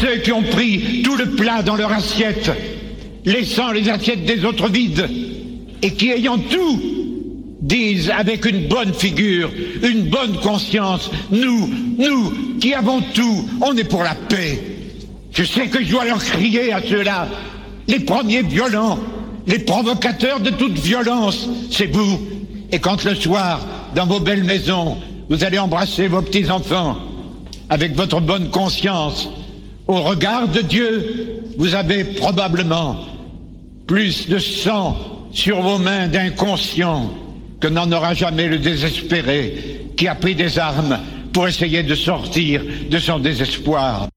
Ceux qui ont pris tout le plat dans leur assiette, laissant les assiettes des autres vides, et qui ayant tout, disent avec une bonne figure, une bonne conscience, nous, nous, qui avons tout, on est pour la paix. Je sais que je dois leur crier à ceux-là, les premiers violents, les provocateurs de toute violence, c'est vous. Et quand le soir, dans vos belles maisons, vous allez embrasser vos petits-enfants, avec votre bonne conscience, au regard de Dieu, vous avez probablement plus de sang sur vos mains d'inconscients que n'en aura jamais le désespéré qui a pris des armes pour essayer de sortir de son désespoir.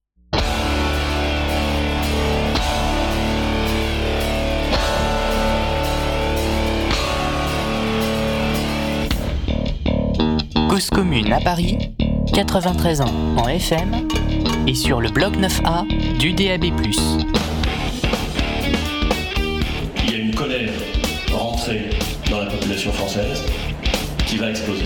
Cause commune à Paris, 93 ans en FM et sur le bloc 9A du DAB+. Il y a une colère rentrée dans la population française qui va exploser.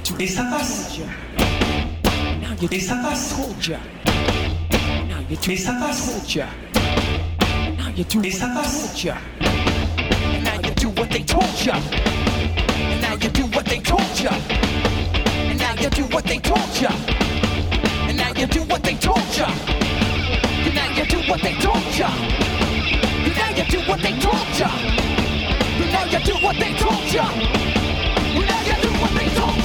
Now you this a fashion Now you do Et ça passe. told ya. Now you do what they told ya. Now you do what they told ya. And now you do what they told ya. And now you do what they told ya. And now you do what they told ya. And now you do what they told ya. And now you do what they told ya.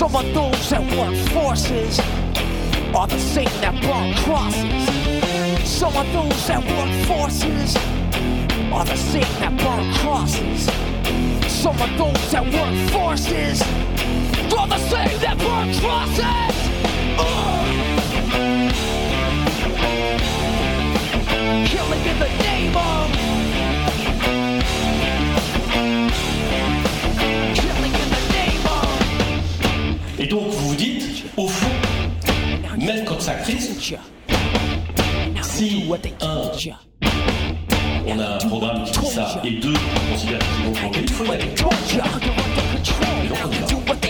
Some of those that work forces are the same that burn crosses. Some of those that work forces are the same that burn crosses. Some of those that work forces are the same that burn crosses. Killing in the name of. Si on a un programme qui dit ça, et deux, on considère qu'ils vont. Et donc on y va.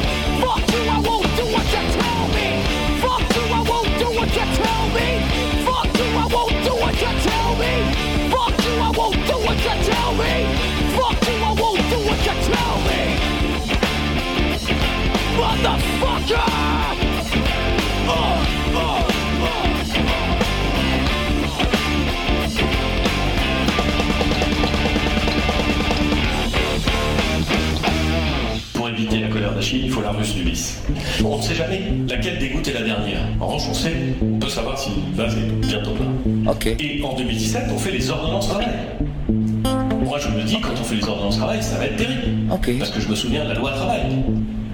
d'Achille, il faut la ruse du vice. On ne sait jamais laquelle des gouttes est la dernière. En revanche, on sait, on peut savoir si le vase est bientôt plein. Et en 2017, on fait les ordonnances travail. Moi, je me dis, quand on fait les ordonnances travail, ça va être terrible. Parce que je me souviens de la loi travail.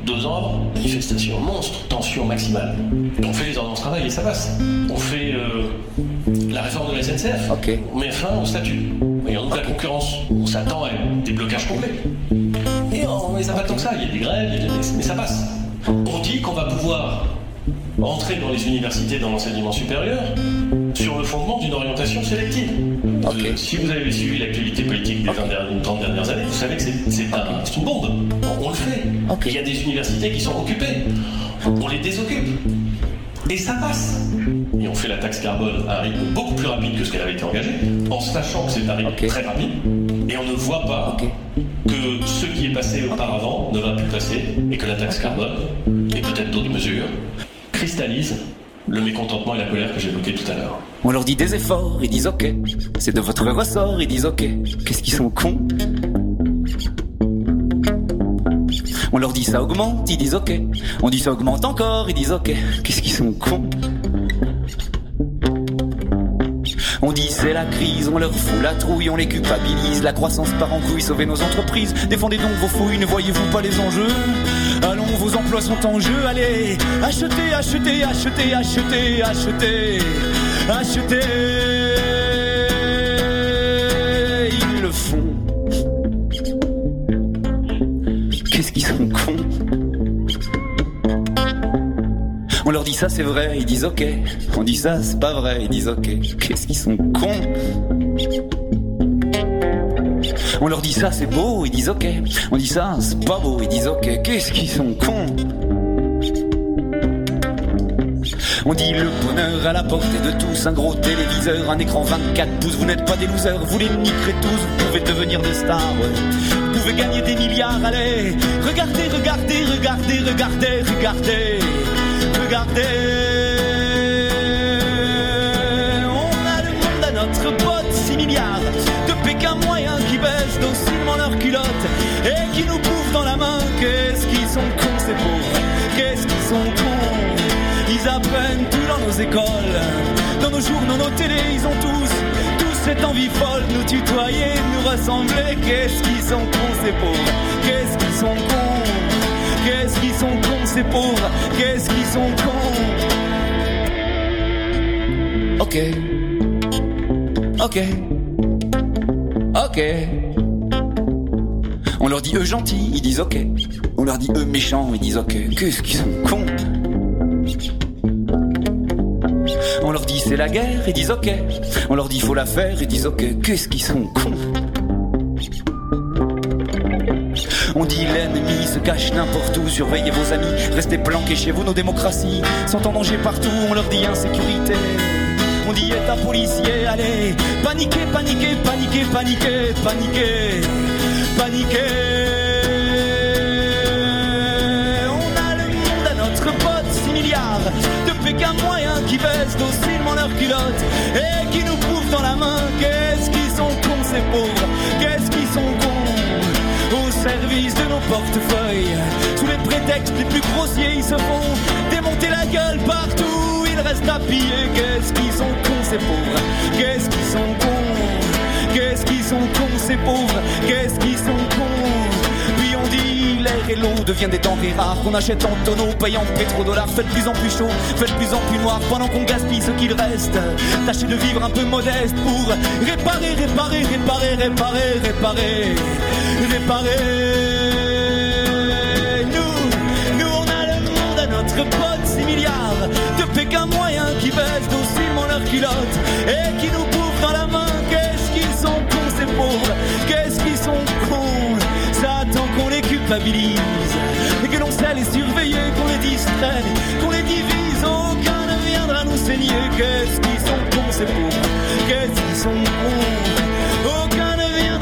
Deux ans manifestation monstre, tension maximale. On fait les ordonnances travail et ça passe. On fait euh, la réforme de la SNCF. On met fin au statut. Et on ouvre la concurrence. On s'attend à des blocages complets. Et ça va pas tant que ça? Il y a des grèves, il y a des... mais ça passe. On dit qu'on va pouvoir entrer dans les universités, dans l'enseignement supérieur, sur le fondement d'une orientation sélective. Euh, si vous avez suivi l'actualité politique des 20 dernières- 30 dernières années, vous savez que c'est un- une bombe. On, on le fait. Il y a des universités qui sont occupées. On les désoccupe. Et ça passe. Et on fait la taxe carbone à un rythme beaucoup plus rapide que ce qu'elle avait été engagée, en sachant que c'est un rythme très rapide. Et on ne voit pas passé auparavant ne va plus passer et que la taxe carbone et peut-être d'autres mesures cristallisent le mécontentement et la colère que j'évoquais tout à l'heure. On leur dit des efforts, ils disent ok. C'est de votre ressort, ils disent ok. Qu'est-ce qu'ils sont cons? On leur dit ça augmente, ils disent ok. On dit ça augmente encore, ils disent ok. Qu'est-ce qu'ils sont cons? On dit c'est la crise, on leur fout la trouille, on les culpabilise. La croissance part en couille, sauvez nos entreprises. Défendez donc vos fouilles, ne voyez-vous pas les enjeux? Allons, vos emplois sont en jeu, allez Achetez, achetez, achetez, achetez, achetez Achetez ça c'est vrai, ils disent ok. On dit ça c'est pas vrai, ils disent ok. Qu'est-ce qu'ils sont cons. On leur dit ça c'est beau, ils disent ok. On dit ça c'est pas beau, ils disent ok. Qu'est-ce qu'ils sont cons. On dit le bonheur à la portée de tous, un gros téléviseur, un écran 24 pouces, vous n'êtes pas des losers, vous les niquerez tous, vous pouvez devenir des stars, vous pouvez gagner des milliards, allez, regardez, regardez, regardez, regardez, regardez, regardez. On a le monde à notre botte, 6 milliards de Pékin moyens qui baissent docilement leurs culottes et qui nous bouffent dans la main. Qu'est-ce qu'ils sont cons ces pauvres? Qu'est-ce qu'ils sont cons? Ils apprennent tout dans nos écoles, dans nos journaux, nos télés, ils ont tous, cette envie folle nous tutoyer, nous ressembler. Qu'est-ce qu'ils sont cons ces pauvres? Qu'est-ce qu'ils sont cons? Qu'est-ce qu'ils sont cons ces pauvres? Qu'est-ce qu'ils sont cons? Ok. Ok. Ok. On leur dit eux gentils, ils disent ok. On leur dit eux méchants, ils disent ok. Qu'est-ce qu'ils sont cons? On leur dit c'est la guerre, ils disent ok. On leur dit faut la faire, ils disent ok. Qu'est-ce qu'ils sont cons? Dit l'ennemi se cache n'importe où, surveillez vos amis, restez planqués chez vous, nos démocraties sont en danger partout, on leur dit insécurité. On dit état policier, allez, paniquez, paniquez, paniquez, paniquez, paniquez, paniquez. On a le monde à notre pote, 6 milliards de Pékin moyens qui baissent docilement leurs culottes et qui nous bouffent dans la main. Qu'est-ce qu'ils sont cons ces pauvres? Qu'est-ce qu'ils sont cons service de nos portefeuilles. Sous les prétextes les plus grossiers, ils se font démonter la gueule partout. Ils restent à piller. Qu'est-ce qu'ils sont cons, ces pauvres? Qu'est-ce qu'ils sont cons? Qu'est-ce qu'ils sont cons, ces pauvres? Qu'est-ce qu'ils sont cons? Puis on dit les et l'eau deviennent des denrées rares qu'on achète en tonneaux, payant pétrodollars. Fait de plus en plus chaud, fait de plus en plus noir pendant qu'on gaspille ce qu'il reste. Tâchez de vivre un peu modeste pour réparer, réparer, réparer, réparer, réparer, réparer. Nous, nous on a le monde à notre pote, 6 milliards de Pékin moyens qui baissent docilement leurs culottes et qui nous bouffent dans la main. Qu'est-ce qu'ils sont cons ces pauvres, qu'est-ce qu'ils sont cons? Ça attend qu'on les culpabilise et que l'on sait les surveiller, qu'on les distrait, qu'on les divise. Aucun ne viendra nous saigner. Qu'est-ce qu'ils sont cons ces pauvres, qu'est-ce qu'ils sont cons?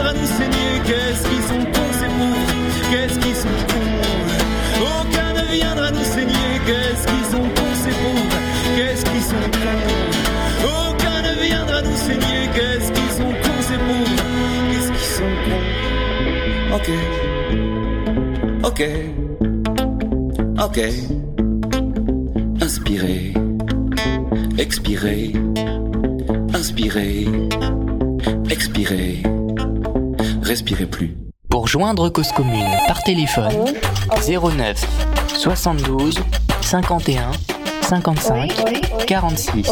Qu'est-ce qu'ils sont cons ces pauvres, qu'est-ce qu'ils sont cons. Aucun ne viendra nous saigner. Qu'est-ce qu'ils sont cons ces pauvres, qu'est-ce qu'ils sont cons. Aucun ne viendra nous saigner. Qu'est-ce qu'ils sont cons ces pauvres, qu'est-ce qu'ils sont cons. Ok. Ok. Ok. Inspirez. Expirez. Inspirez. Expirez. Respirez plus. Pour joindre Cause Commune par téléphone, 09 72 51 55 46.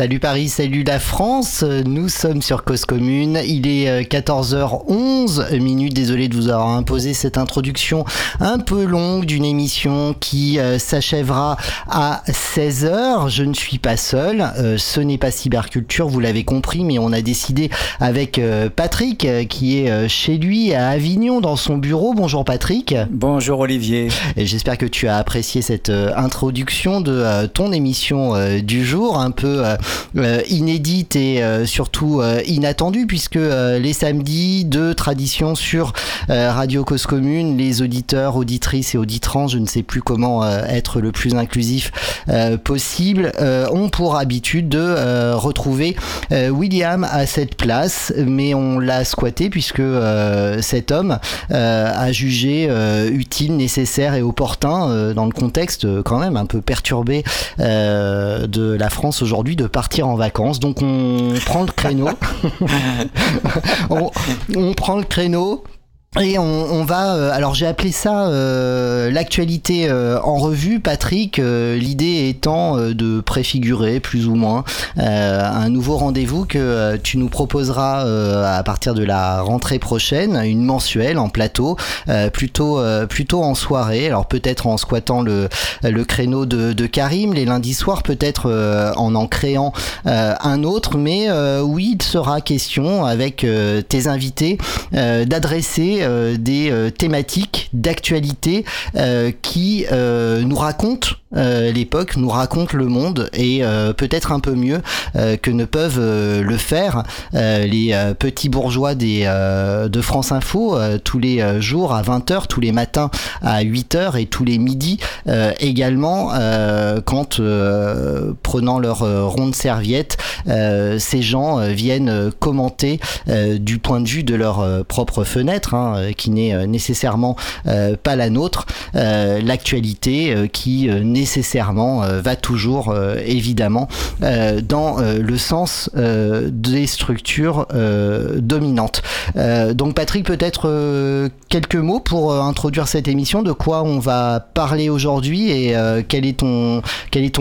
Salut Paris, salut la France, nous sommes sur Cause Commune, il est euh, 14h11 minutes, désolé de vous avoir imposé cette introduction un peu longue d'une émission qui euh, s'achèvera à 16h, je ne suis pas seul, euh, ce n'est pas cyberculture, vous l'avez compris, mais on a décidé avec euh, Patrick euh, qui est euh, chez lui à Avignon dans son bureau, bonjour Patrick. Bonjour Olivier. J'espère que tu as apprécié cette euh, introduction de euh, ton émission euh, du jour, un peu euh, euh, inédite et euh, surtout euh, inattendue, puisque euh, les samedis de tradition sur euh, Radio Cause Commune, les auditeurs, auditrices et auditrants, je ne sais plus comment euh, être le plus inclusif euh, possible, euh, ont pour habitude de euh, retrouver euh, William à cette place, mais on l'a squatté puisque euh, cet homme euh, a jugé euh, utile, nécessaire et opportun euh, dans le contexte euh, quand même un peu perturbé euh, de la France aujourd'hui de partir en vacances. Donc on prend le créneau, on, on prend le créneau. Et on, va, euh, alors j'ai appelé ça euh, l'actualité euh, en revue, Patrick. L'idée étant de préfigurer plus ou moins un nouveau rendez-vous que tu nous proposeras à partir de la rentrée prochaine, une mensuelle en plateau, plutôt plutôt en soirée. Alors peut-être en squattant le le créneau de, de Karim les lundis soirs, peut-être en en créant un autre, mais oui, il sera question avec tes invités d'adresser euh, des euh, thématiques d'actualité euh, qui nous racontent l'époque, nous racontent le monde et peut-être un peu mieux que ne peuvent le faire les petits bourgeois de France Info tous les jours à 20h, tous les matins à 8h et tous les midis également quand prenant leur ronde serviette, ces gens viennent commenter du point de vue de leur propre fenêtre, hein, euh, qui n'est euh, nécessairement euh, pas la nôtre, l'actualité qui nécessairement va toujours évidemment dans le sens des structures dominantes. Donc Patrick, peut-être quelques mots pour introduire cette émission, de quoi on va parler aujourd'hui et quelle est ton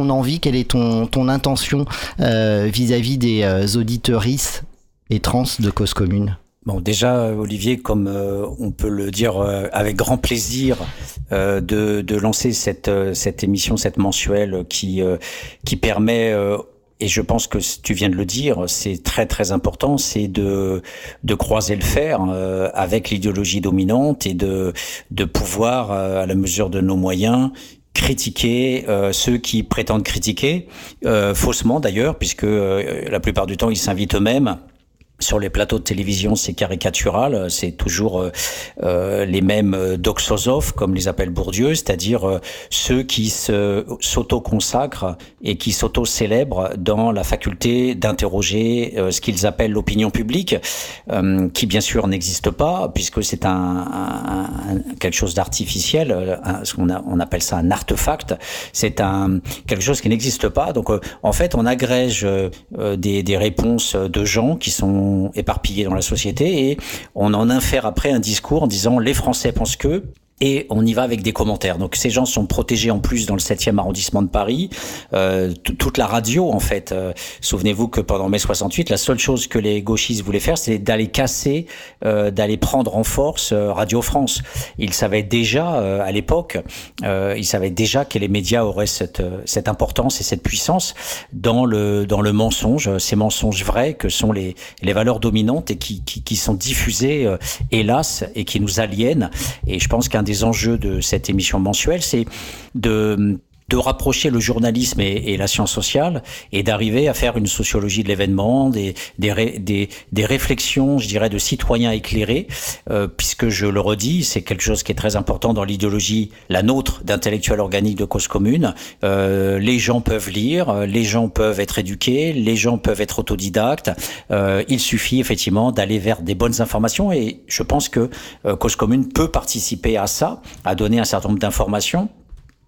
envie, quelle est ton intention vis-à-vis des euh, auditorices et trans de cause commune? Bon, déjà, euh, Olivier, comme euh, on peut le dire euh, avec grand plaisir, de, de lancer cette, cette émission, cette mensuelle qui, qui permet, et je pense que tu viens de le dire, c'est très très important, c'est de, de croiser le fer avec l'idéologie dominante et de, de pouvoir, à la mesure de nos moyens, critiquer ceux qui prétendent critiquer, faussement d'ailleurs, puisque la plupart du temps ils s'invitent eux-mêmes sur les plateaux de télévision, c'est caricatural, c'est toujours euh, euh, les mêmes euh, doxosophes, comme les appelle Bourdieu, c'est-à-dire euh, ceux qui s'auto-consacrent et qui s'auto-célèbrent dans la faculté d'interroger euh, ce qu'ils appellent l'opinion publique, euh, qui bien sûr n'existe pas, puisque c'est un, un- un- quelque chose d'artificiel, euh, a- on appelle ça un artefact, c'est un quelque chose qui n'existe pas. Donc euh, en fait, on agrège euh, euh, des, des réponses de gens qui sont éparpillés dans la société et on en infère après un discours en disant les Français pensent que et on y va avec des commentaires. Donc ces gens sont protégés en plus dans le 7e arrondissement de Paris. Euh, toute la radio, en fait. Euh, souvenez-vous que pendant mai 68, la seule chose que les gauchistes voulaient faire, c'est d'aller casser, euh, d'aller prendre en force euh, Radio France. Ils savaient déjà, euh, à l'époque, ils savaient déjà que les médias auraient cette, cette importance et cette puissance dans le, dans le mensonge, ces mensonges vrais que sont les, les valeurs dominantes et qui, qui, qui sont diffusées, hélas, et qui nous aliènent. Et je pense qu'un des enjeux de cette émission mensuelle, c'est de de rapprocher le journalisme et, la science sociale et d'arriver à faire une sociologie de l'événement, des, des, réflexions, je dirais, de citoyens éclairés, euh, puisque je le redis, c'est quelque chose qui est très important dans l'idéologie, la nôtre, d'intellectuels organiques de cause commune. Euh, les gens peuvent lire, les gens peuvent être éduqués, les gens peuvent être autodidactes. Euh, il suffit effectivement d'aller vers des bonnes informations et je pense que euh, cause commune peut participer à ça, à donner un certain nombre d'informations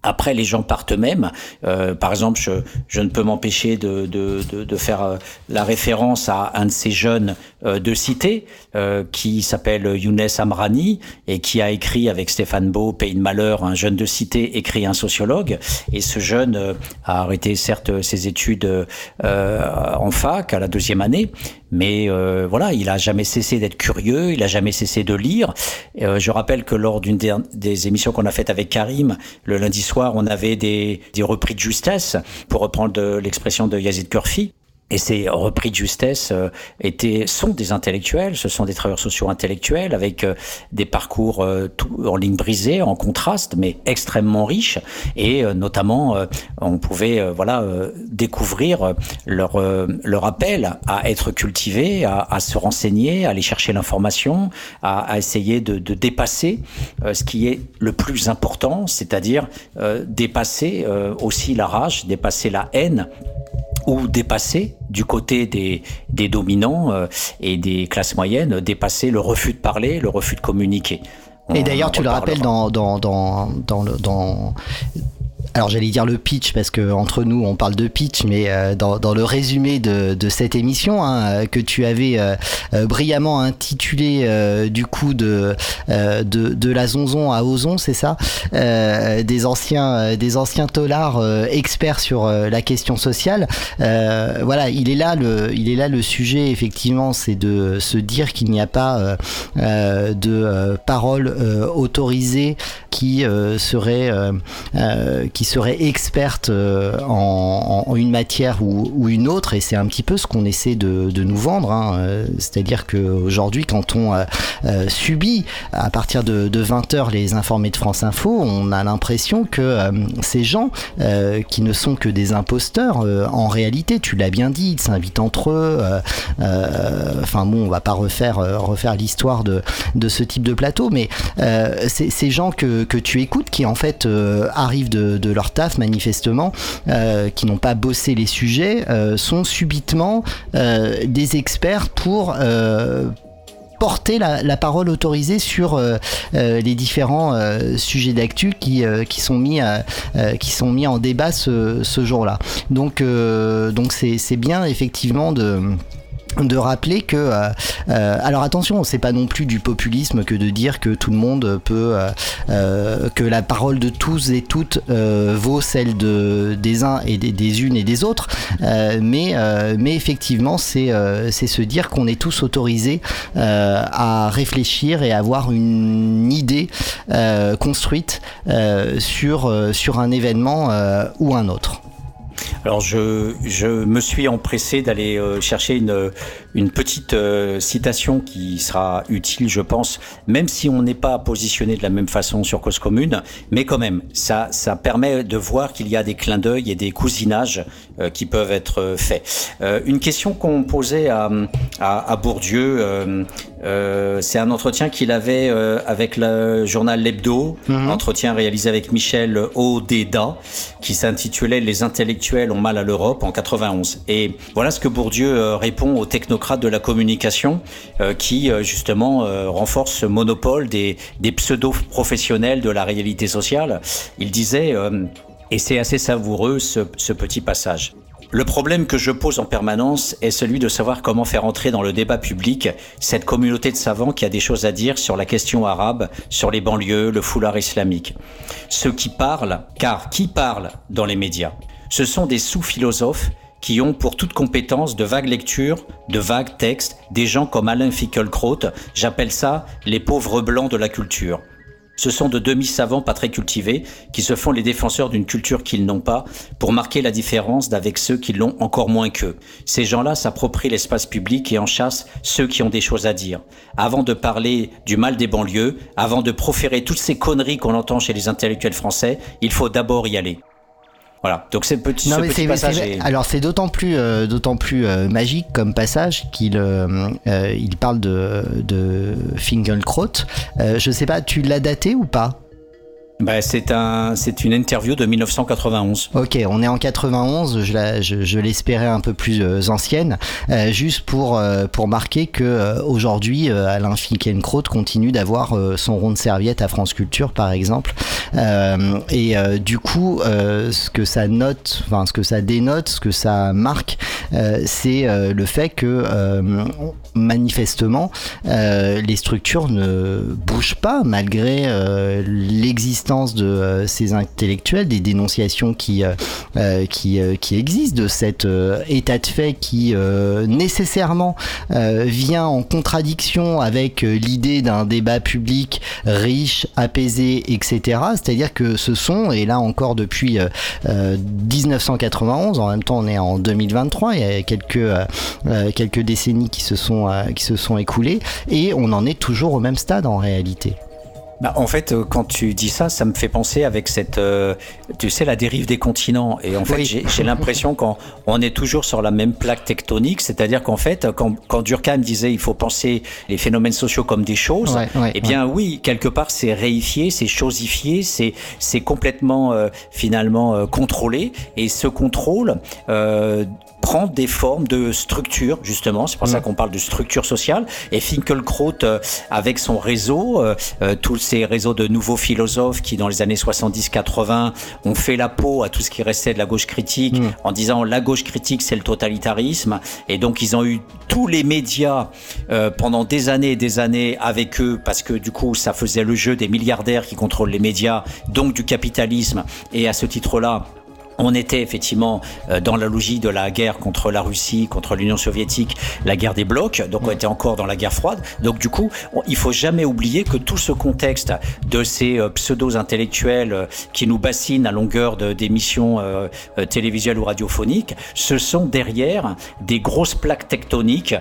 après, les gens partent eux-mêmes. Euh, par exemple, je, je ne peux m'empêcher de, de, de, de, faire euh, la référence à un de ces jeunes euh, de cité euh, qui s'appelle Younes Amrani et qui a écrit avec Stéphane Beau, Pays de malheur, un jeune de cité, écrit un sociologue. Et ce jeune euh, a arrêté certes ses études en fac à la deuxième année, mais voilà, il a jamais cessé d'être curieux, il a jamais cessé de lire. je rappelle que lors d'une des émissions qu'on a faites avec Karim, le lundi soir, on avait des, des repris de justesse, pour reprendre l'expression de Yazid Kurfi. Et ces repris de justesse euh, étaient, sont des intellectuels, ce sont des travailleurs sociaux intellectuels avec euh, des parcours euh, tout, en ligne brisée, en contraste, mais extrêmement riches. Et notamment, on pouvait voilà découvrir leur leur appel à être cultivé, à, à se renseigner, à aller chercher l'information, à, à, essayer de, de dépasser ce qui est le plus important, c'est-à-dire dépasser aussi la rage, dépasser la haine ou dépasser du côté des, des dominants euh, et des classes moyennes, dépasser le refus de parler, le refus de communiquer. On et d'ailleurs, tu le rappelles dans, dans, dans, dans, le, dans alors j'allais dire le pitch parce que entre nous on parle de pitch, mais euh, dans, dans, le résumé de, de cette émission hein, que tu avais euh, euh brillamment intitulé euh, du coup de, euh, de, de la zonzon à ozon, c'est ça Des anciens des anciens tolards experts sur la question sociale. voilà, il est là le il est là le sujet effectivement, c'est de se dire qu'il n'y a pas de parole autorisée qui serait qui serait experte euh, en, une matière ou, une autre, et c'est un petit peu ce qu'on essaie de, nous vendre. Hein. Euh, c'est-à-dire qu'aujourd'hui, quand on euh, subit à partir de, de 20h les informés de France Info, on a l'impression que ces gens qui ne sont que des imposteurs, en réalité, tu l'as bien dit, ils s'invitent entre eux. Enfin bon, on va pas refaire, refaire l'histoire de, de ce type de plateau, mais ces gens que, que tu écoutes qui en fait arrivent de leur taf manifestement, euh, qui n'ont pas bossé les sujets, euh, sont subitement euh, des experts pour porter la, parole autorisée sur les différents sujets d'actu qui, qui, sont mis qui sont mis en débat ce, ce jour-là. Donc donc c'est bien effectivement de de rappeler que euh, euh, alors attention c'est pas non plus du populisme que de dire que tout le monde peut euh, euh que la parole de tous et toutes euh, vaut celle de des uns et des, des unes et des autres. Mais mais effectivement c'est c'est se dire qu'on est tous autorisés à réfléchir et à avoir une idée construite sur sur un événement ou un autre alors je, je me suis empressé d'aller euh, chercher une, une petite euh, citation qui sera utile, je pense, même si on n'est pas positionné de la même façon sur Cause Commune, mais quand même, ça, ça permet de voir qu'il y a des clins d'œil et des cousinages qui peuvent être euh, faits. Euh, une question qu'on posait à, à, à Bourdieu, euh, c'est un entretien qu'il avait avec le journal L'Hebdo, mmh. entretien réalisé avec Michel Odeda, qui s'intitulait Les intellectuels ont mal à l'Europe en 91. Et voilà ce que Bourdieu répond aux technocrates de la communication qui justement renforce ce monopole des, des pseudo-professionnels de la réalité sociale. Il disait et c'est assez savoureux ce, ce, petit passage. Le problème que je pose en permanence est celui de savoir comment faire entrer dans le débat public cette communauté de savants qui a des choses à dire sur la question arabe, sur les banlieues, le foulard islamique. Ceux qui parlent, car qui parle dans les médias? Ce sont des sous-philosophes qui ont pour toute compétence de vagues lectures, de vagues textes, des gens comme Alain Finkielkraut, j'appelle ça les pauvres blancs de la culture. Ce sont de demi-savants pas très cultivés qui se font les défenseurs d'une culture qu'ils n'ont pas pour marquer la différence d'avec ceux qui l'ont encore moins qu'eux. Ces gens-là s'approprient l'espace public et en chassent ceux qui ont des choses à dire. Avant de parler du mal des banlieues, avant de proférer toutes ces conneries qu'on entend chez les intellectuels français, il faut d'abord y aller. Voilà. Donc c'est petit, Non, ce mais petit passage. est- Alors c'est d'autant plus, euh, d'autant plus euh, magique comme passage qu'il euh, euh, il parle de, de Finkelkraut. Euh, je sais pas, tu l'as daté ou pas? Bah, c'est un, c'est une interview de 1991. Ok, on est en 91, je, l'espérais un peu plus euh, ancienne, euh, juste pour, euh, pour marquer que aujourd'hui Alain Finkielkraut continue d'avoir son rond de serviette à France Culture par exemple. Et du coup, ce que ça note, enfin ce que ça dénote, ce que ça marque, c'est le fait que manifestement les structures ne bougent pas malgré euh, de euh, ces intellectuels, des dénonciations qui, euh, euh, qui, qui existent de cet état de fait qui nécessairement vient en contradiction avec l'idée d'un débat public riche, apaisé, etc. C'est-à-dire que ce sont, et là encore depuis euh, euh, 1991, en même temps on est en 2023, il y a quelques, quelques décennies qui se, sont, qui se sont écoulées, et on en est toujours au même stade en réalité. Bah, en fait, euh, quand tu dis ça, ça me fait penser avec cette, euh, tu sais, la dérive des continents. Et en fait, Oui. j'ai j'ai l'impression qu'on on est toujours sur la même plaque tectonique, c'est-à-dire qu'en fait, quand, quand Durkheim disait il faut penser les phénomènes sociaux comme des choses, Ouais, ouais, eh bien oui, quelque part, c'est réifié, c'est chosifié, c'est c'est complètement euh, finalement euh, contrôlé. Et ce contrôle euh, prend des formes de structure, justement. C'est pour ça qu'on parle de structure sociale. Et Finkelkraut, euh, avec son réseau, euh, euh, tous ces réseaux de nouveaux philosophes qui, dans les années 70-80, ont fait la peau à tout ce qui restait de la gauche critique en disant la gauche critique, c'est le totalitarisme. Et donc, ils ont eu tous les médias euh, pendant des années et des années avec eux parce que du coup, ça faisait le jeu des milliardaires qui contrôlent les médias, donc du capitalisme. Et à ce titre-là, on était effectivement euh, dans la logique de la guerre contre la Russie, contre l'Union soviétique, la guerre des blocs, donc on était encore dans la guerre froide. Donc du coup, il faut jamais oublier que tout ce contexte de ces euh, pseudo-intellectuels euh, qui nous bassinent à longueur d'émissions télévisuelles ou radiophoniques, ce sont derrière des grosses plaques tectoniques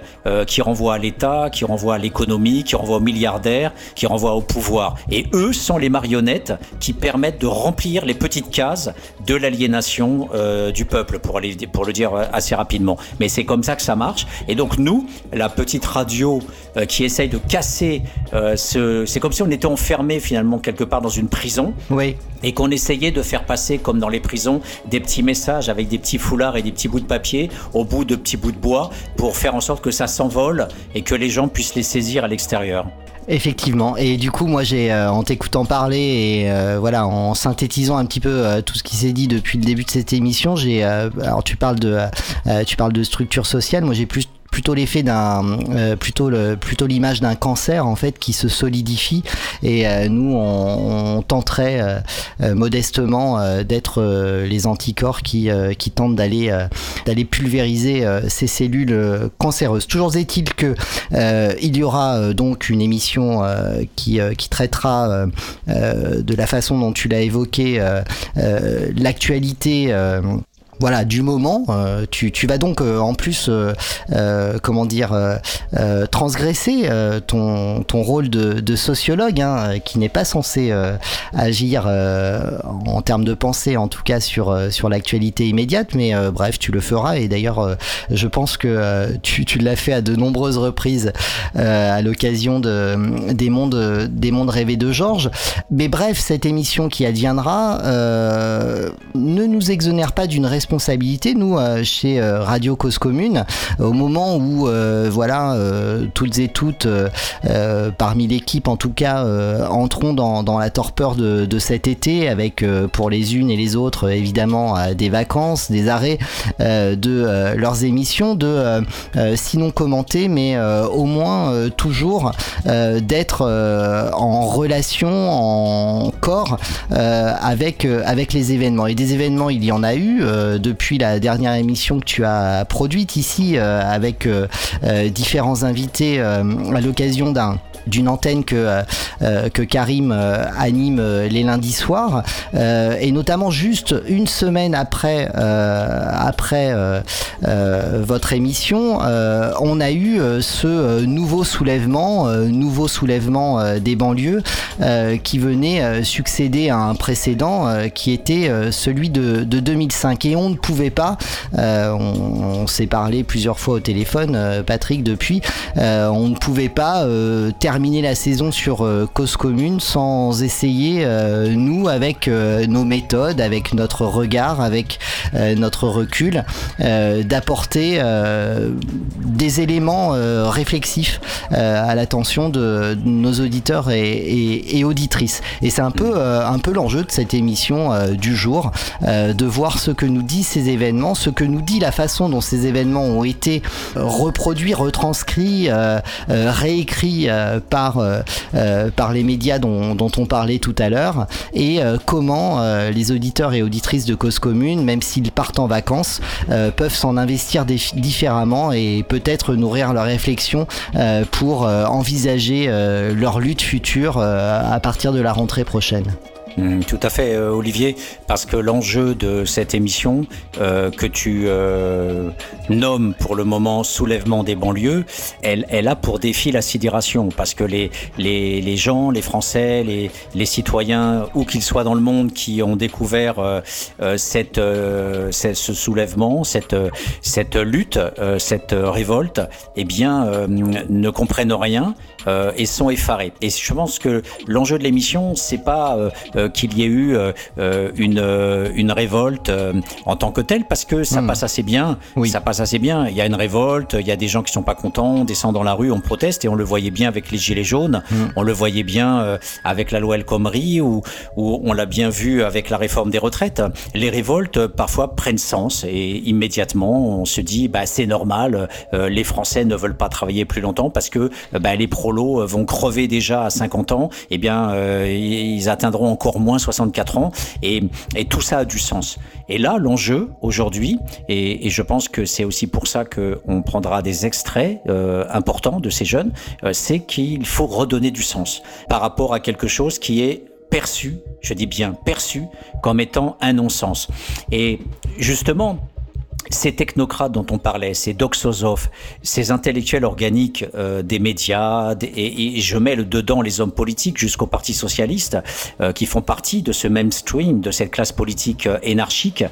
qui renvoient à l'État, qui renvoient à l'économie, qui renvoient aux milliardaires, qui renvoient au pouvoir. Et eux sont les marionnettes qui permettent de remplir les petites cases de l'aliénation euh, du peuple, pour, aller, pour le dire euh, assez rapidement. Mais c'est comme ça que ça marche. Et donc nous, la petite radio euh, qui essaye de casser euh, ce... C'est comme si on était enfermé finalement quelque part dans une prison Oui. et qu'on essayait de faire passer, comme dans les prisons, des petits messages avec des petits foulards et des petits bouts de papier au bout de petits bouts de bois pour faire en sorte que ça s'envole et que les gens puissent les saisir à l'extérieur. Effectivement. Et du coup, moi, j'ai, euh, en t'écoutant parler et euh, voilà, en synthétisant un petit peu euh, tout ce qui s'est dit depuis le début de cette émission, j'ai, alors tu parles de, tu parles de structure sociale. Moi, j'ai plus plutôt l'effet d'un euh, plutôt le plutôt l'image d'un cancer en fait qui se solidifie. Et euh, nous on, on tenterait euh, euh, modestement euh, d'être les anticorps qui qui tentent d'aller d'aller pulvériser ces cellules cancéreuses. Toujours est-il que il y aura donc une émission qui qui traitera de la façon dont tu l'as évoqué l'actualité voilà du moment euh, tu, tu vas donc euh, en plus euh, euh, comment dire euh, transgresser ton, ton rôle de, de sociologue hein, qui n'est pas censé agir en termes de pensée en tout cas sur, sur l'actualité immédiate mais bref tu le feras. Et d'ailleurs je pense que tu, tu l'as fait à de nombreuses reprises à l'occasion de, des, mondes, des mondes rêvés de Georges. Mais bref cette émission qui adviendra ne nous exonère pas d'une responsabilité nous, chez Radio Cause Commune, au moment où, voilà, toutes et toutes, parmi l'équipe en tout cas, entrons dans, la torpeur de, de cet été, avec pour les unes et les autres, évidemment, des vacances, des arrêts de leurs émissions, de sinon commenter, mais au moins toujours d'être en relation, en corps avec, avec les événements. Et des événements, il y en a eu depuis la dernière émission que tu as produite ici avec différents invités à l'occasion d'un d'une antenne que, euh, euh, que Karim euh, anime les lundis soirs, et notamment juste une semaine après, après votre émission, on a eu ce nouveau soulèvement, nouveau soulèvement des banlieues qui venait succéder à un précédent qui était celui de, 2005. Et on ne pouvait pas, on, s'est parlé plusieurs fois au téléphone, Patrick, depuis, on ne pouvait pas terminer terminer la saison sur euh, Cause Commune sans essayer, euh, nous, avec euh, nos méthodes, avec notre regard, avec notre recul, d'apporter des éléments réflexifs à l'attention de, nos auditeurs et, auditrices. Et c'est un peu, un peu l'enjeu de cette émission du jour, de voir ce que nous disent ces événements, ce que nous dit la façon dont ces événements ont été reproduits, retranscrits, réécrits par, euh, euh, par les médias dont, on parlait tout à l'heure et euh, comment les auditeurs et auditrices de Cause Commune, même s'ils partent en vacances, peuvent s'en investir différemment et peut-être nourrir leur réflexion pour envisager leur lutte future à partir de la rentrée prochaine. Mm, tout à fait, euh, Olivier, parce que l'enjeu de cette émission euh, que tu euh, nommes pour le moment soulèvement des banlieues, elle, a pour défi la sidération, parce que les, les, gens, les Français, les, les citoyens, où qu'ils soient dans le monde, qui ont découvert cette, ce soulèvement, cette, cette lutte, cette révolte, eh bien, ne comprennent rien et sont effarés. Et je pense que l'enjeu de l'émission, c'est pas euh, qu'il y ait eu euh, euh, une, une révolte en tant que telle, parce que ça hmm. passe assez bien. Oui. Ça passe assez bien. Il y a une révolte, il y a des gens qui sont pas contents, on descend dans la rue, on proteste, et on le voyait bien avec les gilets jaunes, hmm. on le voyait bien avec la loi El Khomri, ou, ou on l'a bien vu avec la réforme des retraites. Les révoltes parfois prennent sens, et immédiatement on se dit bah c'est normal, les Français ne veulent pas travailler plus longtemps parce que bah, les prolos vont crever déjà à 50 ans, eh bien ils atteindront encore moins 64 ans, et, tout ça a du sens. Et là, l'enjeu aujourd'hui, et, je pense que c'est aussi pour ça qu'on prendra des extraits euh, importants de ces jeunes, euh, c'est qu'il faut redonner du sens par rapport à quelque chose qui est perçu, je dis bien perçu, comme étant un non-sens. Et justement, ces technocrates dont on parlait, ces doxosophes, ces intellectuels organiques euh, des médias, et, je mets le dedans les hommes politiques jusqu'au Parti socialiste, euh, qui font partie de ce même stream, de cette classe politique euh, énarchique,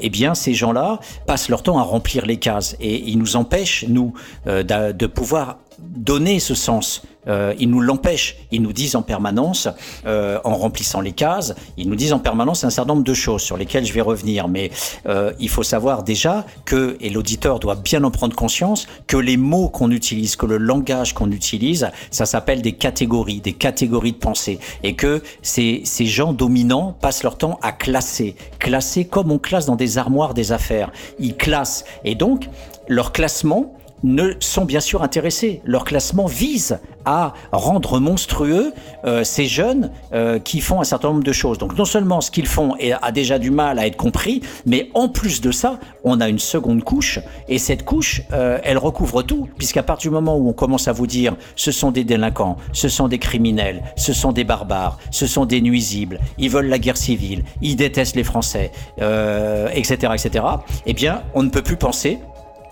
eh bien ces gens-là passent leur temps à remplir les cases. Et ils nous empêchent, nous, de pouvoir donner ce sens. Euh, ils nous l'empêchent. Ils nous disent en permanence, euh, en remplissant les cases, ils nous disent en permanence un certain nombre de choses sur lesquelles je vais revenir. Mais euh, il faut savoir déjà que, et l'auditeur doit bien en prendre conscience, que les mots qu'on utilise, que le langage qu'on utilise, ça s'appelle des catégories, des catégories de pensée. Et que ces, ces gens dominants passent leur temps à classer. Classer comme on classe dans des armoires des affaires. Ils classent. Et donc, leur classement, ne sont bien sûr intéressés. Leur classement vise à rendre monstrueux euh, ces jeunes euh, qui font un certain nombre de choses. Donc non seulement ce qu'ils font a déjà du mal à être compris, mais en plus de ça, on a une seconde couche, et cette couche, euh, elle recouvre tout, puisqu'à partir du moment où on commence à vous dire ce sont des délinquants, ce sont des criminels, ce sont des barbares, ce sont des nuisibles, ils veulent la guerre civile, ils détestent les Français, etc., etc., eh bien, on ne peut plus penser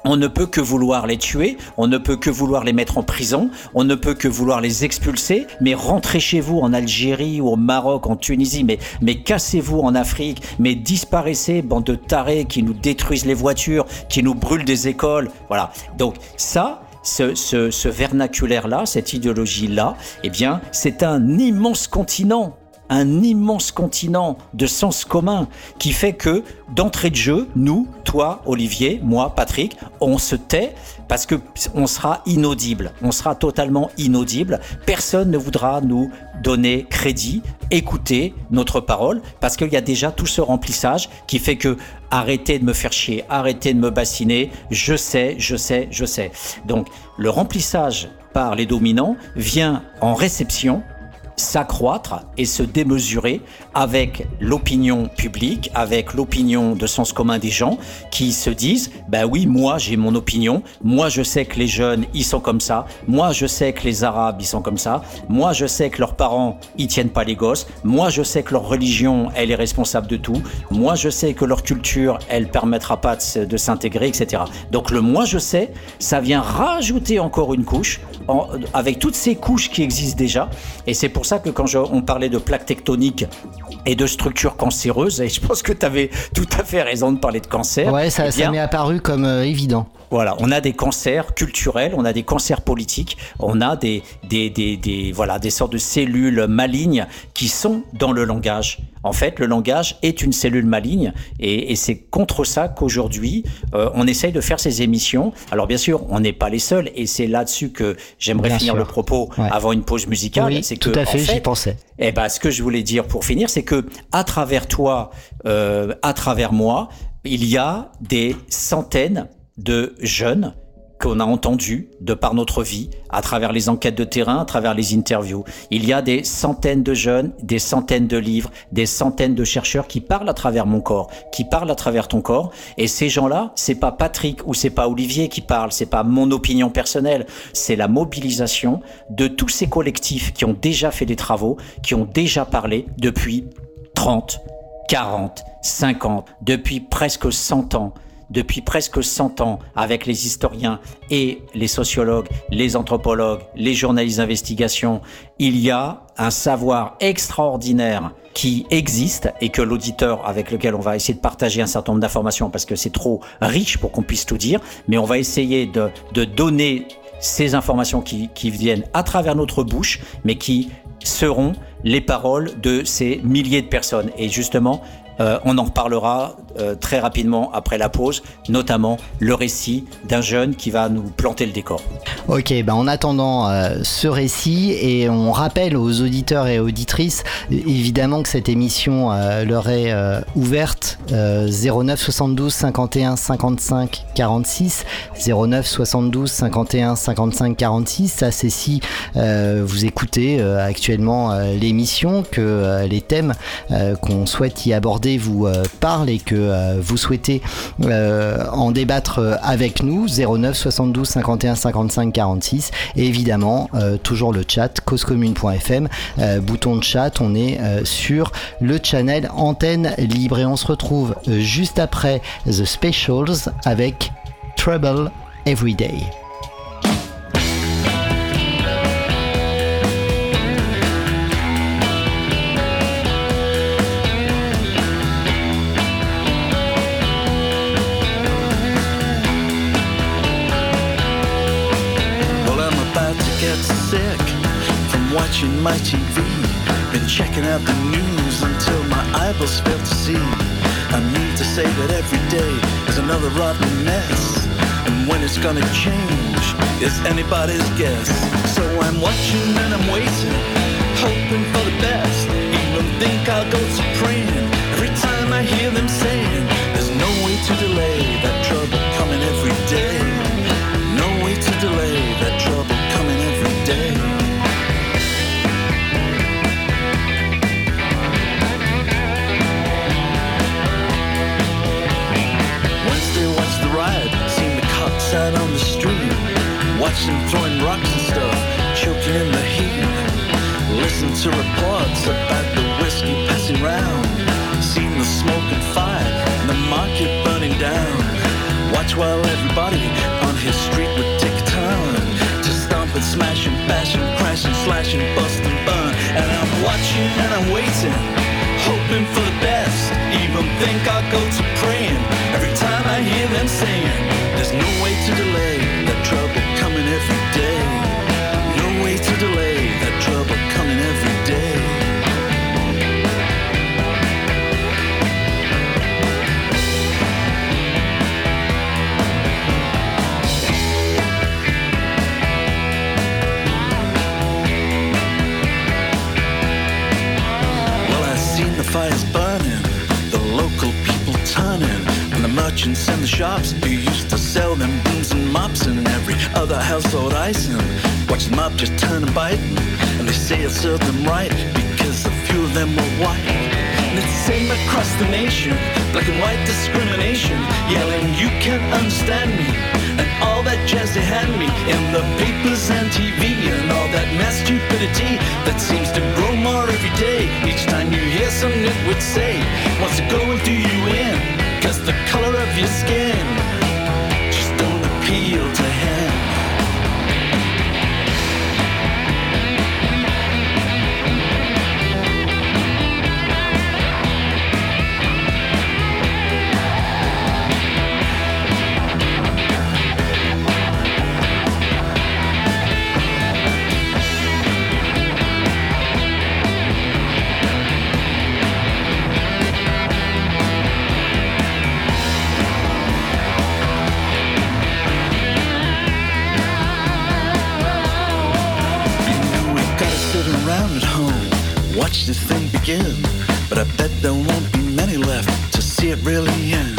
on ne peut que vouloir les tuer, on ne peut que vouloir les mettre en prison, on ne peut que vouloir les expulser, mais rentrez chez vous en Algérie ou au Maroc, en Tunisie, mais, mais cassez-vous en Afrique, mais disparaissez, bande de tarés qui nous détruisent les voitures, qui nous brûlent des écoles. Voilà. Donc ça, ce, ce, vernaculaire-là, cette idéologie-là, eh bien, c'est un immense continent un immense continent de sens commun qui fait que d'entrée de jeu, nous, toi, Olivier, moi, Patrick, on se tait parce que on sera inaudible, on sera totalement inaudible. Personne ne voudra nous donner crédit, écouter notre parole parce qu'il y a déjà tout ce remplissage qui fait que arrêtez de me faire chier, arrêtez de me bassiner, je sais, je sais, je sais. Donc le remplissage par les dominants vient en réception s'accroître et se démesurer avec l'opinion publique, avec l'opinion de sens commun des gens qui se disent ben oui, moi j'ai mon opinion, moi je sais que les jeunes ils sont comme ça, moi je sais que les arabes ils sont comme ça, moi je sais que leurs parents ils tiennent pas les gosses, moi je sais que leur religion elle est responsable de tout, moi je sais que leur culture elle permettra pas de, s'intégrer, etc. Donc le moi je sais, ça vient rajouter encore une couche avec toutes ces couches qui existent déjà. Et c'est pour ça que quand on parlait de plaques tectoniques et de structures cancéreuses, et je pense que tu avais tout à fait raison de parler de cancer. Ouais, ça, eh m'est apparu comme euh, évident. Voilà, on a des cancers culturels, on a des cancers politiques, on a des, des, des, des, voilà, des sortes de cellules malignes qui sont dans le langage. En fait, le langage est une cellule maligne et, et c'est contre ça qu'aujourd'hui, euh, on essaye de faire ces émissions. Alors bien sûr, on n'est pas les seuls et c'est là-dessus que j'aimerais finir le propos avant une pause musicale. Oui, c'est tout à fait, j'y pensais. Eh ben, ce que je voulais dire pour finir, c'est que à travers toi, euh, à travers moi, il y a des centaines de jeunes qu'on a entendus de par notre vie, à travers les enquêtes de terrain, à travers les interviews. Il y a des centaines de jeunes, des centaines de livres, des centaines de chercheurs qui parlent à travers mon corps, qui parlent à travers ton corps. Et ces gens-là, c'est pas Patrick ou c'est pas Olivier qui parle, c'est pas mon opinion personnelle, c'est la mobilisation de tous ces collectifs qui ont déjà fait des travaux, qui ont déjà parlé depuis 30, 40, 50, depuis presque 100 ans depuis presque 100 ans avec les historiens et les sociologues, les anthropologues, les journalistes d'investigation, il y a un savoir extraordinaire qui existe et que l'auditeur avec lequel on va essayer de partager un certain nombre d'informations parce que c'est trop riche pour qu'on puisse tout dire, mais on va essayer de, de donner ces informations qui, qui viennent à travers notre bouche, mais qui seront les paroles de ces milliers de personnes. Et justement, euh, on en reparlera euh, très rapidement après la pause, notamment le récit d'un jeune qui va nous planter le décor. Ok, ben en attendant euh, ce récit, et on rappelle aux auditeurs et auditrices, évidemment que cette émission leur est ouverte 09 72 51 55 46, 09 72 51 55 46, ça c'est si vous écoutez actuellement l'émission, que les thèmes qu'on souhaite y aborder vous euh, parle et que euh, vous souhaitez euh, en débattre avec nous, 09 72 51 55 46. Et évidemment, toujours le chat, causecommune.fm, bouton de chat, on est sur le channel Antenne Libre et on se retrouve juste après The Specials avec Trouble Every Day. Watching my TV Been checking out the news until my eyeballs fail to see. I need to say that every day is another rotten mess. And when it's gonna change is anybody's guess. So I'm watching and I'm waiting, hoping for the best. Even think I'll go to praying every time I hear them saying there's no way to delay that trouble coming every day. No way to delay that trouble outside on the street. Watch them throwing rocks and stuff, choking in the heat. Listen to reports about the whiskey passing round. Seen the smoke and fire and the market burning down. Watch while everybody on his street would take a turn to stomp and smash and bash and crash and slash and bust and burn. And I'm watching and I'm waiting, hoping for the best. Even think I'll go to praying every time I hear them saying. There's no way to delay that trouble coming every day. No way to delay that trouble coming merchants and the shops who used to sell them brooms and mops and every other household item. Watch them up just turn and bite, and they say it served them right because a few of them were white. And it's the same across the nation, black and white discrimination, yelling, You can't understand me. And all that jazz they hand me in the papers and TV, and all that mass stupidity that seems to grow more every day. Each time you hear some nitwit say, Wants to go do you in, cause the color of your skin just don't appeal to him. There won't be many left to see it really end.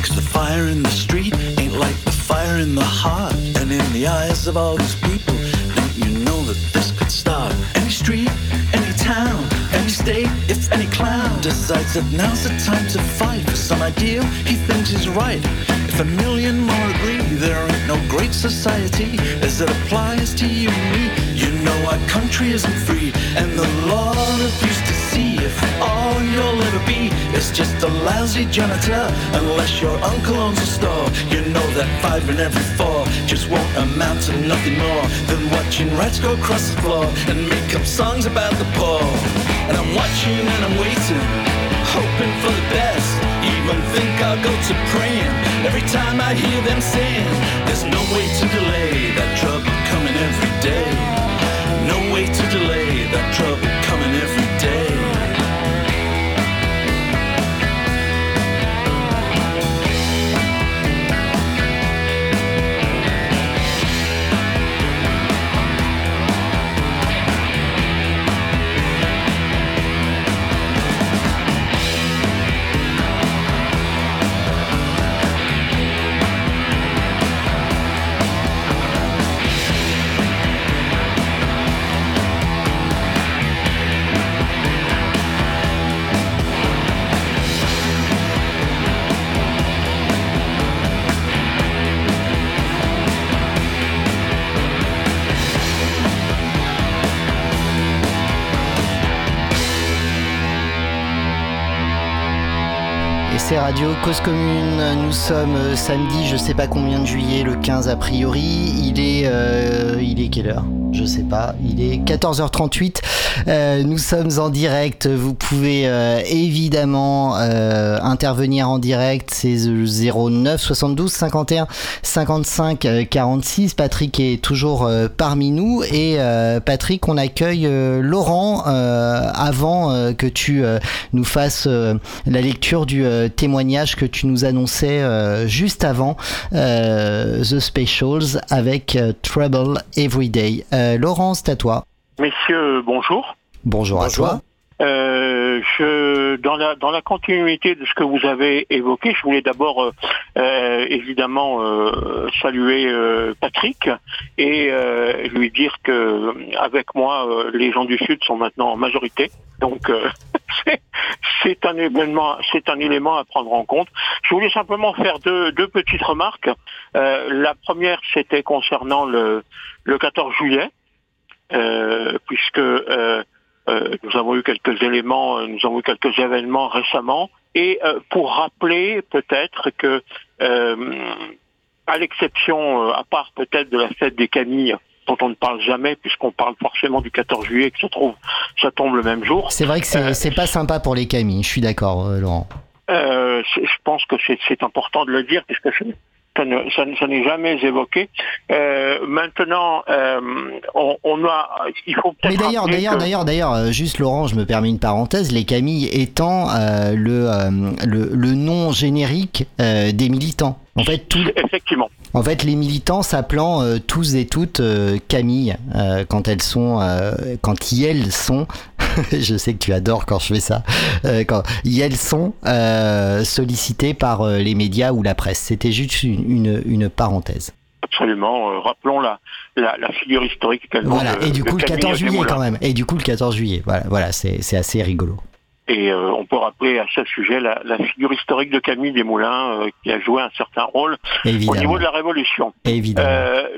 Cause the fire in the street ain't like the fire in the heart. And in the eyes of all these people, don't you know that this could start? Any street, any town, any state, if any clown decides that now's the time to fight for some ideal he thinks is right. If a million more agree, there ain't no great society as it applies to you and me. You know our country isn't free, and the law refused to if all you'll ever be is just a lousy janitor. Unless your uncle owns a store, you know that five in every four just won't amount to nothing more than watching rats go across the floor and make up songs about the poor. And I'm watching and I'm waiting, hoping for the best. Even think I'll go to praying every time I hear them sing. There's no way to delay that trouble coming every day. No way to delay that trouble Radio Cause Commune. Nous sommes euh, samedi, je sais pas combien de juillet, le 15 a priori. Il est, euh, il est quelle heure? Je sais pas. Il est 14h38. Euh, nous sommes en direct. Vous pouvez euh, évidemment euh, intervenir en direct. C'est 09 72 51 55 euh, 46. Patrick est toujours parmi nous. Et Patrick, on accueille Laurent avant que tu nous fasses la lecture du témoignage que tu nous annonçais juste avant The Specials avec Trouble Everyday. Euh, Laurent, c'est à toi. Messieurs, bonjour. Bonjour, à toi. Euh, je, dans, la, dans la continuité de ce que vous avez évoqué, je voulais d'abord euh, euh, évidemment euh, saluer euh, Patrick et euh, lui dire que avec moi, euh, les gens du Sud sont maintenant en majorité. Donc euh, c'est- un événement, c'est un élément à prendre en compte. Je voulais simplement faire deux, petites remarques. Euh, la première, c'était concernant le, le 14 juillet, euh, puisque euh, nous avons eu quelques éléments, nous avons eu quelques événements récemment, et pour rappeler peut-être que, à l'exception, à part peut-être de la fête des Camilles, dont on ne parle jamais, puisqu'on parle forcément du 14 juillet, que ça, trouve, ça tombe le même jour. C'est vrai que c'est Euh, pas sympa pour les Camilles, je suis d'accord, euh, Laurent. Euh, je pense que c'est important de le dire puisque ça ne- ça ne- ça n'est jamais évoqué. Euh, maintenant, on, on a, il faut peut-être Mais d'ailleurs, d'ailleurs, que- d'ailleurs, d'ailleurs, juste Laurent, je me permets une parenthèse, les Camilles étant le, le, le nom générique des militants. En fait, tout, Effectivement. en fait, les militants s'appelant euh, tous et toutes euh, Camille euh, quand elles sont, quand y elles sont. je sais que tu adores quand je fais ça. quand y elles sont sollicitées par les médias ou la presse. C'était juste une, une, une parenthèse. Absolument. Rappelons la, la, la figure historique. Voilà. Et du coup, le Camille 14 juillet quand même. Et du coup, le 14 juillet. Voilà, voilà, c'est assez rigolo. Et euh, on peut rappeler à ce sujet la, la figure historique de Camille Desmoulins euh, qui a joué un certain rôle au niveau de la Révolution. Évidemment. Euh,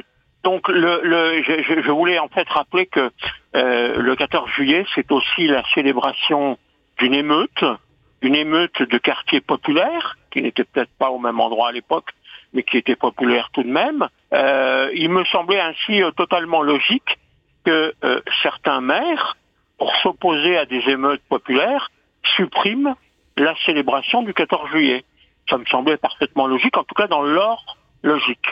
donc le, le, je, je- je voulais en fait rappeler que euh, le 14 juillet, c'est aussi la célébration d'une émeute, une émeute de quartier populaire, qui n'était peut-être pas au même endroit à l'époque, mais qui était populaire tout de même. Euh, il me semblait ainsi euh, totalement logique que euh, certains maires, pour s'opposer à des émeutes populaires, suppriment la célébration du 14 juillet. Ça me semblait parfaitement logique, en tout cas dans l'ordre logique.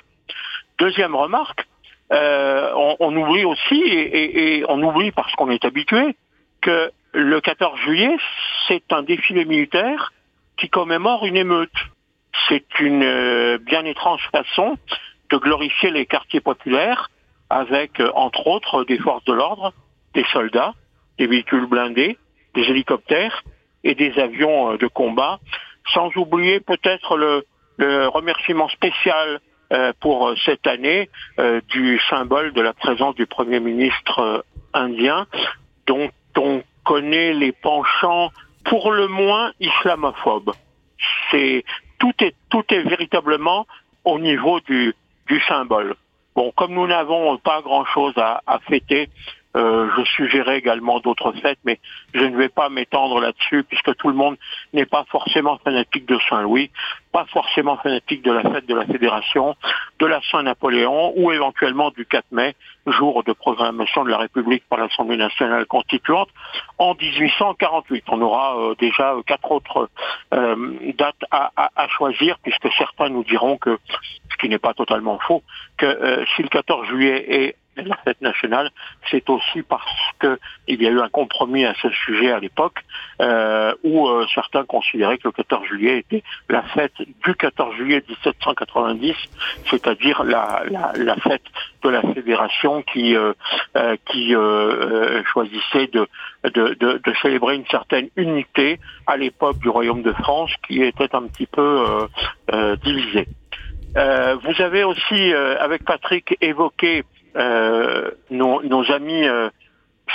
Deuxième remarque, euh, on, oublie aussi, et on oublie parce qu'on est habitué, que le 14 juillet, c'est un défilé militaire qui commémore une émeute. C'est une euh, bien étrange façon de glorifier les quartiers populaires avec, euh, entre autres, des forces de l'ordre, des soldats, des véhicules blindés, des hélicoptères et des avions euh, de combat, sans oublier peut-être le, remerciement spécial euh, pour euh, cette année du symbole de la présence du Premier ministre indien, dont on connaît les penchants pour le moins islamophobes. C'est tout est tout est véritablement au niveau du, du symbole. Bon, comme nous n'avons pas grand-chose à fêter, euh, je suggérais également d'autres fêtes, mais je ne vais pas m'étendre là-dessus puisque tout le monde n'est pas forcément fanatique de Saint-Louis, pas forcément fanatique de la fête de la Fédération, de la Saint-Napoléon ou éventuellement du 4 mai, jour de proclamation de la République par l'Assemblée nationale constituante en 1848. On aura euh, déjà quatre autres euh, dates à, à- à choisir puisque certains nous diront que, ce qui n'est pas totalement faux, que euh, si le 14 juillet est la fête nationale, c'est aussi parce que il y a eu un compromis à ce sujet à l'époque, euh, où euh, certains considéraient que le 14 juillet était la fête du 14 juillet 1790, c'est-à-dire la, la, la fête de la fédération qui euh, euh, qui euh, euh, choisissait de, de, de, de célébrer une certaine unité à l'époque du royaume de France qui était un petit peu divisé. Euh, vous avez aussi, avec Patrick, évoqué nos, nos amis,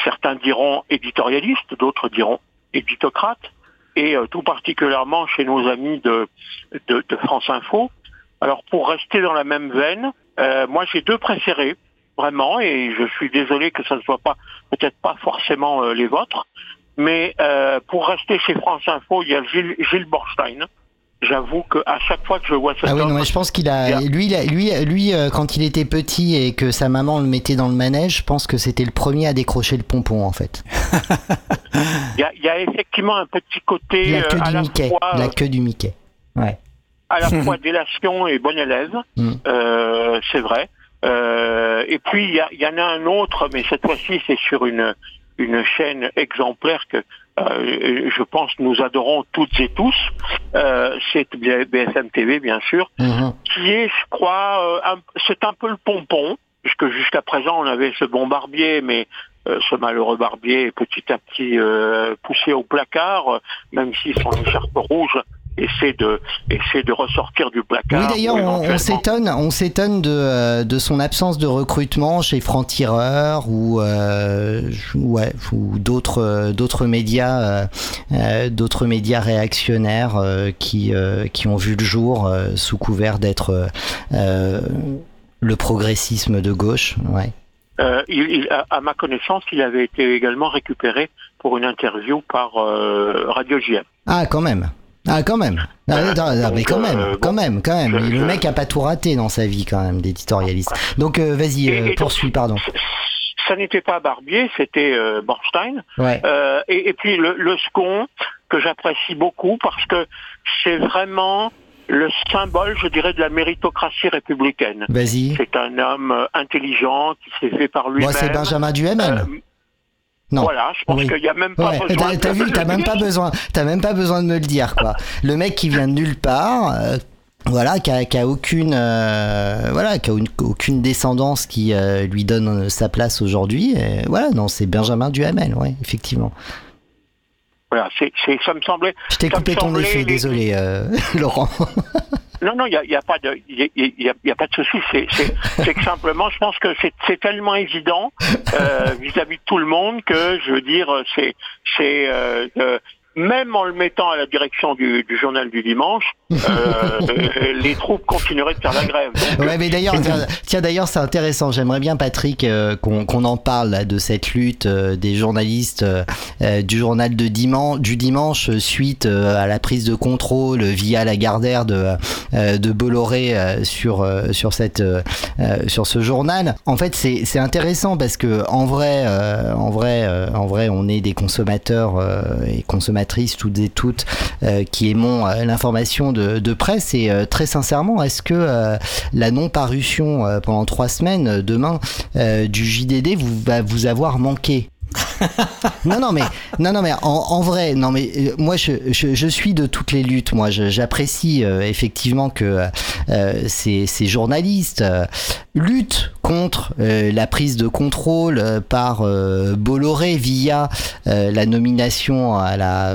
certains diront éditorialistes, d'autres diront éditocrates, et euh, tout particulièrement chez nos amis de, de, de France Info. Alors pour rester dans la même veine, euh, moi j'ai deux préférés, vraiment, et je suis désolé que ça ne soit pas peut-être pas forcément euh, les vôtres, mais euh, pour rester chez France Info, il y a Gilles, Gilles Borstein. J'avoue qu'à chaque fois que je vois cet Ah oui, homme, non, mais je pense qu'il a, lui, lui, lui, euh, quand il était petit et que sa maman le mettait dans le manège, je pense que c'était le premier à décrocher le pompon en fait. il y a, il y a effectivement un petit côté La euh, queue à du la Mickey, fois, la euh, queue du Mickey. Ouais. à la fois délation et bon élève, Mm. euh, c'est vrai. Euh, et puis il y, y en a un autre, mais cette fois-ci c'est sur une une chaîne exemplaire que euh, je pense nous adorons toutes et tous. Euh, c'est BFM TV bien sûr, Mhm. qui est, je crois, euh, c'est un peu le pompon, puisque jusqu'à présent on avait ce bon barbier, mais euh, ce malheureux barbier est petit à petit poussé au placard, même si son écharpe rouge essaie de essaie de ressortir du placard. Oui, d'ailleurs, on, s'étonne, on s'étonne de, euh, de son absence de recrutement chez Franc-Tireur ou euh, ouais, ou d'autres euh, d'autres médias, euh, d'autres médias réactionnaires euh, qui qui ont vu le jour sous couvert d'être le progressisme de gauche. Ouais. Euh, il- il- à, à ma connaissance, il avait été également récupéré pour une interview par euh, Radio JM. Ah, quand même. Ah, quand même. Ah, Euh, non, non, mais donc, quand même, euh, quand même, quand même. le mec a pas tout raté dans sa vie, quand même, d'éditorialiste. Donc, euh, vas-y, euh, poursuis, pardon. Ça n'était pas Barbier, c'était euh, Borstein. Ouais. Euh, et, et puis le, le second que j'apprécie beaucoup parce que c'est vraiment le symbole, je dirais, de la méritocratie républicaine. Vas-y. C'est un homme euh, intelligent qui s'est fait par lui-même. Moi, c'est Benjamin Duhamel. Euh, non. Voilà, je pense Oui. qu'il n'y a même pas Ouais, besoin. t'as, vu, t'as même pas besoin, t'as même pas besoin de me le dire, quoi. Le mec qui vient de nulle part, euh, voilà, qui a, qui a aucune, euh, voilà, qui a une- aucune descendance qui euh, lui donne sa place aujourd'hui. Voilà, non, c'est Benjamin Duhamel, ouais, effectivement. Voilà, c'est, c'est, ça me semblait. Je t'ai coupé ton effet, désolé, euh, Laurent. Non, non, il n'y a, y a pas de, y a, y a- y a pas de souci. C'est, c'est, c'est que simplement, je pense que c'est, c'est tellement évident euh, vis-à-vis de tout le monde que, je veux dire, c'est, c'est euh, euh, même en le mettant à la direction du, du journal du dimanche, euh, euh, les troupes continueraient de faire la grève. Donc, Ouais, mais d'ailleurs, tiens, tiens, d'ailleurs, c'est intéressant. J'aimerais bien, Patrick, euh, qu'on qu'on en parle là, de cette lutte euh, des journalistes euh, euh, du journal de dimanche, du dimanche euh, suite euh, à la prise de contrôle via la Gardère de euh, de Bolloré euh, sur euh, sur cette euh, euh, sur ce journal. En fait, c'est c'est intéressant parce que en vrai, euh, en vrai, euh, en vrai, on est des consommateurs euh, et consommatrices toutes et toutes euh, qui aimons euh, l'information de, presse. Et euh, très sincèrement, est-ce que la non-parution pendant trois semaines demain du JDD va vous avoir manqué? Non non mais non non mais en, en vrai non mais euh, moi je, je, je suis de toutes les luttes moi. J'apprécie euh, effectivement que euh, ces, ces journalistes luttent contre la prise de contrôle par Bolloré via la nomination à la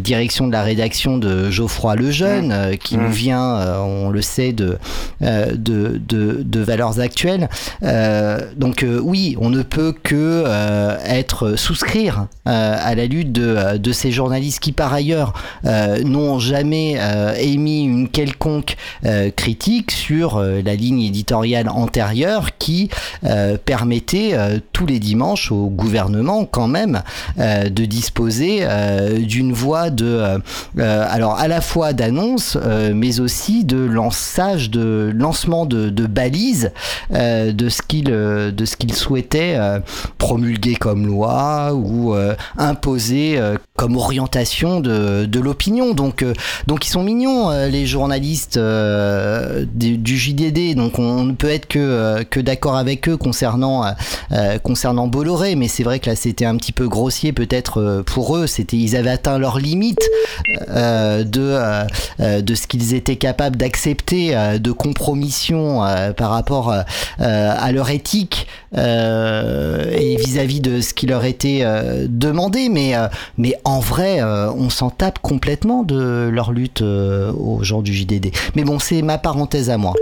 direction de la rédaction de Geoffroy Lejeune euh, qui nous vient on le sait de de, de, de valeurs actuelles. Donc oui, on ne peut que être souscrire euh, à la lutte de, euh, de ces journalistes qui par ailleurs euh, n'ont jamais euh, émis une quelconque euh, critique sur euh, la ligne éditoriale antérieure qui euh, permettait euh, tous les dimanches au gouvernement quand même euh, de disposer euh, d'une voie de euh, euh, alors à la fois d'annonce euh, mais aussi de lançage de lancement de, balises euh, de ce qu'il euh, de ce qu'il souhaitait euh, promulguer comme loi ou euh, imposer euh, comme orientation de, de l'opinion. Donc euh, donc ils sont mignons les journalistes du, JDD donc on ne peut être que que d'accord avec eux concernant concernant Bolloré. Mais c'est vrai que là c'était un petit peu grossier peut-être pour eux. C'était ils avaient atteint leurs limites euh, de de ce qu'ils étaient capables d'accepter de compromission par rapport à leur éthique et vis-à-vis de ce qui leur était euh, demandé mais euh, mais en vrai euh, on s'en tape complètement de leur lutte aux gens du JDD mais bon c'est ma parenthèse à moi.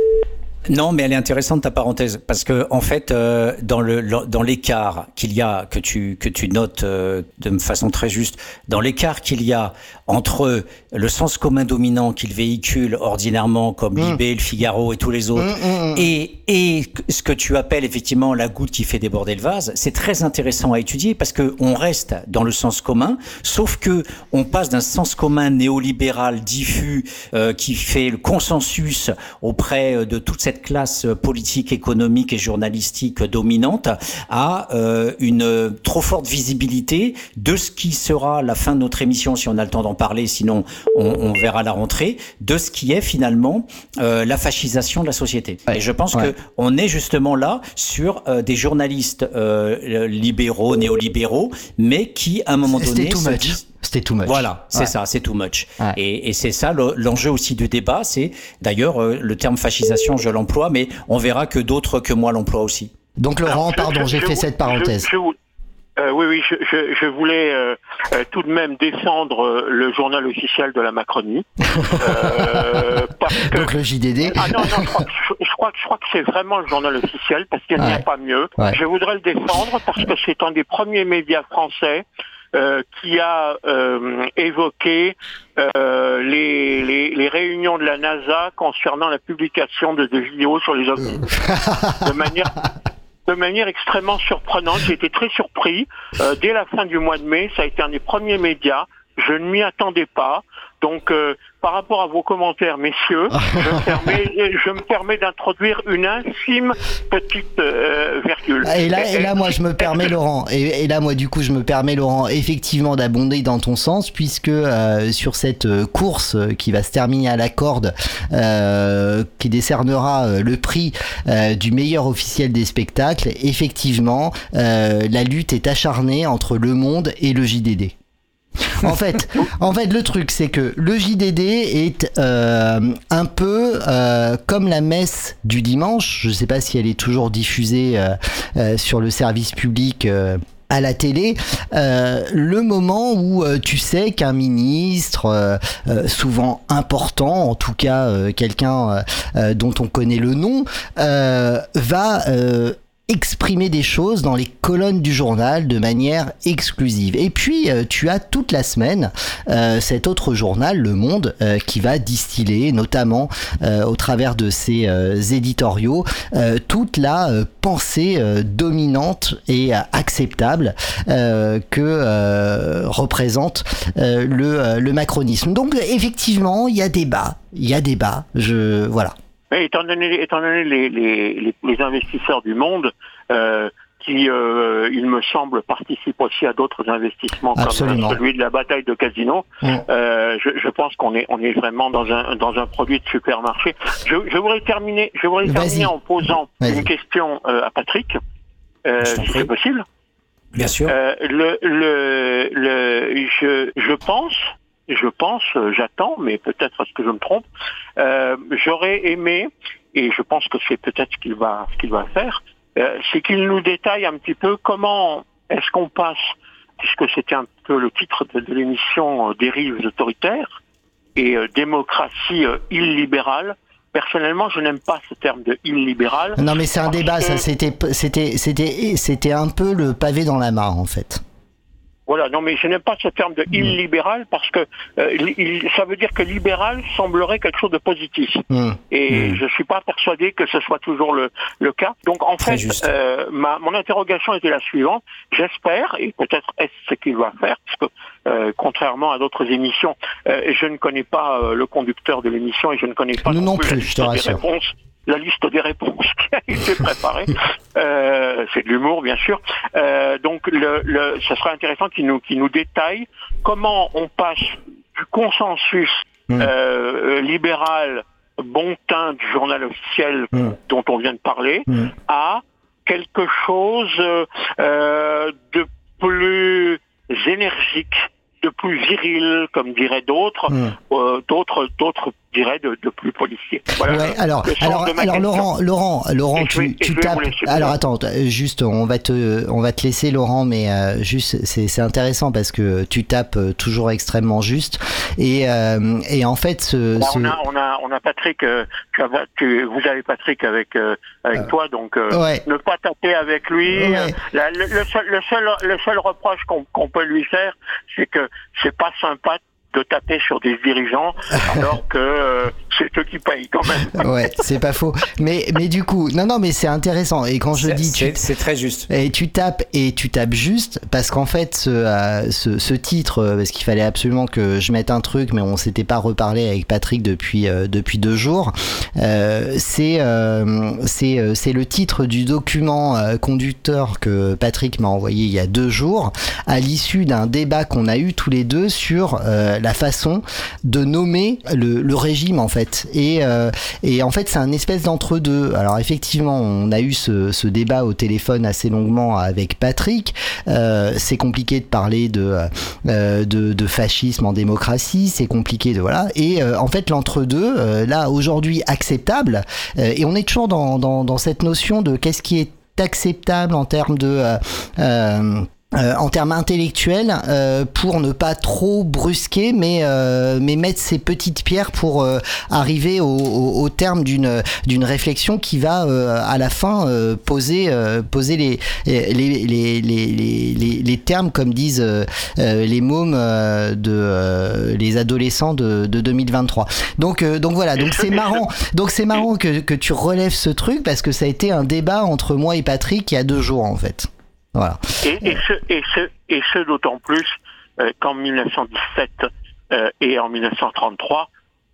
Non, mais elle est intéressante ta parenthèse parce que en fait, dans le dans l'écart qu'il y a que tu que tu notes de façon très juste, dans l'écart qu'il y a entre le sens commun dominant qu'il véhicule ordinairement comme Libé, le Figaro et tous les autres, et et ce que tu appelles effectivement la goutte qui fait déborder le vase, c'est très intéressant à étudier parce que on reste dans le sens commun, sauf que on passe d'un sens commun néolibéral diffus euh, qui fait le consensus auprès euh, de toute cette classe euh, politique, économique et journalistique dominante à euh, une euh, trop forte visibilité de ce qui sera la fin de notre émission si on a le temps d'en parler, sinon on, on verra la rentrée, de ce qui est finalement euh, la fascisation de la société. Et je pense Ouais. que on est justement là sur euh, des journalistes euh, libéraux, néolibéraux, mais qui à un moment c'était donné c'était too much voilà, c'est Ouais. ça, c'est too much. Ouais. Et, et c'est ça le- l'enjeu aussi du débat. C'est d'ailleurs euh, le terme fascisation, je l'emploie, mais on verra que d'autres que moi l'emploient aussi. donc Laurent Alors, je- pardon j'ai fait cette parenthèse je- je vou- euh, oui, oui, je, je- je voulais euh, euh, tout de même descendre euh, le journal officiel de la Macronie. Euh, parce que- donc le JDD Ah non, non, je crois, que- je, crois, que- je crois que c'est vraiment le journal officiel parce qu'il n'y a Ouais. pas mieux. Ouais. Je voudrais le défendre parce que c'est un des premiers médias français euh, qui a euh, évoqué euh, les, les, les réunions de la NASA concernant la publication de, de vidéos sur les ovnis. de manière de manière extrêmement surprenante. J'ai été très surpris. Euh, dès la fin du mois de mai, ça a été un des premiers médias. Je ne m'y attendais pas. Donc, euh, par rapport à vos commentaires, messieurs, je me permets, permets d'introduire une infime petite euh, virgule. Ah, Et là, et là, moi, je me permets, Laurent, et, et là, moi, du coup, je me permets, Laurent, effectivement, d'abonder dans ton sens, puisque euh, sur cette euh, course euh, qui va se terminer à la corde, euh, qui décernera le prix euh, du meilleur officiel des spectacles, effectivement, euh, la lutte est acharnée entre Le Monde et le JDD. En fait, en fait, le truc, c'est que le JDD est euh, un peu euh, comme la messe du dimanche. Je ne sais pas si elle est toujours diffusée euh, sur le service public. à la télé, le moment où tu sais qu'un ministre, souvent important, en tout cas quelqu'un dont on connaît le nom, va exprimer des choses dans les colonnes du journal de manière exclusive. Et puis euh, tu as toute la semaine euh, cet autre journal, Le Monde, euh, qui va distiller, notamment au travers de ses éditoriaux, toute la pensée dominante et acceptable que représente le, le macronisme. Donc effectivement, il y a débat, il y a débat. Je voilà. Mais étant donné, étant donné les, les, les, les investisseurs du monde, euh, qui, euh, il me semble, participent aussi à d'autres investissements Absolument. comme celui de la bataille de Casino, Mm. euh, je, je pense qu'on est, on est vraiment dans un, dans un produit de supermarché. Je, je voudrais terminer, je voudrais terminer en posant une question euh, à Patrick, si c'est possible. Bien sûr. Le, le, le, je, je pense, je pense, euh, j'attends, mais peut-être est-ce que je me trompe. euh, J'aurais aimé, et je pense que c'est peut-être ce qu'il va, ce qu'il va faire, euh, c'est qu'il nous détaille un petit peu comment est-ce qu'on passe, puisque c'était un peu le titre de, de l'émission, euh, dérives autoritaires et euh, démocratie euh, illibérale. Personnellement, je n'aime pas ce terme de illibéral. Non mais c'est un débat, que- ça c'était c'était c'était c'était un peu le pavé dans la mare en fait. Voilà, non mais je n'aime pas ce terme de illibéral parce que euh, il- ça veut dire que libéral semblerait quelque chose de positif. Hmm. Et Mm. je suis pas persuadé que ce soit toujours le, le cas. Donc en Très fait, euh, ma, mon interrogation était la suivante. J'espère, et peut-être est-ce ce qu'il va faire, parce que euh, contrairement à d'autres émissions, euh, je ne connais pas euh, le conducteur de l'émission et je ne connais pas non la plus, liste je te des rassure. réponses la liste des réponses qui a été préparée. Euh, c'est de l'humour, bien sûr. Euh, donc, le, le, ce serait intéressant qu'il nous, qu'il nous détaille comment on passe du consensus Mm. euh, libéral bon teint du journal officiel Mm. dont on vient de parler Mm. à quelque chose de plus énergique, de plus viril, comme diraient d'autres, d'autres, d'autres diraient de, de plus policier. Voilà. Ouais, alors, alors, alors. Laurent, Laurent, Laurent, Et je vais- tu, tu tapes. Alors attends, euh, juste, on va te, on va te laisser, Laurent, mais euh, juste, c'est, c'est intéressant parce que tu tapes euh, toujours extrêmement juste et, euh, et en fait, ce, Bah, ce- on, a, on, a, on a Patrick, euh, tu as- tu- vous avez Patrick avec, euh, avec toi, donc euh, ouais. ne pas taper avec lui. Ouais. la- le, le seul, le, seul, le seul reproche qu'on qu'on peut lui faire, c'est que c'est pas sympa de taper sur des dirigeants alors que euh, c'est eux qui payent quand même. ouais, c'est pas faux. Mais, mais du coup, non, non, mais c'est intéressant. Et quand je dis, tu, c'est très juste. Et tu tapes et tu tapes juste parce qu'en fait ce, euh, ce, ce titre euh, parce qu'il fallait absolument que je mette un truc mais on s'était pas reparlé avec Patrick depuis euh, depuis deux jours euh, c'est euh, c'est euh, c'est le titre du document euh, conducteur que Patrick m'a envoyé il y a deux jours à l'issue d'un débat qu'on a eu tous les deux sur la façon de nommer le, régime en fait. Et euh, et en fait c'est un espèce d'entre deux alors effectivement on a eu ce, ce débat au téléphone assez longuement avec Patrick. Euh, c'est compliqué de parler de, euh, de de fascisme en démocratie. C'est compliqué de voilà. Et en fait l'entre-deux là aujourd'hui acceptable. Et on est toujours dans, dans cette notion de qu'est-ce qui est acceptable en termes de euh, en termes intellectuels euh, pour ne pas trop brusquer mais euh, mais mettre ses petites pierres pour euh, arriver au, terme d'une d'une réflexion qui va euh, à la fin poser poser les les, les, les, les, termes comme disent les mômes de les adolescents de, de 2023 donc donc voilà. Donc c'est marrant. Donc c'est marrant que, que tu relèves ce truc parce que ça a été un débat entre moi et Patrick il y a deux jours en fait voilà Et, et ce, et ce, et ce d'autant plus euh, qu'en 1917 euh, et en 1933,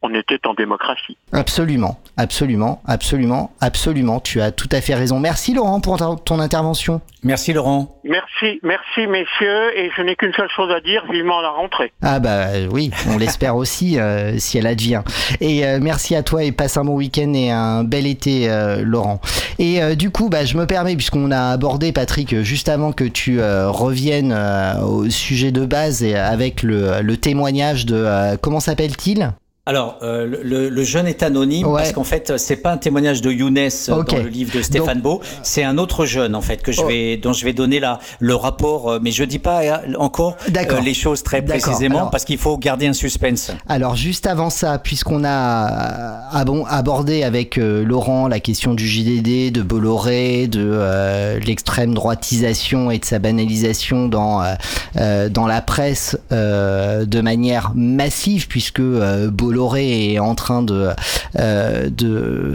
on était en démocratie. Absolument, absolument, absolument, absolument. Tu as tout à fait raison. Merci Laurent pour ta- ton intervention. Merci Laurent. Merci, merci messieurs, et je n'ai qu'une seule chose à dire, vivement la rentrée. Ah bah oui, on l'espère aussi euh, si elle advient. Et euh, merci à toi et passe un bon week-end et un bel été euh, Laurent. Et euh, du coup, bah, je me permets, puisqu'on a abordé, Patrick, juste avant que tu euh, reviennes euh, au sujet de base et avec le, témoignage de... euh, comment s'appelle-t-il? Alors, euh, le, le jeune est anonyme Ouais. parce qu'en fait, c'est pas un témoignage de Younes euh, dans le livre de Stéphane Beau, c'est un autre jeune en fait que je Oh. vais, dont je vais donner la, le rapport, euh, mais je dis pas euh, encore euh, les choses très précisément Alors- parce qu'il faut garder un suspense. Alors juste avant ça, puisqu'on a abordé avec euh, Laurent la question du JDD, de Bolloré, de l'extrême droitisation et de sa banalisation dans dans la presse euh, de manière massive, puisque euh, Bolloré est en train de euh,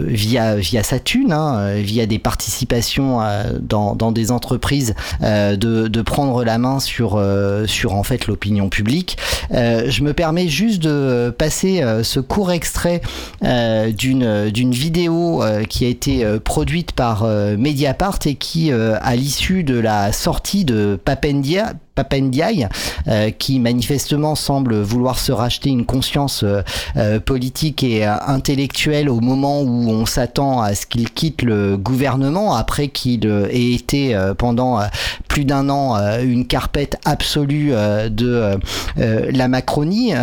via via sa thune, hein, euh, via des participations euh, dans des entreprises, de prendre la main sur en fait l'opinion publique. Je me permets juste de passer ce court extrait d'une vidéo qui a été produite par Mediapart et qui, à l'issue de la sortie de Papendia, Papendiaï, euh, qui manifestement semble vouloir se racheter une conscience euh, euh, politique et intellectuelle au moment où on s'attend à ce qu'il quitte le gouvernement après qu'il ait été pendant plus d'un an une carpette absolue de la Macronie.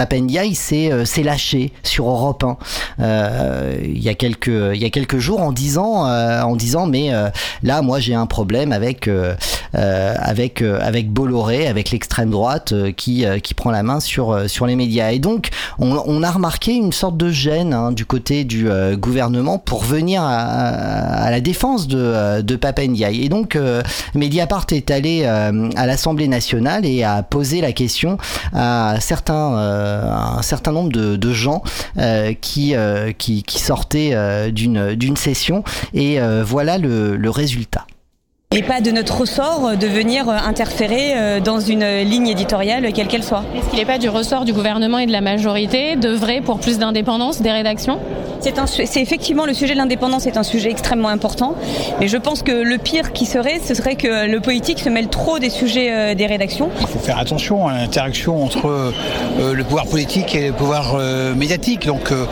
Papendiaï s'est euh, s'est lâché sur Europe 1 euh, il y a quelques jours en disant euh, en disant mais là moi j'ai un problème avec avec avec Bolloré avec l'extrême droite qui qui prend la main sur sur les médias. Et donc on, a remarqué une sorte de gêne hein, du côté du gouvernement pour venir à, la défense de de et donc Mediapart est allé à l'Assemblée nationale et a posé la question à certains un certain nombre de, gens euh, qui, euh, qui qui sortaient euh, d'une d'une session et euh, voilà le, le résultat. Il n'est pas de notre ressort de venir interférer euh, dans une ligne éditoriale, quelle qu'elle soit. Est-ce qu'il n'est pas du ressort du gouvernement et de la majorité d'œuvrer pour plus d'indépendance des rédactions? C'est un su- c'est effectivement le sujet de l'indépendance est un sujet extrêmement important, mais je pense que le pire qui serait, ce serait que le politique se mêle trop des sujets euh, des rédactions. Il faut faire attention à l'interaction entre euh, le pouvoir politique et le pouvoir euh, médiatique. Donc euh,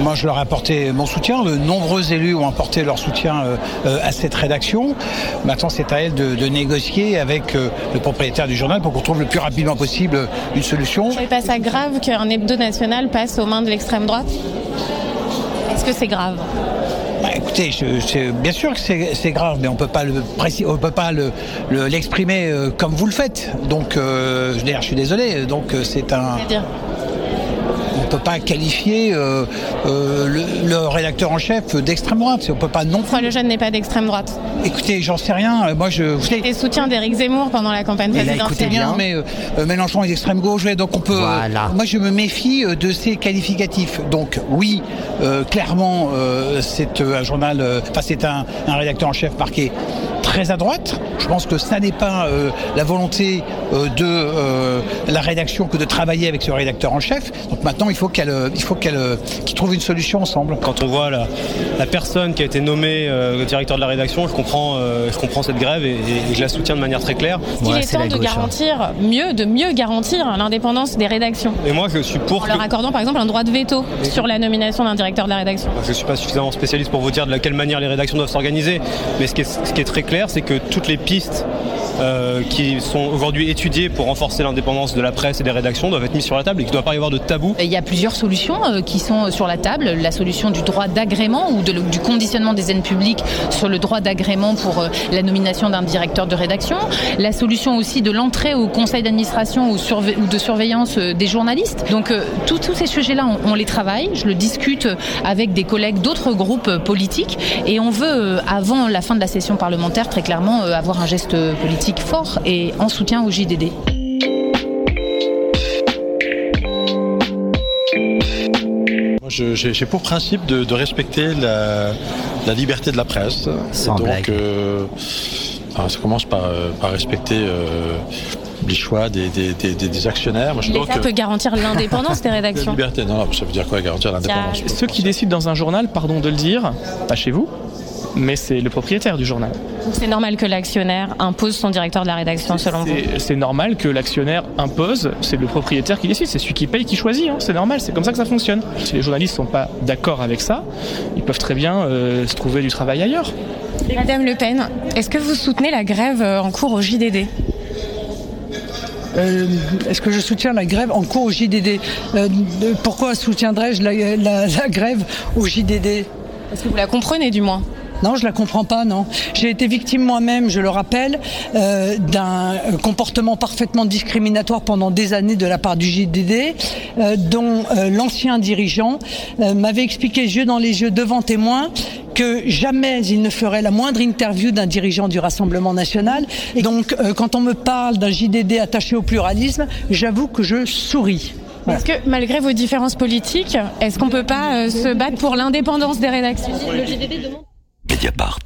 moi je leur ai apporté mon soutien. De nombreux élus ont apporté leur soutien euh, euh, à cette rédaction. Maintenant c'est à elle de, de négocier avec euh, le propriétaire du journal pour qu'on trouve le plus rapidement possible une solution. Vous trouvez pas ça grave qu'un hebdo national passe aux mains de l'extrême droite? Est-ce que c'est grave? Bah, écoutez, je- bien sûr que c'est grave, mais on peut pas le on peut pas le- le- l'exprimer euh, comme vous le faites. Donc, euh, je, je suis désolé. Donc, euh, c'est un. Peut pas qualifier euh, euh, le, le rédacteur en chef d'extrême droite. On peut pas non Pourquoi le jeune n'est pas d'extrême droite Écoutez, j'en sais rien. Euh, Moi, je. Vous savez, Des soutiens d'Éric Zemmour pendant la campagne présidentielle. bien. mais euh, Mélenchon est d'extrême gauche, ouais, donc on peut. Voilà. moi, je me méfie euh, de ces qualificatifs. Donc, oui, euh, clairement, euh, c'est euh, un journal. euh, Enfin, c'est un, un rédacteur en chef marqué très à droite. Je pense que ça n'est pas euh, la volonté euh, de euh, la rédaction que de travailler avec ce rédacteur en chef. Donc maintenant, il faut qu'elle, euh, il faut qu'elle, euh, qu'ils trouvent une solution ensemble. Quand on voit la, la personne qui a été nommée euh, directeur de la rédaction, je comprends, euh, je comprends cette grève et, et- et je la soutiens de manière très claire. Il Ouais, est c'est temps la de gauche, hein. garantir mieux, de mieux garantir l'indépendance des rédactions. Et moi, je suis pour En que... leur accordant par exemple un droit de veto sur la nomination d'un directeur de la rédaction. Je ne suis pas suffisamment spécialiste pour vous dire de la quelle manière les rédactions doivent s'organiser, mais ce qui est, ce qui est très clair, c'est que toutes les pistes euh, qui sont aujourd'hui étudiées pour renforcer l'indépendance de la presse et des rédactions doivent être mises sur la table et qu'il ne doit pas y avoir de tabou. Il y a plusieurs solutions euh, qui sont sur la table. La solution du droit d'agrément ou du conditionnement des aides publiques sur le droit d'agrément pour euh, la nomination d'un directeur de rédaction. La solution aussi de l'entrée au conseil d'administration ou, de surveillance des journalistes. Donc tous ces sujets-là, on, les travaille. Je le discute avec des collègues d'autres groupes politiques et on veut, avant la fin de la session parlementaire, très clairement avoir un geste politique fort et en soutien au JDD. J'ai pour principe de, de respecter la, la liberté de la presse. Sans donc, blague. euh, ça commence par, euh, par respecter euh, les choix des, des, des- des- actionnaires. L'État peut garantir l'indépendance des la rédactions. liberté, non, non, ça veut dire quoi garantir l'indépendance? Ceux qui décident dans un journal, pardon de le dire, pas chez vous, mais c'est le propriétaire du journal. Donc c'est normal que l'actionnaire impose son directeur de la rédaction selon vous C'est- normal que l'actionnaire impose, c'est le propriétaire qui décide, c'est celui qui paye qui choisit, hein, c'est normal, c'est comme ça que ça fonctionne. Si les journalistes sont pas d'accord avec ça, ils peuvent très bien euh, se trouver du travail ailleurs. Madame Le Pen, est-ce que vous soutenez la grève euh, en cours au JDD Euh, Est-ce que je soutiens la grève en cours au JDD Euh, de- Pourquoi soutiendrais-je la, la- la grève au JDD Est-ce que vous la comprenez du moins non, je la comprends pas, non. J'ai été victime moi-même, je le rappelle, euh, d'un comportement parfaitement discriminatoire pendant des années de la part du JDD, euh, dont euh, l'ancien dirigeant euh, m'avait expliqué yeux dans les yeux devant témoins que jamais il ne ferait la moindre interview d'un dirigeant du Rassemblement national. Et donc, euh, quand on me parle d'un JDD attaché au pluralisme, j'avoue que je souris. Voilà. Est-ce que malgré vos différences politiques, est-ce qu'on peut pas euh, se battre pour l'indépendance des rédactions? Le JDD demande Mediapart.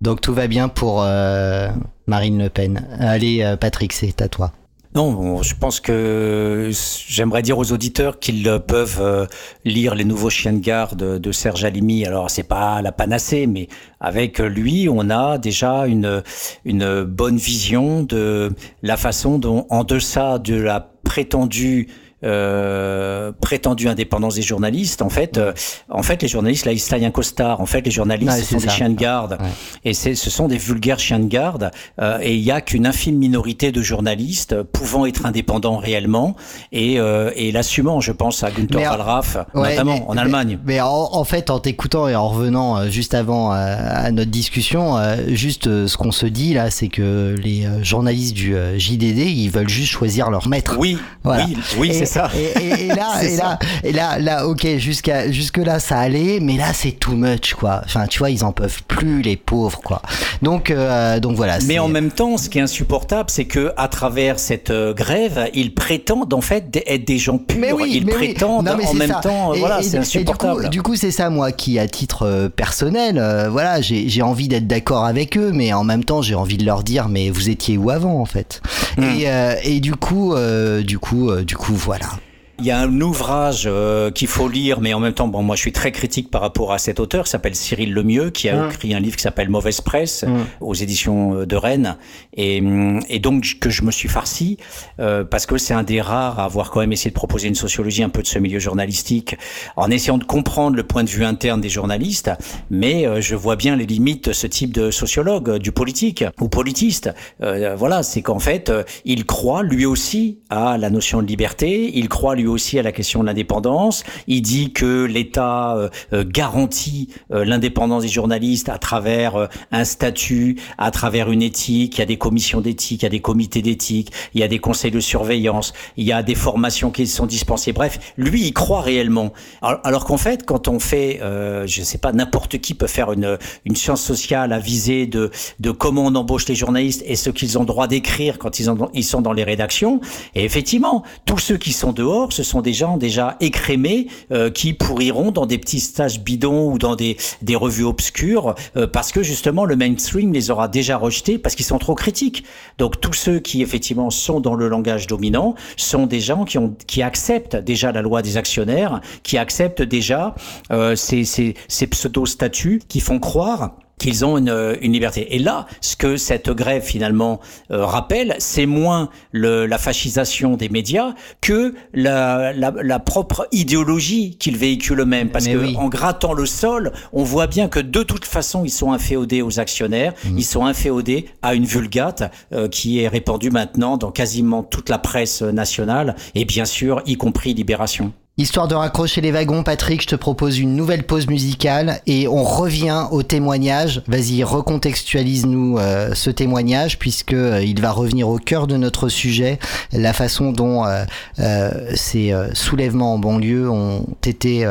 Donc tout va bien pour euh, Marine Le Pen. Allez, euh, Patrick, c'est à toi. Non, je pense que j'aimerais dire aux auditeurs qu'ils euh, peuvent lire les nouveaux chiens de garde de Serge Alimi. Alors c'est pas la panacée, mais avec lui, on a déjà une une bonne vision de la façon dont, en deçà de la prétendue euh, prétendue indépendance des journalistes, en fait, euh, en fait, les journalistes, là, ils se taillent un costard. En fait, les journalistes, Ouais, ce sont des chiens de garde. Et c'est, ce sont des vulgaires chiens de garde. euh, et il y a qu'une infime minorité de journalistes pouvant être indépendants réellement et, euh, et l'assumant. Je pense à Günther Wallraff, Ouais, notamment mais- en Allemagne. Mais, mais en, en fait, en t'écoutant et en revenant euh, juste avant euh, à notre discussion, euh, juste ce qu'on se dit là, c'est que les euh, journalistes du JDD, ils veulent juste choisir leur maître. Oui, Voilà. oui, oui, Et- c'est ça. Et, et- et là, et ça. là, et là, là, ok, jusqu'à jusque là, ça allait, mais là, c'est too much, quoi. Enfin, tu vois, ils en peuvent plus, les pauvres, quoi. Donc, euh, donc voilà. Mais en même temps, ce qui est insupportable, c'est que à travers cette euh, grève, ils prétendent en fait être des gens purs. Mais oui, ils mais oui. prétendent Non, mais en même ça. temps, Et- voilà, c'est insupportable. Du coup, du coup, c'est ça, moi, qui, à titre euh, personnel, euh, voilà, j'ai j'ai envie d'être d'accord avec eux, mais en même temps, j'ai envie de leur dire, mais vous étiez où avant, en fait? Hmm. et, euh, et du coup, euh, du coup, euh, du coup, voilà. fuera. Il y a un ouvrage euh, qu'il faut lire, mais en même temps, bon, moi je suis très critique par rapport à cet auteur, qui s'appelle Cyril Lemieux, qui a Hum. écrit un livre qui s'appelle Mauvaise Presse, Hum. aux éditions euh, de Rennes, et, hum, et donc que je me suis farci, euh, parce que c'est un des rares à avoir quand même essayé de proposer une sociologie un peu de ce milieu journalistique, en essayant de comprendre le point de vue interne des journalistes, mais euh, je vois bien les limites de ce type de sociologue, euh, du politique ou politiste. Euh, voilà, c'est qu'en fait, il croit lui aussi à la notion de liberté, il croit lui aussi à la question de l'indépendance, il dit que l'État euh, euh, garantit euh, l'indépendance des journalistes à travers un statut, à travers une éthique, il y a des commissions d'éthique, il y a des comités d'éthique, il y a des conseils de surveillance, il y a des formations qui sont dispensées. Bref, lui, il croit réellement. Alors, qu'en fait, quand on fait, je sais pas, n'importe qui peut faire une, une science sociale à viser de, de comment on embauche les journalistes et ce qu'ils ont droit d'écrire quand ils sont dans les rédactions. Et effectivement, tous ceux qui sont dehors, ce sont des gens déjà écrémés euh, qui pourriront dans des petits stages bidons ou dans des, des revues obscures euh, parce que justement le mainstream les aura déjà rejetés parce qu'ils sont trop critiques. Donc tous ceux qui effectivement sont dans le langage dominant sont des gens qui, ont, qui acceptent déjà la loi des actionnaires, qui acceptent déjà euh, ces, ces, ces pseudo-statuts qui font croire qu'ils ont une, une liberté. Et là, ce que cette grève finalement euh, rappelle, c'est moins le, la fascisation des médias que la, la, la propre idéologie qu'ils véhiculent eux-mêmes. Parce Mais que oui. en grattant le sol, on voit bien que de toute façon, ils sont inféodés aux actionnaires, Mmh. ils sont inféodés à une vulgate euh, qui est répandue maintenant dans quasiment toute la presse nationale et bien sûr, y compris Libération. Histoire de raccrocher les wagons, Patrick, je te propose une nouvelle pause musicale et on revient au témoignage. Vas-y, recontextualise-nous euh, ce témoignage puisque euh, il va revenir au cœur de notre sujet, la façon dont euh, euh, ces euh, soulèvements en banlieue ont été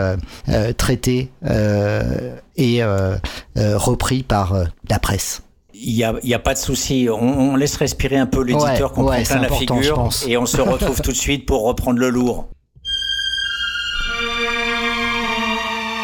traités euh, et repris par la presse. Il y a, y a pas de souci. On, on laisse respirer un peu l'éditeur Ouais, qu'on ouais, prend plein la figure pense. et on se retrouve tout de suite pour reprendre le lourd.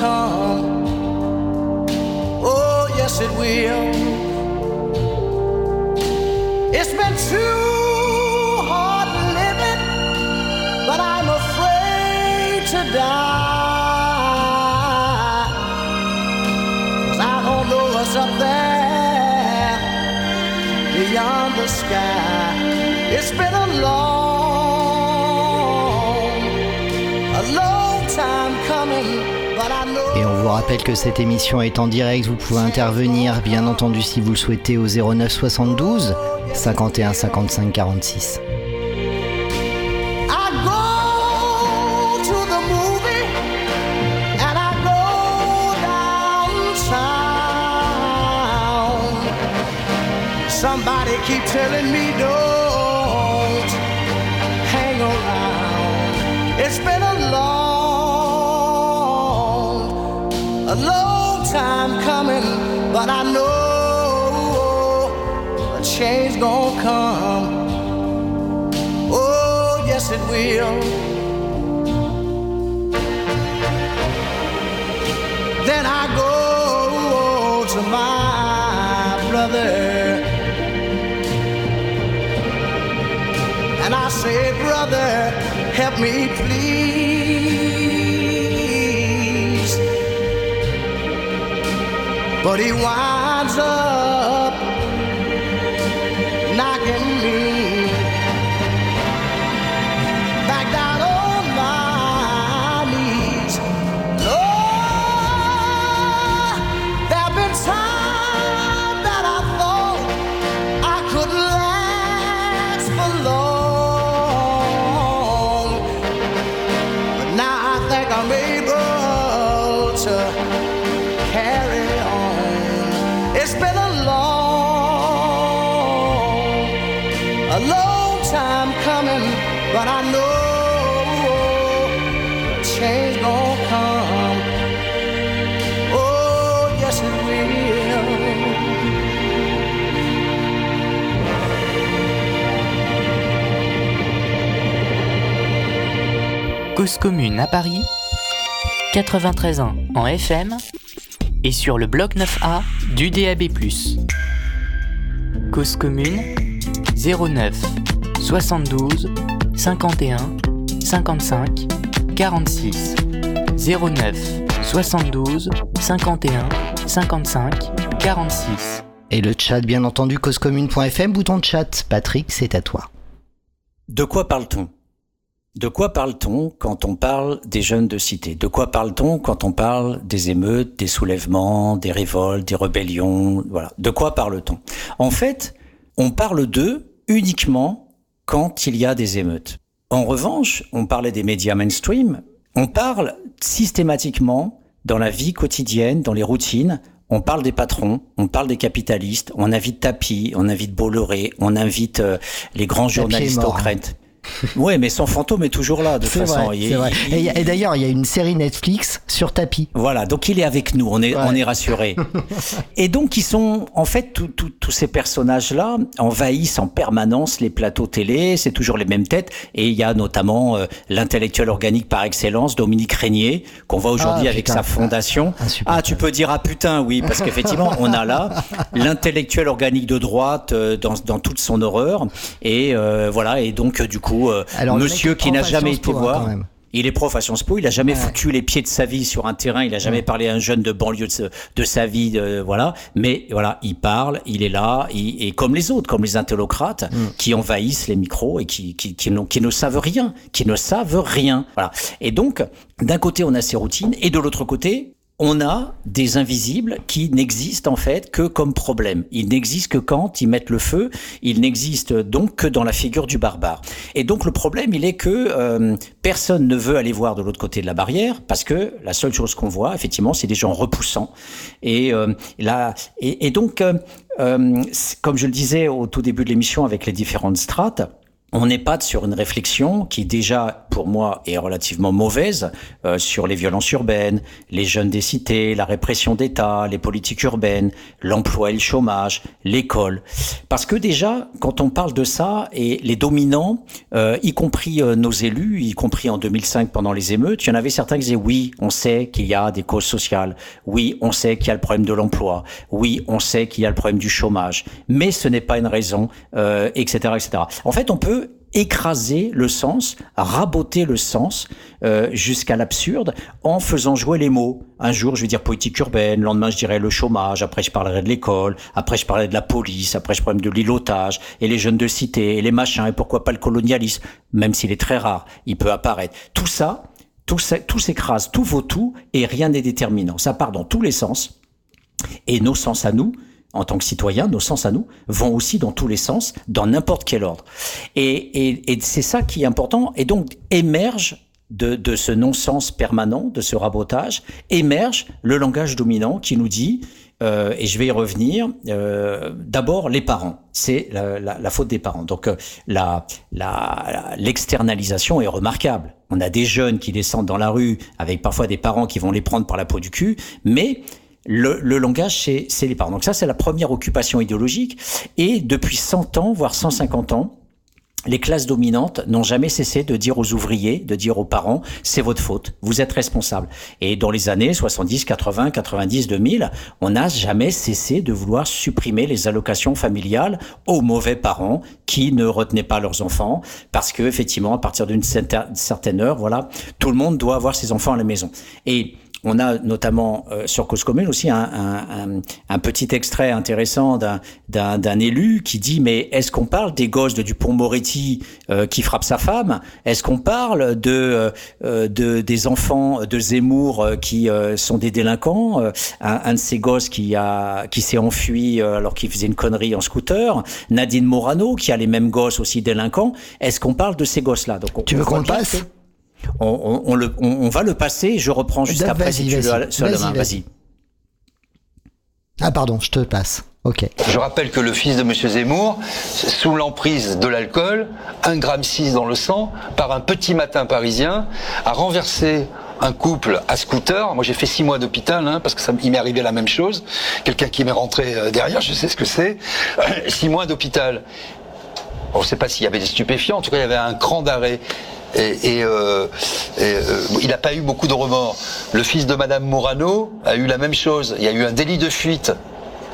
come. Oh, yes, it will. It's been too hard living, but I'm afraid to die. Cause I don't know what's up there beyond the sky. It's been a long, a long time coming. Et on vous rappelle que cette émission est en direct, vous pouvez intervenir bien entendu si vous le souhaitez au 09 72 51 55 46. I go to the movie and I go downtown. Somebody keep telling me don't hang around. It's been a long, long time coming, but I know a change gonna come. Oh, yes, it will. Then I go to my brother and I say, Brother, help me, please. But he winds Cause commune à Paris, 93 ans en FM et sur le bloc 9A du DAB+. Cause commune 09 72 51 55 46 09 72 51 55 46 Et le chat, bien entendu, causecommune.fm, bouton de chat. Patrick, c'est à toi. De quoi parle-t-on? De quoi parle-t-on quand on parle des jeunes de cité? De quoi parle-t-on quand on parle des émeutes, des soulèvements, des révoltes, des rébellions? Voilà. De quoi parle-t-on? En fait, on parle d'eux uniquement quand il y a des émeutes. En revanche, on parlait des médias mainstream, on parle systématiquement dans la vie quotidienne, dans les routines, on parle des patrons, on parle des capitalistes, on invite Tapi, on invite Bolloré, on invite euh, les grands journalistes mort, Ouais, mais son fantôme est toujours là, de toute façon. vrai, Il- c'est vrai. il- Et, d'ailleurs, il y a une série Netflix sur tapis. Voilà, donc il est avec nous, on est, on est rassuré. Et donc ils sont, en fait, tous- ces personnages-là envahissent en permanence les plateaux télé, c'est toujours les mêmes têtes, et il y a notamment euh, l'intellectuel organique par excellence, Dominique Régnier, qu'on voit aujourd'hui Ah, avec putain. sa fondation. Ah, tu peux dire ah putain, oui, parce qu'effectivement, on a là l'intellectuel organique de droite euh, dans, dans toute son horreur, et euh, voilà, et donc du coup, euh, Alors, monsieur qui n'a jamais été hein, voir. Il est prof à Sciences Po, il a jamais foutu les pieds de sa vie sur un terrain, il a jamais parlé à un jeune de banlieue de, sa vie, de- voilà. Mais voilà, il parle, il est là, il- et comme les autres, comme les intellocrates, Mm. qui envahissent les micros et qui, qui, qui, n'ont- qui ne savent rien, qui ne savent rien. Voilà. Et donc, d'un côté, on a ces routines, et de l'autre côté, on a des invisibles qui n'existent en fait que comme problème. Ils n'existent que quand ils mettent le feu. Ils n'existent donc que dans la figure du barbare. Et donc le problème, il est que euh, personne ne veut aller voir de l'autre côté de la barrière parce que la seule chose qu'on voit, effectivement, c'est des gens repoussants. Et euh, là, et, et donc, euh, euh, comme je le disais au tout début de l'émission avec les différentes strates. On n'est pas sur une réflexion qui déjà pour moi est relativement mauvaise euh, sur les violences urbaines, les jeunes des cités, la répression d'État, les politiques urbaines, l'emploi et le chômage, l'école. Parce que déjà, quand on parle de ça, et les dominants, euh, y compris euh, nos élus, y compris en 2005 pendant les émeutes, il y en avait certains qui disaient oui, on sait qu'il y a des causes sociales, oui, on sait qu'il y a le problème de l'emploi, oui, on sait qu'il y a le problème du chômage, mais ce n'est pas une raison, etc., etc. En fait, on peut écraser le sens, raboter le sens euh, jusqu'à l'absurde en faisant jouer les mots. Un jour, je vais dire politique urbaine, le lendemain, je dirais le chômage, après, je parlerai de l'école, après, je parlerai de la police, après, je parlerai de l'îlotage, et les jeunes de cité, et les machins, et pourquoi pas le colonialisme, même s'il est très rare, il peut apparaître. Tout ça, tout, ça, tout s'écrase, tout vaut tout, et rien n'est déterminant. Ça part dans tous les sens, et nos sens à nous, en tant que citoyens, nos sens à nous, vont aussi dans tous les sens, dans n'importe quel ordre. Et, c'est ça qui est important. Et donc émerge de, ce non-sens permanent, de ce rabotage, émerge le langage dominant qui nous dit, euh, et je vais y revenir, euh, d'abord les parents. C'est la, faute des parents. Donc euh, la, l'externalisation est remarquable. On a des jeunes qui descendent dans la rue avec parfois des parents qui vont les prendre par la peau du cul, mais le, le langage, c'est les parents. Donc ça, c'est la première occupation idéologique. Et depuis 100 ans, voire 150 ans, les classes dominantes n'ont jamais cessé de dire aux ouvriers, de dire aux parents, c'est votre faute, vous êtes responsable. Et dans les années 70, 80, 90, 2000, on n'a jamais cessé de vouloir supprimer les allocations familiales aux mauvais parents qui ne retenaient pas leurs enfants, parce que effectivement, à partir d'une certaine heure, voilà, tout le monde doit avoir ses enfants à la maison. Et on a notamment euh, sur Cause Commune aussi un, petit extrait intéressant d'un élu qui dit mais est-ce qu'on parle des gosses de Dupont-Moretti euh, qui frappe sa femme? Est-ce qu'on parle de, euh, de, des enfants de Zemmour qui sont des délinquants? Un, de ces gosses qui a qui s'est enfui alors qu'il faisait une connerie en scooter. Nadine Morano qui a les mêmes gosses aussi délinquants. Est-ce qu'on parle de ces gosses-là? Donc tu veux qu'on passe? On, le, on, va le passer. Je reprends juste après si tu vas Vas-y. ah pardon, je te passe. Ok. Je rappelle que le fils de M. Zemmour, sous l'emprise de l'alcool, 1,6 gramme dans le sang, par un petit matin parisien, a renversé un couple à scooter. Moi, j'ai fait six mois d'hôpital hein, parce que ça m'est arrivé la même chose. Quelqu'un qui m'est rentré euh, derrière, je sais ce que c'est. six mois d'hôpital. On ne sait pas s'il y avait des stupéfiants. En tout cas, il y avait un cran d'arrêt et, euh, euh, il n'a pas eu beaucoup de remords. Le fils de Madame Morano a eu la même chose. Il y a eu un délit de fuite.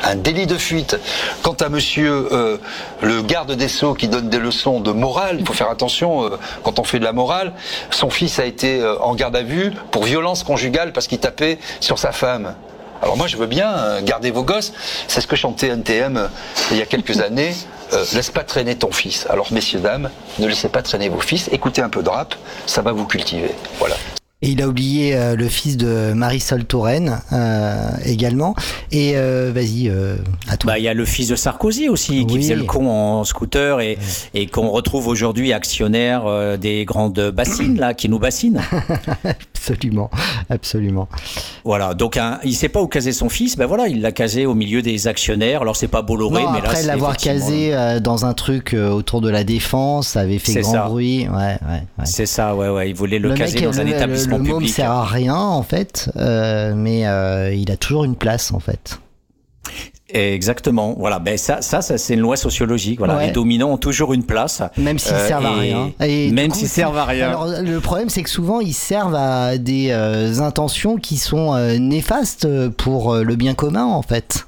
Un délit de fuite. Quant à monsieur euh, le garde des Sceaux qui donne des leçons de morale, il faut faire attention quand on fait de la morale, son fils a été en garde à vue pour violence conjugale parce qu'il tapait sur sa femme. Alors moi je veux bien garder vos gosses, c'est ce que chantait NTM il y a quelques années. Euh, laisse pas traîner ton fils. Alors, messieurs, dames, ne laissez pas traîner vos fils. Écoutez un peu de rap, ça va vous cultiver. Voilà. Et il a oublié euh, le fils de Marisol Touraine euh, également. Et vas-y, à toi. Bah, il y a le fils de Sarkozy aussi, qui faisait le con en scooter et, et qu'on retrouve aujourd'hui actionnaire des grandes bassines, là, qui nous bassinent. absolument, absolument. Voilà, donc un, il sait pas où caser son fils, ben voilà, il l'a casé au milieu des actionnaires. Alors c'est pas Bolloré, mais là après l'avoir casé euh, dans un truc euh, autour de la défense, ça avait fait grand bruit. Ouais, ouais, C'est ça, ouais, ouais. Il voulait le, caser dans un établissement Le ne sert à rien en fait, euh, mais il a toujours une place en fait. Exactement. Voilà. Ben ça, ça, c'est une loi sociologique. Voilà. Les dominants ont toujours une place, même s'ils servent à rien. Et même s'ils servent à rien. Alors le problème, c'est que souvent ils servent à des euh, intentions qui sont euh, néfastes pour euh, le bien commun, en fait.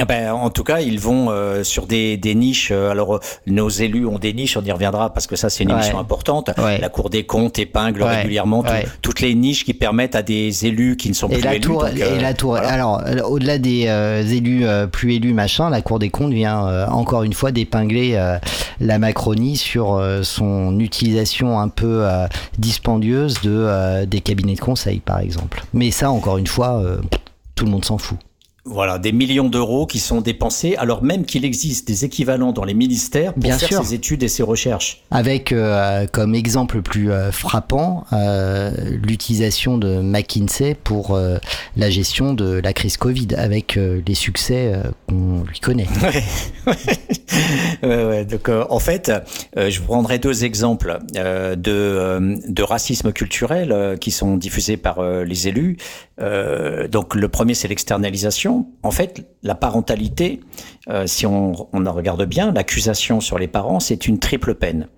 Ah ben, en tout cas, ils vont euh, sur des, des niches. Euh, alors, euh, nos élus ont des niches, on y reviendra parce que ça, c'est une émission importante. La Cour des comptes épingle régulièrement toutes les niches qui permettent à des élus qui ne sont plus la élus. Tour, et la tour. Alors, au-delà des élus plus élus, machin, la Cour des comptes vient encore une fois d'épingler la Macronie sur son utilisation un peu dispendieuse de des cabinets de conseil, par exemple. Mais ça, encore une fois, tout le monde s'en fout. Voilà, des millions d'euros qui sont dépensés, alors même qu'il existe des équivalents dans les ministères pour Bien faire sûr. ces études et ces recherches. Avec euh, comme exemple plus euh, frappant euh, l'utilisation de McKinsey pour la gestion de la crise Covid, avec les succès qu'on lui connaît. Ouais, ouais, Euh, donc, euh, en fait, euh, je vous prendrai deux exemples euh, de, euh, de racisme culturel euh, qui sont diffusés par euh, les élus. Euh, donc, le premier, c'est l'externalisation. En fait, la parentalité, euh, si on, on en regarde bien, l'accusation sur les parents, c'est une triple peine.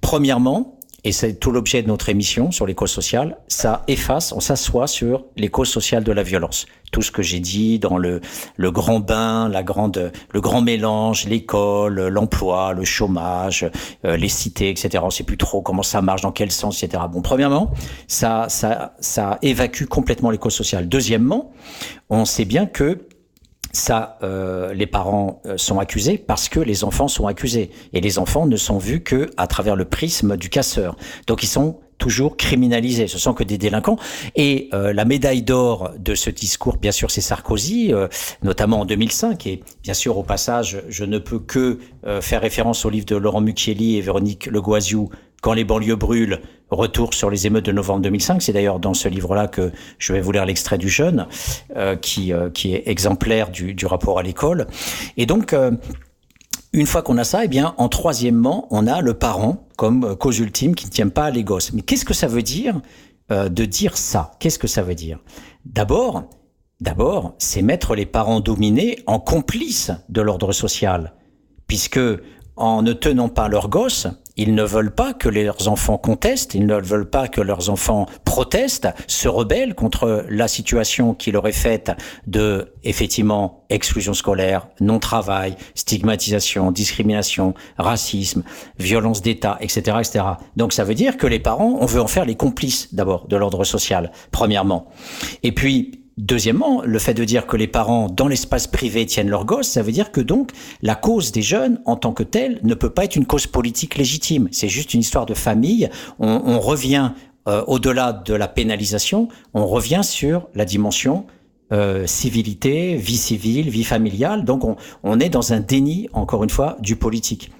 Premièrement, et c'est tout l'objet de notre émission sur les causes sociales, ça efface, on s'assoit sur les causes sociales de la violence. Tout ce que j'ai dit dans le, le grand bain, la grande, le grand mélange, l'école, l'emploi, le chômage, euh, les cités, etc. On sait plus trop comment ça marche, dans quel sens, etc. Bon, premièrement, ça, ça, ça évacue complètement les causes sociales. Deuxièmement, on sait bien que ça, euh, les parents euh, sont accusés parce que les enfants sont accusés. Et les enfants ne sont vus que à travers le prisme du casseur. Donc ils sont toujours criminalisés. Ce sont que des délinquants. Et euh, la médaille d'or de ce discours, bien sûr, c'est Sarkozy, euh, notamment en 2005. Et bien sûr, au passage, je ne peux que euh, faire référence au livre de Laurent Mucchielli et Véronique Legoisiou, Quand les banlieues brûlent, retour sur les émeutes de novembre 2005. C'est d'ailleurs dans ce livre-là que je vais vous lire l'extrait du jeune, euh, qui, euh, qui est exemplaire du, du rapport à l'école. Et donc, euh, une fois qu'on a ça, eh bien, en troisièmement, on a le parent comme cause ultime qui ne tient pas les gosses. Mais qu'est-ce que ça veut dire euh, de dire ça? Qu'est-ce que ça veut dire? D'abord, d'abord, c'est mettre les parents dominés en complices de l'ordre social, puisque en ne tenant pas leurs gosses, ils ne veulent pas que leurs enfants contestent, ils ne veulent pas que leurs enfants protestent, se rebellent contre la situation qui leur est faite de, effectivement, exclusion scolaire, non-travail, stigmatisation, discrimination, racisme, violence d'État, etc., etc. Donc ça veut dire que les parents, on veut en faire les complices d'abord de l'ordre social, premièrement. Et puis, Deuxièmement, le fait de dire que les parents, dans l'espace privé, tiennent leurs gosses, ça veut dire que donc la cause des jeunes, en tant que telle, ne peut pas être une cause politique légitime. C'est juste une histoire de famille. On, revient euh, au-delà de la pénalisation, on revient sur la dimension euh, civilité, vie civile, vie familiale. Donc on, on est dans un déni, encore une fois, du politique.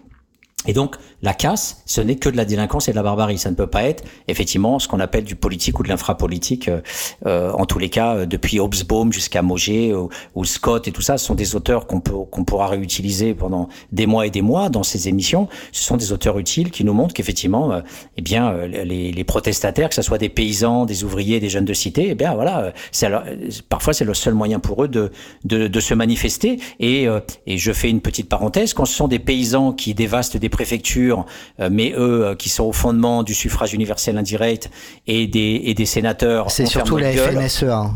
Et donc, la casse, ce n'est que de la délinquance et de la barbarie. Ça ne peut pas être, effectivement, ce qu'on appelle du politique ou de l'infrapolitique. Euh, euh, en tous les cas, euh, depuis Hobsbawm jusqu'à Moget ou, ou, Scott et tout ça, ce sont des auteurs qu'on qu'on pourra réutiliser pendant des mois et des mois dans ces émissions. Ce sont des auteurs utiles qui nous montrent qu'effectivement, euh, eh bien, euh, les, les, protestataires, que ce soit des paysans, des ouvriers, des jeunes de cité, eh bien, voilà, c'est parfois c'est le seul moyen pour eux de, de, de se manifester. Et, et je fais une petite parenthèse, quand ce sont des paysans qui dévastent des préfectures, euh, mais eux euh, qui sont au fondement du suffrage universel indirect et des, et des sénateurs. C'est surtout la FNSEA.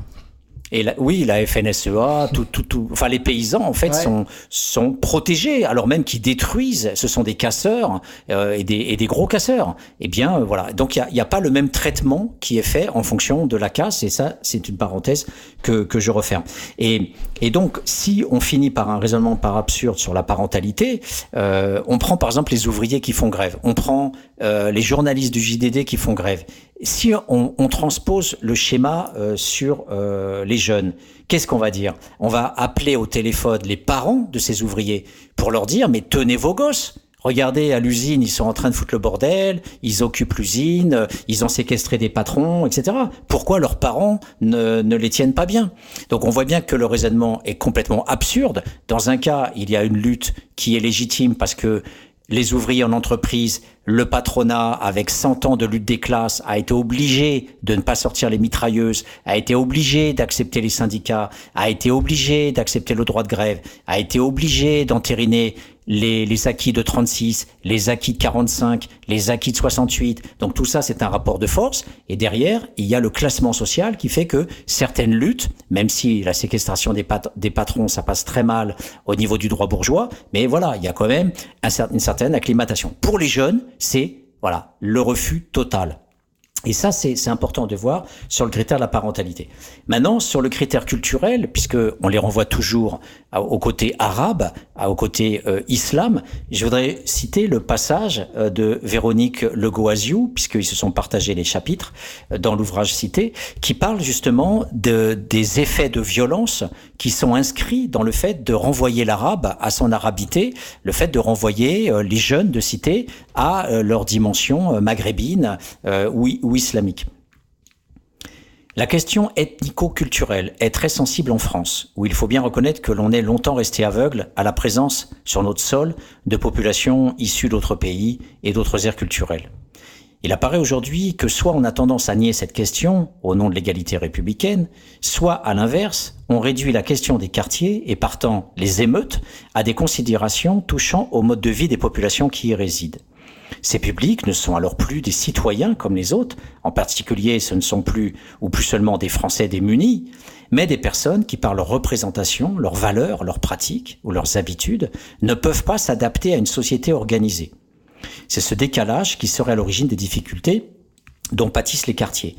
Et la, oui, la FNSEA, tout, tout, tout, enfin les paysans en fait ouais. sont sont protégés, alors même qu'ils détruisent. Ce sont des casseurs euh, et, des, et des gros casseurs. Eh bien euh, voilà, donc il y a, y a, pas le même traitement qui est fait en fonction de la casse. Et ça, c'est une parenthèse que que je referme. Et et donc si on finit par un raisonnement par absurde sur la parentalité, euh, on prend par exemple les ouvriers qui font grève, on prend euh, les journalistes du JDD qui font grève. Si on, on transpose le schéma euh, sur euh, les jeunes, qu'est-ce qu'on va dire? On va appeler au téléphone les parents de ces ouvriers pour leur dire mais tenez vos gosses. Regardez, à l'usine, ils sont en train de foutre le bordel, ils occupent l'usine, ils ont séquestré des patrons, etc. Pourquoi leurs parents ne, ne les tiennent pas bien? Donc on voit bien que le raisonnement est complètement absurde. Dans un cas, il y a une lutte qui est légitime parce que les ouvriers en entreprise, le patronat, avec 100 ans de lutte des classes, a été obligé de ne pas sortir les mitrailleuses, a été obligé d'accepter les syndicats, a été obligé d'accepter le droit de grève, a été obligé d'entériner les, les, acquis de 36, les acquis de 45, les acquis de 68. Donc tout ça, c'est un rapport de force. Et derrière, il y a le classement social qui fait que certaines luttes, même si la séquestration des, pat des patrons, ça passe très mal au niveau du droit bourgeois, mais voilà, il y a quand même un, une certaine acclimatation. Pour les jeunes, c'est voilà le refus total. Et ça, c'est important de voir sur le critère de la parentalité. Maintenant, sur le critère culturel, puisque on les renvoie toujours au côté arabe, au côté euh, islam, je voudrais citer le passage euh, de Véronique Legoasiou, puisqu'ils se sont partagés les chapitres euh, dans l'ouvrage cité, qui parle justement de, des effets de violence qui sont inscrits dans le fait de renvoyer l'arabe à son arabité, le fait de renvoyer les jeunes de cité à leur dimension maghrébine ou, ou islamique. La question ethnico-culturelle est très sensible en France, où il faut bien reconnaître que l'on est longtemps resté aveugle à la présence sur notre sol de populations issues d'autres pays et d'autres aires culturelles. Il apparaît aujourd'hui que soit on a tendance à nier cette question au nom de l'égalité républicaine, soit à l'inverse, on réduit la question des quartiers et partant les émeutes à des considérations touchant au mode de vie des populations qui y résident. Ces publics ne sont alors plus des citoyens comme les autres, en particulier ce ne sont plus ou plus seulement des Français démunis, mais des personnes qui par leur représentation, leurs valeurs, leurs pratiques ou leurs habitudes ne peuvent pas s'adapter à une société organisée. C'est ce décalage qui serait à l'origine des difficultés dont pâtissent les quartiers.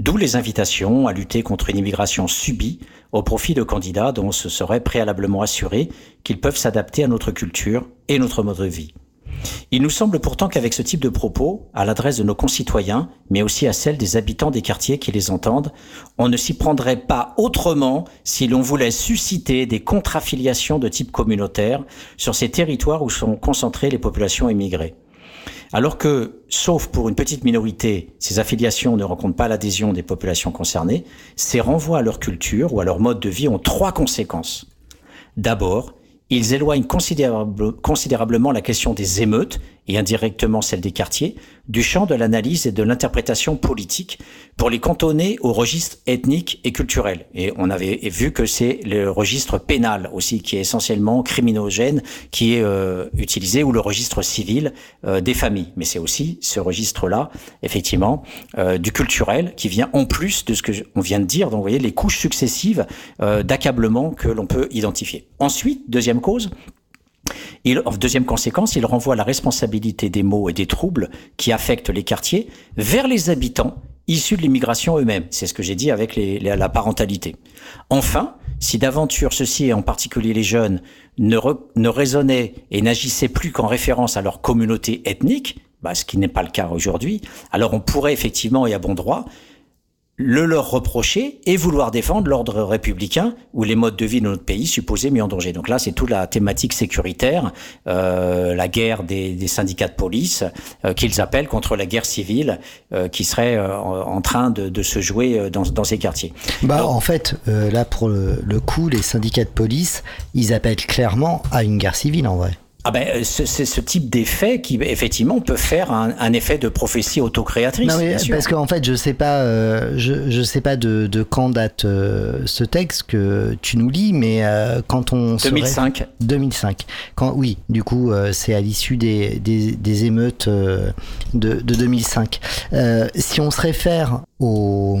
D'où les invitations à lutter contre une immigration subie au profit de candidats dont se serait préalablement assuré qu'ils peuvent s'adapter à notre culture et notre mode de vie. Il nous semble pourtant qu'avec ce type de propos, à l'adresse de nos concitoyens, mais aussi à celle des habitants des quartiers qui les entendent, on ne s'y prendrait pas autrement si l'on voulait susciter des contre-affiliations de type communautaire sur ces territoires où sont concentrées les populations immigrées. Alors que, sauf pour une petite minorité, ces affiliations ne rencontrent pas l'adhésion des populations concernées, ces renvois à leur culture ou à leur mode de vie ont trois conséquences. D'abord, ils éloignent considérablement la question des émeutes et indirectement celle des quartiers du champ de l'analyse et de l'interprétation politique pour les cantonner au registre ethnique et culturel. Et on avait vu que c'est le registre pénal aussi qui est essentiellement criminogène qui est euh, utilisé ou le registre civil euh, des familles. Mais c'est aussi ce registre-là, effectivement, euh, du culturel qui vient en plus de ce que on vient de dire. Donc vous voyez les couches successives d'accablement que l'on peut identifier. Ensuite, deuxième cause, il, deuxième conséquence, il renvoie la responsabilité des maux et des troubles qui affectent les quartiers vers les habitants issus de l'immigration eux-mêmes. C'est ce que j'ai dit avec la parentalité. Enfin, si d'aventure ceux-ci, et en particulier les jeunes, ne, ne raisonnaient et n'agissaient plus qu'en référence à leur communauté ethnique, bah, ce qui n'est pas le cas aujourd'hui, alors on pourrait effectivement, et à bon droit, le leur reprocher et vouloir défendre l'ordre républicain ou les modes de vie de notre pays supposés mis en danger. Donc là, c'est toute la thématique sécuritaire, euh, la guerre des, des, syndicats de police euh, qu'ils appellent contre la guerre civile euh, qui serait euh, en train de, de se jouer dans, dans, ces quartiers. Bah, en fait, euh, là pour le, le coup, les syndicats de police, ils appellent clairement à une guerre civile en vrai. Ah ben, c'est ce type d'effet qui, effectivement, peut faire un, un effet de prophétie autocréatrice. Non, mais parce qu'en fait, je sais pas, euh, je, je sais pas de, de quand date euh, ce texte que tu nous lis, mais euh, quand on 2005. Serait... 2005. Quand, oui, du coup, euh, c'est à l'issue des, des, des, émeutes euh, de, de 2005. si on se réfère au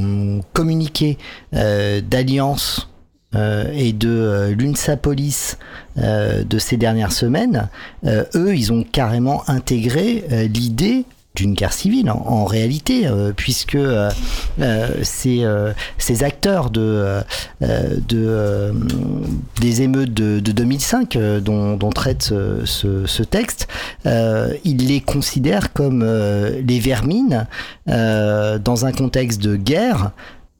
communiqué d'alliance euh, et de euh, l'UNSA Police euh, de ces dernières semaines, eux, ils ont carrément intégré l'idée d'une guerre civile en, réalité, puisque ces, acteurs de, de des émeutes de, de 2005 dont, traite ce texte, ils les considèrent comme les vermines dans un contexte de guerre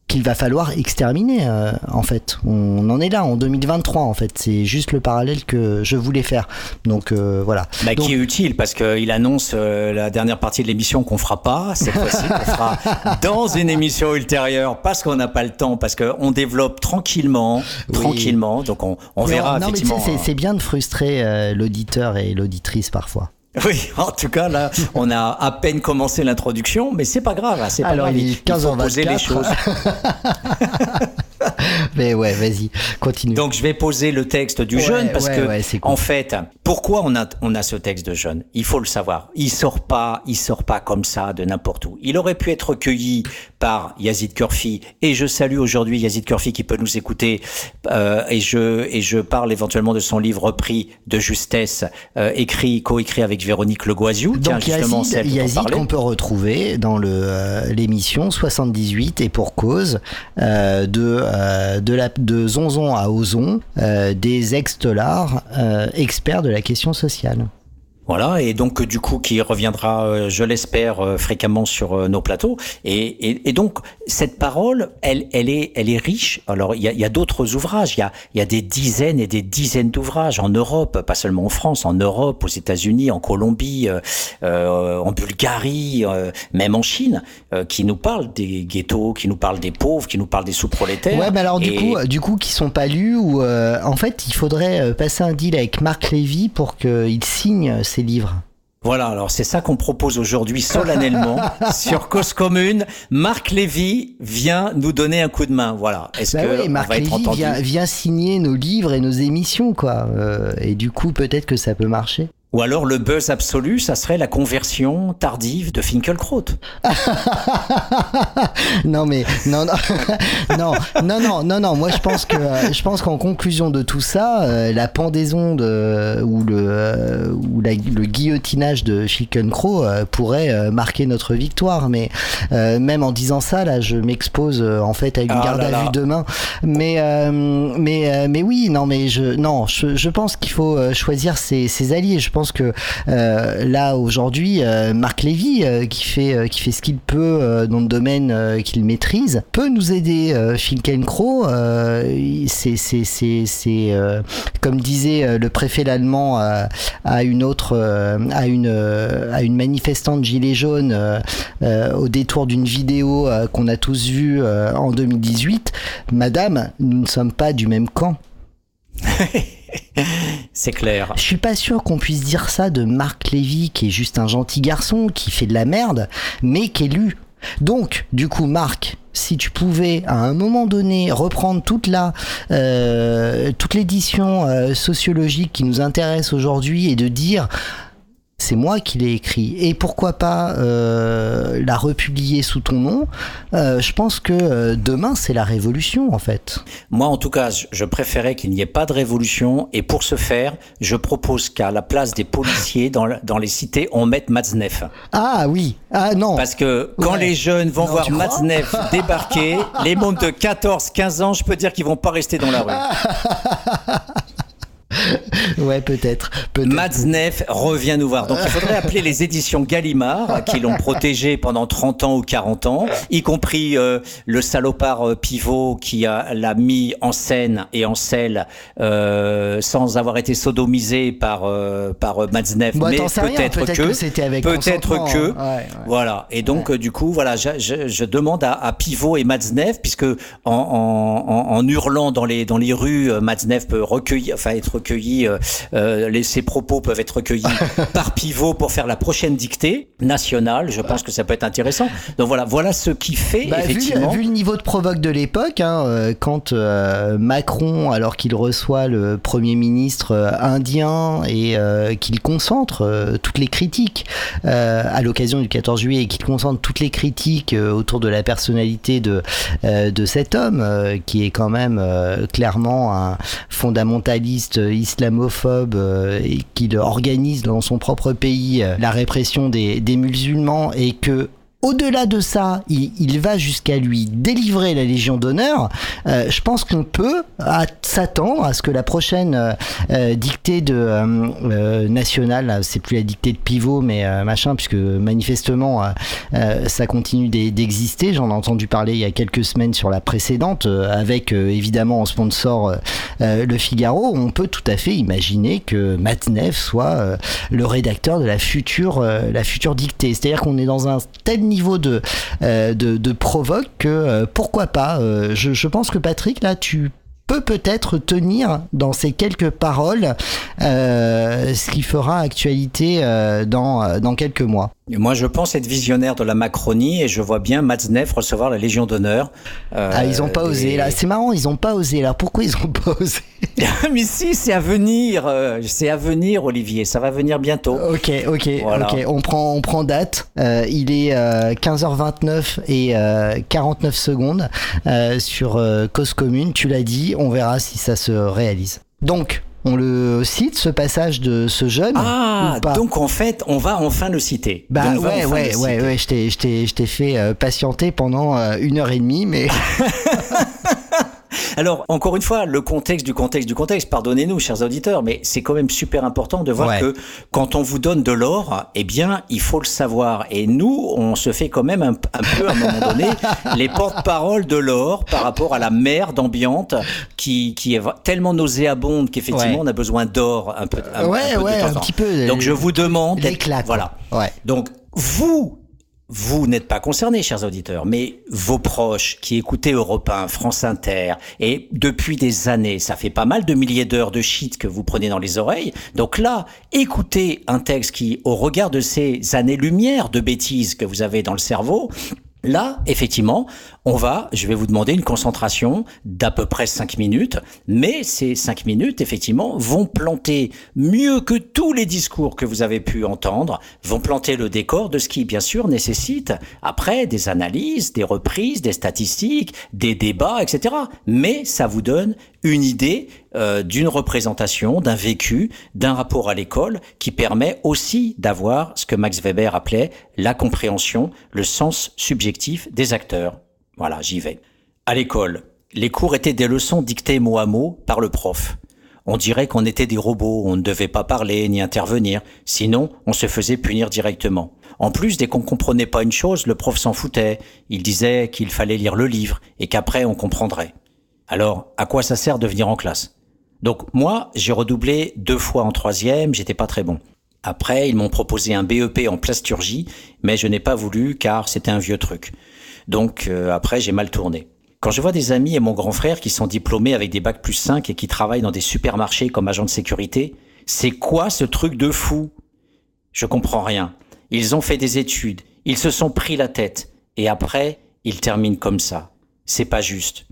qu'il va falloir exterminer euh, en fait. On en est là en 2023 en fait. C'est juste le parallèle que je voulais faire. Donc euh, voilà. Bah, Donc, qui est utile parce qu'il annonce euh, la dernière partie de l'émission qu'on fera pas cette fois-ci, qu'on fera dans une émission ultérieure parce qu'on n'a pas le temps, parce qu'on développe tranquillement, oui. tranquillement. Donc on, on verra non, effectivement. Mais c'est bien de frustrer l'auditeur et l'auditrice parfois. Oui, en tout cas, là, on a à peine commencé l'introduction, mais c'est pas grave. C'est pas Alors, grave. il est 15 il faut poser les choses. mais ouais, vas-y, continue. Donc, je vais poser le texte du ouais, jeune parce ouais, que, ouais, cool. en fait, pourquoi on a, on a ce texte de jeune? Il faut le savoir. Il sort pas, il sort pas comme ça de n'importe où. Il aurait pu être recueilli par Yazid Kurfi et je salue aujourd'hui Yazid Kurfi qui peut nous écouter euh, et je et je parle éventuellement de son livre repris de justesse euh, écrit coécrit avec Véronique Legoisiou. Donc Tiens, justement, Yazid, Yazid qu'on peut retrouver dans le euh, l'émission 78 et pour cause euh, de euh, de la Zonzon à Ozon des ex-dollars experts de la question sociale. Voilà, et donc du coup qui reviendra, euh, je l'espère, euh, fréquemment sur euh, nos plateaux. Et, et, et, donc cette parole, elle, elle est, elle est riche. Alors il y a, a d'autres ouvrages, il y a, y a des dizaines et des dizaines d'ouvrages en Europe, pas seulement en France, en Europe, aux États-Unis, en Colombie, euh, en Bulgarie, euh, même en Chine, euh, qui nous parlent des ghettos, qui nous parlent des pauvres, qui nous parlent des sous-prolétaires. Ouais, mais alors du coup, du coup, qui sont pas lus ou en fait, il faudrait passer un deal avec Marc Lévy pour qu'il signe ces livres. Voilà, alors c'est ça qu'on propose aujourd'hui solennellement sur Cause Commune. Marc Lévy vient nous donner un coup de main. Voilà. Est-ce Bah que on Marc être Lévy entendu? vient, vient signer nos livres et nos émissions, quoi. Euh, et du coup, peut-être que ça peut marcher. Ou alors le buzz absolu, ça serait la conversion tardive de Finkelkraut. non mais non non. Non non non non non. Moi je pense que euh, je pense qu'en conclusion de tout ça euh, la pendaison de ou le euh, ou la- le guillotinage de Finkelkraut euh, pourrait euh, marquer notre victoire. Mais euh, même en disant ça là je m'expose euh, en fait à une Ah garde là à là. vue demain. Mais euh, mais euh, mais oui non mais je non je, je pense qu'il faut euh, choisir ses, ses alliés. Je pense que euh, là aujourd'hui euh, Marc Lévy euh, qui fait qui fait ce qu'il peut dans le domaine qu'il maîtrise peut nous aider euh, Finkenkro euh, il- c'est c'est comme disait le préfet l'allemand à, une autre à une à une manifestante gilet jaune au détour d'une vidéo qu'on a tous vue en 2018 madame nous ne sommes pas du même camp C'est clair. je suis pas sûr qu'on puisse dire ça de Marc Lévy, qui est juste un gentil garçon, qui fait de la merde, mais qui est lu. Donc, du coup, Marc, si tu pouvais à un moment donné reprendre toute la euh, toute l'édition euh, sociologique qui nous intéresse aujourd'hui et de dire c'est moi qui l'ai écrit et pourquoi pas euh, la republier sous ton nom? Euh, je pense que euh, demain c'est la révolution en fait Moi, en tout cas, je- préférais qu'il n'y ait pas de révolution. Et pour ce faire, je propose qu'à la place des policiers dans, le- dans les cités, on mette Matzneff. ah oui ah non Parce que quand Ouais. les jeunes vont Non, voir Matzneff débarquer, les mômes de 14-15 ans, je peux dire qu'ils vont pas rester dans la rue. ouais peut-être peut-être Matzneff revient nous voir. Donc il faudrait appeler les éditions Gallimard, qui l'ont protégé pendant 30 ans ou 40 ans, y compris euh, le salopard euh, pivot qui l'a mis en scène et en selle euh, sans avoir été sodomisé par, euh, par Matzneff. Bon, mais peut-être peut-être que, que c'était avec peut-être que, hein. Ouais, ouais. voilà. Et donc du coup, voilà, je, je- je demande à, à Pivot et Matzneff, puisque en, en, en- en hurlant dans les dans les rues, Matzneff peut recueillir, enfin être recueilli, euh, euh, les, ses propos peuvent être recueillis par Pivot pour faire la prochaine dictée nationale. Je pense que ça peut être intéressant. Donc voilà, voilà ce qui fait Bah, vu, effectivement. vu le niveau de provoque de l'époque, hein, euh, quand euh, Macron, alors qu'il reçoit le Premier ministre indien et euh, qu'il concentre toutes les critiques à l'occasion du 14 juillet et qu'il concentre toutes les critiques autour de la personnalité de, de cet homme, qui est quand même clairement un fondamentaliste islamophobe euh, et qu'il organise dans son propre pays euh, la répression des, des musulmans et que au-delà de ça, il, va jusqu'à lui délivrer la Légion d'honneur. Euh, je pense qu'on peut s'attendre à ce que la prochaine euh, euh, dictée de nationale, c'est plus la dictée de pivot, mais machin, puisque manifestement ça continue d'e- d'exister. J'en ai entendu parler il y a quelques semaines sur la précédente, avec évidemment en sponsor le Figaro. On peut tout à fait imaginer que Matneff soit le rédacteur de la future, la future dictée. C'est-à-dire qu'on est dans un tel niveau de, euh, de, de provoque que euh, pourquoi pas. euh, je, pense que Patrick, là, tu peux peut-être tenir dans ces quelques paroles ce qui fera actualité dans, dans quelques mois. Moi, je pense être visionnaire de la Macronie et je vois bien Matzneff recevoir la Légion d'honneur. Euh, Ah, ils ont pas et- osé là. C'est marrant, ils ont pas osé. Alors pourquoi ils ont pas osé Mais si, c'est à venir. euh, c'est à venir, Olivier. Ça va venir bientôt. Ok, ok, Voilà. ok. On prend, on prend date. Euh, il est euh, 15h29 et euh, 49 secondes euh, sur euh, Cause Commune. Tu l'as dit. On verra si ça se réalise. Donc, on le cite ce passage de ce jeune. Ah, donc en fait, on va enfin le citer. Bah Donc, ouais, ouais, ouais, ouais, je t'ai, je t'ai, je t'ai fait euh, patienter pendant euh, une heure et demie, mais Alors, encore une fois, le contexte du contexte du contexte, pardonnez-nous, chers auditeurs, mais c'est quand même super important de voir Ouais. que quand on vous donne de l'or, eh bien, il faut le savoir. Et nous, on se fait quand même un, un peu, à un moment donné, les porte-parole de l'or par rapport à la merde ambiante qui, qui est tellement nauséabonde qu'effectivement, Ouais. on a besoin d'or un peu, un, Ouais, un peu de ouais, temps en un temps. petit peu, Donc, je vous demande l'éclat. Voilà. Ouais. Donc, vous, vous n'êtes pas concernés, chers auditeurs, mais vos proches qui écoutaient Europe 1, France Inter, et depuis des années, ça fait pas mal de milliers d'heures de shit que vous prenez dans les oreilles. Donc là, écoutez un texte qui, au regard de ces années-lumière de bêtises que vous avez dans le cerveau, Là, effectivement, on va, je vais vous demander une concentration d'à peu près 5 minutes, mais ces 5 minutes, effectivement, vont planter mieux que tous les discours que vous avez pu entendre, vont planter le décor de ce qui, bien sûr, nécessite après des analyses, des reprises, des statistiques, des débats, etc. Mais ça vous donne une idée euh, d'une représentation, d'un vécu, d'un rapport à l'école qui permet aussi d'avoir ce que Max Weber appelait la compréhension, le sens subjectif des acteurs. Voilà, j'y vais. À l'école, les cours étaient des leçons dictées mot à mot par le prof. On dirait qu'on était des robots, on ne devait pas parler ni intervenir, sinon on se faisait punir directement. En plus, dès qu'on comprenait pas une chose, le prof s'en foutait. Il disait qu'il fallait lire le livre et qu'après on comprendrait. Alors, à quoi ça sert de venir en classe? Donc moi, j'ai redoublé deux fois en troisième, j'étais pas très bon. Après, ils m'ont proposé un BEP en plasturgie, mais je n'ai pas voulu car c'était un vieux truc. Donc euh, après, j'ai mal tourné. Quand je vois des amis et mon grand frère qui sont diplômés avec des bacs plus 5 et qui travaillent dans des supermarchés comme agents de sécurité, c'est quoi ce truc de fou? Je comprends rien. Ils ont fait des études, ils se sont pris la tête, et après, ils terminent comme ça. C'est pas juste.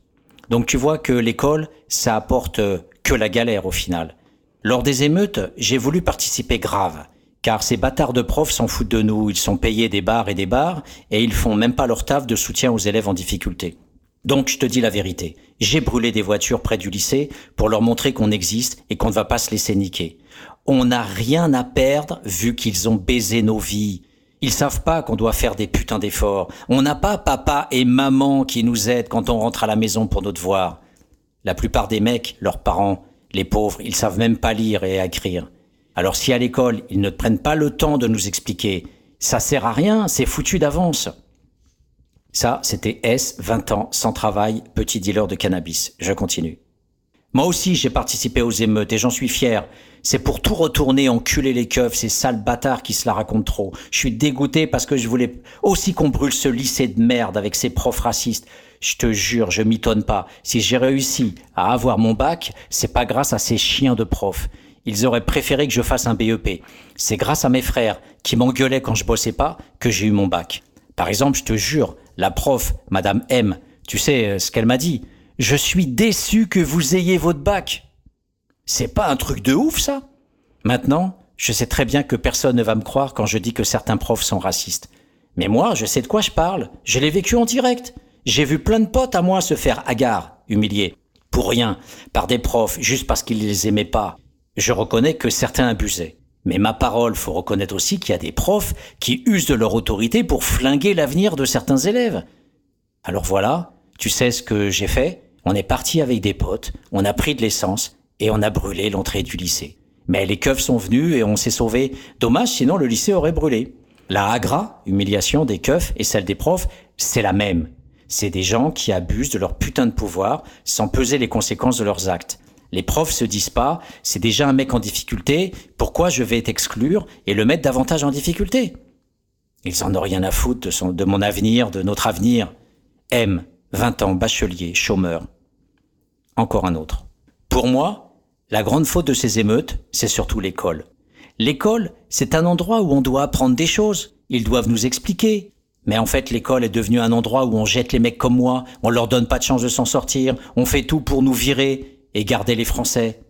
Donc tu vois que l'école, ça apporte euh, que la galère au final. Lors des émeutes, j'ai voulu participer grave, car ces bâtards de profs s'en foutent de nous, ils sont payés des bars et des bars, et ils font même pas leur taf de soutien aux élèves en difficulté. Donc je te dis la vérité, j'ai brûlé des voitures près du lycée pour leur montrer qu'on existe et qu'on ne va pas se laisser niquer. On n'a rien à perdre vu qu'ils ont baisé nos vies. Ils savent pas qu'on doit faire des putains d'efforts. On n'a pas papa et maman qui nous aident quand on rentre à la maison pour nos devoirs. La plupart des mecs, leurs parents, les pauvres, ils savent même pas lire et écrire. Alors si à l'école, ils ne prennent pas le temps de nous expliquer, ça sert à rien, c'est foutu d'avance. Ça, c'était S, 20 ans, sans travail, petit dealer de cannabis. Je continue. Moi aussi, j'ai participé aux émeutes et j'en suis fier. C'est pour tout retourner, enculer les keufs, ces sales bâtards qui se la racontent trop. Je suis dégoûté parce que je voulais aussi qu'on brûle ce lycée de merde avec ses profs racistes. Je te jure, je m'étonne pas. Si j'ai réussi à avoir mon bac, c'est pas grâce à ces chiens de profs. Ils auraient préféré que je fasse un BEP. C'est grâce à mes frères qui m'engueulaient quand je bossais pas que j'ai eu mon bac. Par exemple, je te jure, la prof, Madame M, tu sais euh, ce qu'elle m'a dit Je suis déçu que vous ayez votre bac. C'est pas un truc de ouf, ça? Maintenant, je sais très bien que personne ne va me croire quand je dis que certains profs sont racistes. Mais moi, je sais de quoi je parle. Je l'ai vécu en direct. J'ai vu plein de potes à moi se faire hagard, humilier. Pour rien, par des profs, juste parce qu'ils les aimaient pas. Je reconnais que certains abusaient. Mais ma parole, faut reconnaître aussi qu'il y a des profs qui usent de leur autorité pour flinguer l'avenir de certains élèves. Alors voilà, tu sais ce que j'ai fait? On est parti avec des potes, on a pris de l'essence et on a brûlé l'entrée du lycée. Mais les keufs sont venus et on s'est sauvés. Dommage, sinon le lycée aurait brûlé. La agra, humiliation des keufs et celle des profs, c'est la même. C'est des gens qui abusent de leur putain de pouvoir sans peser les conséquences de leurs actes. Les profs se disent pas, c'est déjà un mec en difficulté, pourquoi je vais t'exclure et le mettre davantage en difficulté? Ils en ont rien à foutre de, de mon avenir, de notre avenir. M, 20 ans, bachelier, chômeur. Encore un autre. Pour moi, la grande faute de ces émeutes, c'est surtout l'école. L'école, c'est un endroit où on doit apprendre des choses. Ils doivent nous expliquer. Mais en fait, l'école est devenue un endroit où on jette les mecs comme moi, on leur donne pas de chance de s'en sortir, on fait tout pour nous virer et garder les Français.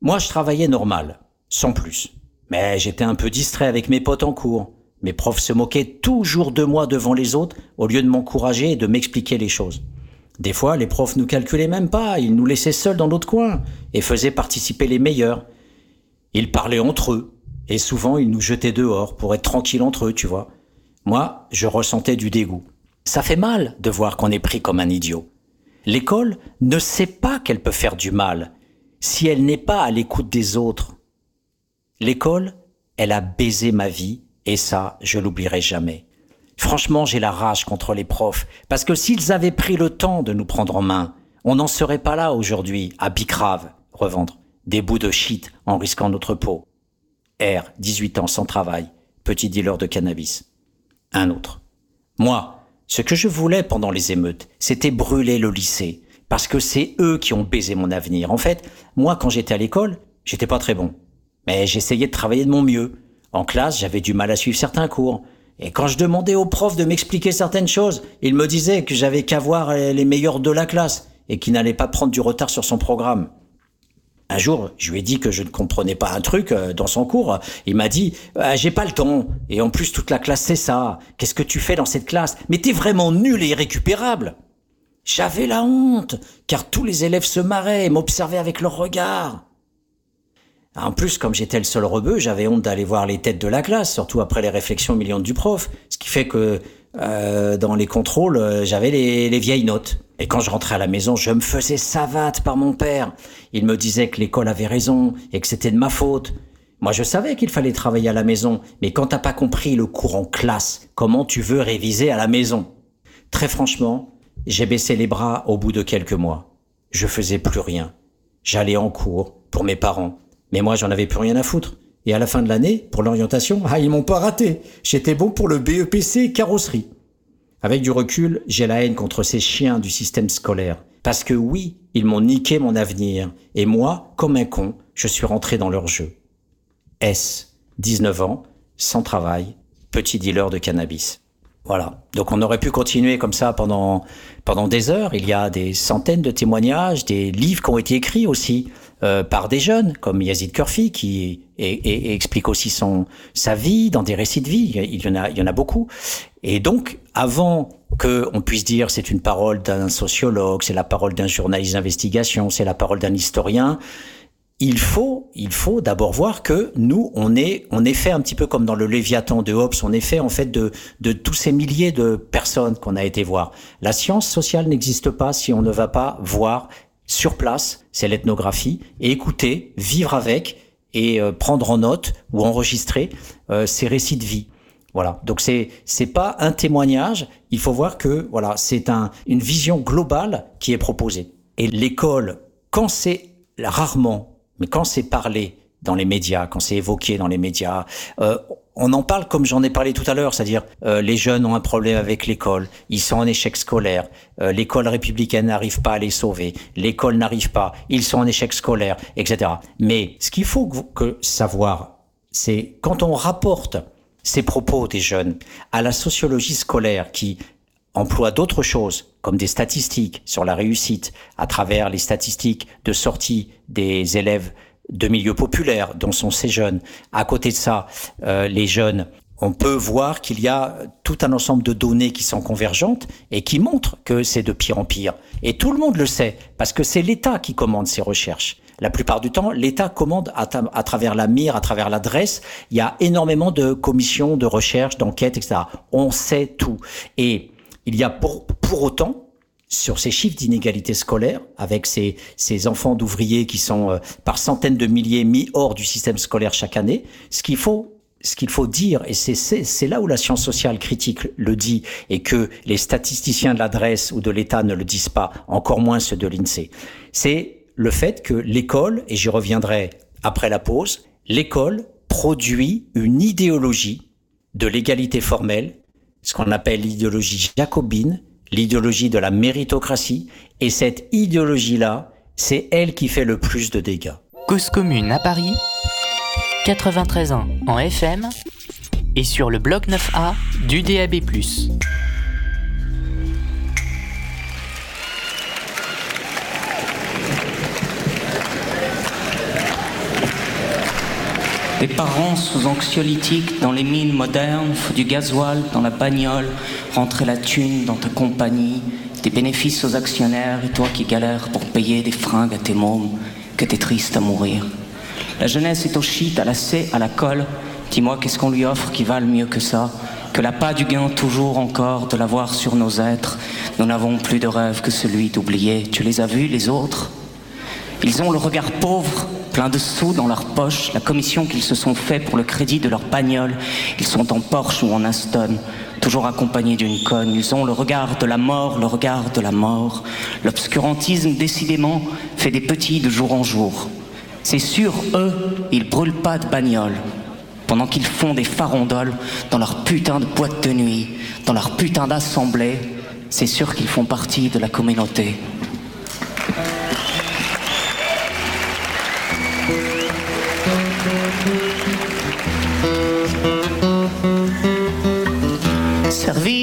Moi, je travaillais normal, sans plus. Mais j'étais un peu distrait avec mes potes en cours. Mes profs se moquaient toujours de moi devant les autres au lieu de m'encourager et de m'expliquer les choses. Des fois, les profs nous calculaient même pas, ils nous laissaient seuls dans notre coin et faisaient participer les meilleurs. Ils parlaient entre eux et souvent ils nous jetaient dehors pour être tranquilles entre eux, tu vois. Moi, je ressentais du dégoût. Ça fait mal de voir qu'on est pris comme un idiot. L'école ne sait pas qu'elle peut faire du mal si elle n'est pas à l'écoute des autres. L'école, elle a baisé ma vie et ça, je l'oublierai jamais. Franchement, j'ai la rage contre les profs parce que s'ils avaient pris le temps de nous prendre en main, on n'en serait pas là aujourd'hui à Bicrave, revendre des bouts de shit en risquant notre peau. R, 18 ans sans travail, petit dealer de cannabis. Un autre. Moi, ce que je voulais pendant les émeutes, c'était brûler le lycée, parce que c'est eux qui ont baisé mon avenir. En fait, moi, quand j'étais à l'école, j'étais pas très bon. Mais j'essayais de travailler de mon mieux. En classe, j'avais du mal à suivre certains cours. Et quand je demandais aux profs de m'expliquer certaines choses, ils me disaient que j'avais qu'à voir les meilleurs de la classe et qu'il n'allait pas prendre du retard sur son programme. Un jour, je lui ai dit que je ne comprenais pas un truc euh, dans son cours. Il m'a dit ah, "J'ai pas le temps. Et en plus, toute la classe c'est ça. Qu'est-ce que tu fais dans cette classe? Mais t'es vraiment nul et irrécupérable." J'avais la honte, car tous les élèves se marraient et m'observaient avec leur regard. En plus, comme j'étais le seul rebeu, j'avais honte d'aller voir les têtes de la classe, surtout après les réflexions millions du prof, ce qui fait que euh, dans les contrôles, euh, j'avais les, les, vieilles notes. Et quand je rentrais à la maison, je me faisais savate par mon père. Il me disait que l'école avait raison et que c'était de ma faute. Moi, je savais qu'il fallait travailler à la maison, mais quand t'as pas compris le cours en classe, comment tu veux réviser à la maison? Très franchement, j'ai baissé les bras au bout de quelques mois. Je faisais plus rien. J'allais en cours pour mes parents, mais moi, j'en avais plus rien à foutre. Et à la fin de l'année, pour l'orientation, ah, ils m'ont pas raté. J'étais bon pour le BEPC carrosserie. Avec du recul, j'ai la haine contre ces chiens du système scolaire. Parce que oui, ils m'ont niqué mon avenir. Et moi, comme un con, je suis rentré dans leur jeu. S, 19 ans, sans travail, petit dealer de cannabis. Voilà. Donc on aurait pu continuer comme ça pendant pendant des heures. Il y a des centaines de témoignages, des livres qui ont été écrits aussi euh, par des jeunes comme Yazid Kurfi qui explique aussi son sa vie dans des récits de vie. Il y en a il y en a beaucoup. Et donc avant que on puisse dire c'est une parole d'un sociologue, c'est la parole d'un journaliste d'investigation, c'est la parole d'un historien, il faut, il faut d'abord voir que nous, on est, on est fait un petit peu comme dans le Léviathan de Hobbes, on est fait en fait de, de tous ces milliers de personnes qu'on a été voir. La science sociale n'existe pas si on ne va pas voir sur place, c'est l'ethnographie, et écouter, vivre avec et euh, prendre en note ou enregistrer euh, ces récits de vie. Voilà. Donc c'est c'est pas un témoignage. Il faut voir que voilà, c'est un une vision globale qui est proposée. Et l'école, quand c'est rarement mais quand c'est parlé dans les médias, quand c'est évoqué dans les médias, euh, on en parle comme j'en ai parlé tout à l'heure, c'est-à-dire euh, les jeunes ont un problème avec l'école, ils sont en échec scolaire, euh, l'école républicaine n'arrive pas à les sauver, l'école n'arrive pas, ils sont en échec scolaire, etc. Mais ce qu'il faut que savoir, c'est quand on rapporte ces propos des jeunes à la sociologie scolaire qui emploie d'autres choses, comme des statistiques sur la réussite, à travers les statistiques de sortie des élèves de milieux populaires, dont sont ces jeunes. À côté de ça, euh, les jeunes, on peut voir qu'il y a tout un ensemble de données qui sont convergentes et qui montrent que c'est de pire en pire. Et tout le monde le sait, parce que c'est l'État qui commande ces recherches. La plupart du temps, l'État commande à, à, travers la mire, à travers l'adresse. Il y a énormément de commissions, de recherche, d'enquêtes, etc. On sait tout. Et il y a pour, pour autant, sur ces chiffres d'inégalité scolaire, avec ces, ces enfants d'ouvriers qui sont euh, par centaines de milliers mis hors du système scolaire chaque année, ce qu'il faut ce qu'il faut dire, et c'est là où la science sociale critique le dit, et que les statisticiens de l'adresse ou de l'État ne le disent pas, encore moins ceux de l'INSEE, c'est le fait que l'école, et j'y reviendrai après la pause, l'école produit une idéologie de l'égalité formelle ce qu'on appelle l'idéologie jacobine, l'idéologie de la méritocratie, et cette idéologie-là, c'est elle qui fait le plus de dégâts. Cause commune à Paris, 93 ans en FM et sur le bloc 9A du DAB+. Des parents sous anxiolytiques dans les mines modernes, du gasoil dans la bagnole, rentrer la thune dans ta compagnie, des bénéfices aux actionnaires et toi qui galères pour payer des fringues à tes mômes, que t'es triste à mourir. La jeunesse est au shit, à la C, à la colle. Dis-moi qu'est-ce qu'on lui offre qui valent mieux que ça? Que l'appât du gain toujours encore de l'avoir sur nos êtres. Nous n'avons plus de rêve que celui d'oublier. Tu les as vus, les autres? Ils ont le regard pauvre, plein de sous dans leur poche, la commission qu'ils se sont fait pour le crédit de leur bagnole. Ils sont en Porsche ou en Aston, toujours accompagnés d'une conne. Ils ont le regard de la mort, le regard de la mort. L'obscurantisme, décidément, fait des petits de jour en jour. C'est sûr, eux, ils brûlent pas de bagnole pendant qu'ils font des farondoles dans leur putain de boîte de nuit, dans leur putain d'assemblée, c'est sûr qu'ils font partie de la communauté.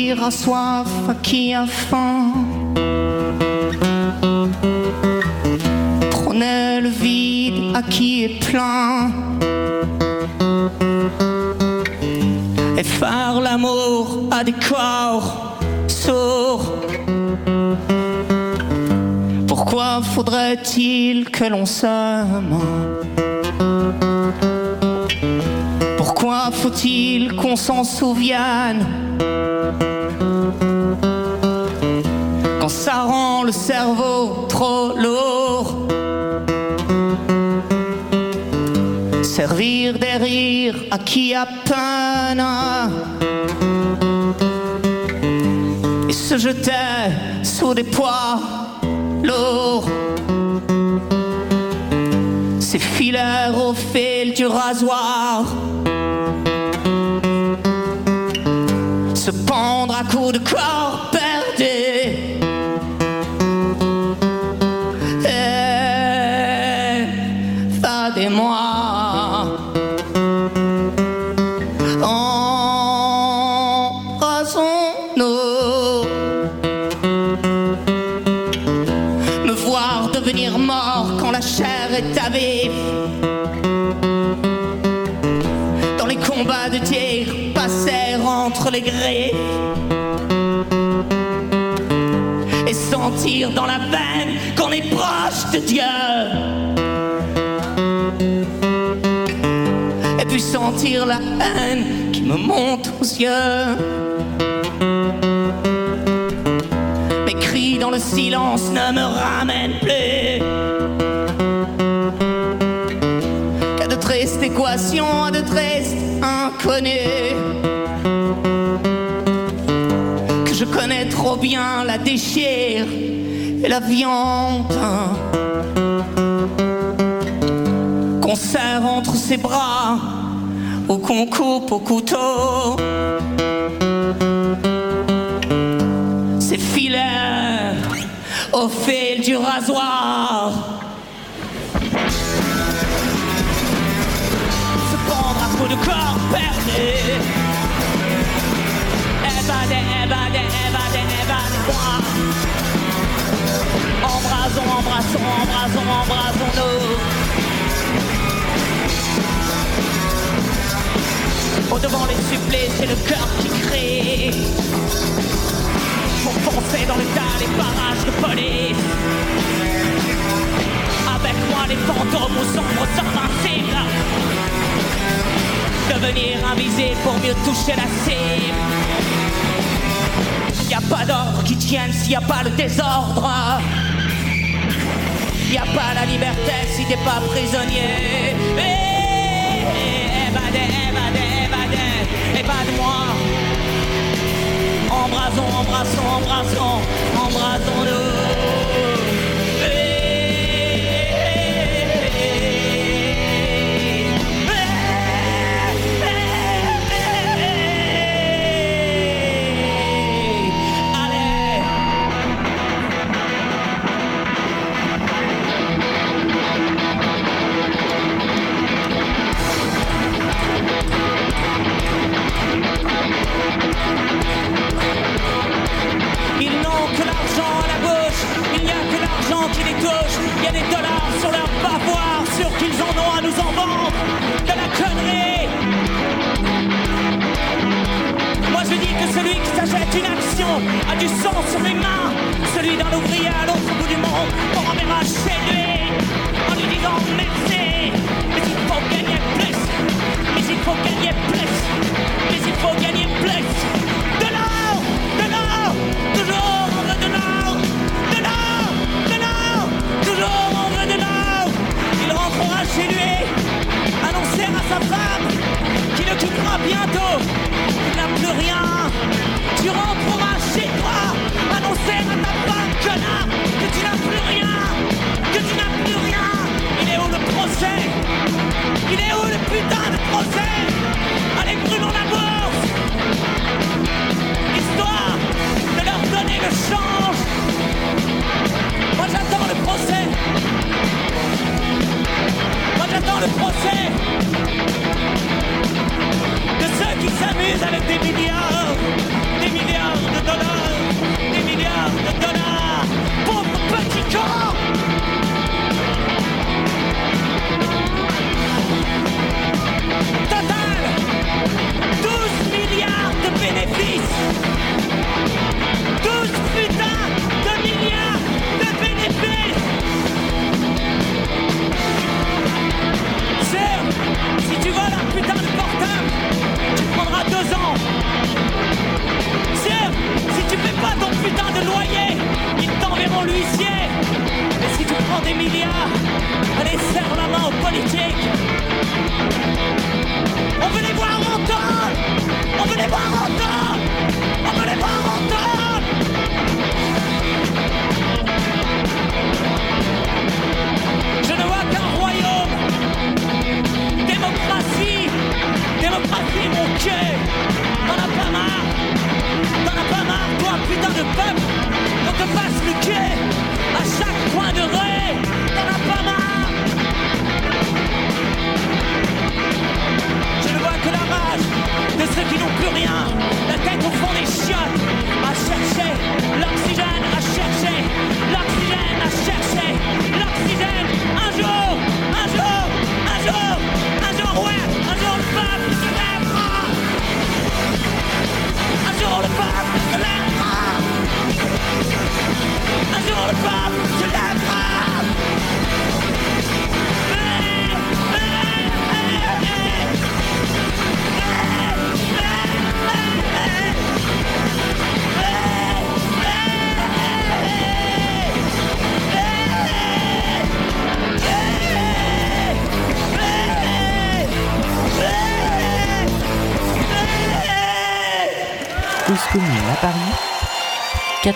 À soif à qui a faim. Prenez le vide à qui est plein. Et faire l'amour à des corps sourds. Pourquoi faudrait-il que l'on s'aime? Faut-il qu'on s'en souvienne Quand ça rend le cerveau trop lourd? Servir des rires à qui a peine. Et se jeter sous des poids lourds. Ces fileurs au fil du rasoir Se pendre à coups de corps sentir la haine qui me monte aux yeux. Mes cris dans le silence ne me ramènent plus. Qu'à de tristes équations, à de tristes inconnus. Que je connais trop bien la déchire et la viande. Qu'on serre entre ses bras ou qu'on coupe au couteau. Ces filets au fil du rasoir. Se prendre à coups de corps perdu. Évadez, évadez, évadez, évadez-moi Embrassons, embrassons, embrassons, embrassons-nous Au devant les supplés, c'est le cœur qui crie Pour foncer dans le tas les barrages de police Avec moi les fantômes aux ombres invincibles Devenir invisible pour mieux toucher la cible Y a pas d'ordre qui tienne s'il y a pas le désordre Y a pas la liberté si t'es pas prisonnier Eh, Évadez, évadez, évadez, évade-moi Embrassons, embrassons, embrassons, embrassons-nous que l'argent à la gauche, il n'y a que l'argent qui les touche. Il y a des dollars sur leur bavoir, sûr qu'ils en ont à nous en vendre. De la connerie Moi je dis que celui qui s'achète une action a du sang sur les mains. Celui d'un ouvrier à l'autre bout du monde pour en chez lui en lui disant merci. Mais il faut gagner plus, mais il faut gagner plus, mais il faut gagner plus. bientôt, tu n'as plus rien. Tu rentreras chez toi, annoncer à ta femme que là, que tu n'as plus rien, que tu n'as plus rien. Il est où le procès? Il est où le putain de procès? Allez, brûlons la bourse Histoire de leur donner le change. Moi j'attends le procès le procès de ceux qui s'amusent avec des milliards, des milliards de dollars, des milliards de dollars. Pauvre petit corps Total 12 milliards de bénéfices si tu voles un putain de portable, tu prendras deux ans. Si tu paies pas ton putain de loyer, ils t'enverront l'huissier. Et si tu prends des milliards, allez serre la main aux politiques. On veut les voir entendre On veut les voir entendre On veut les voir entendre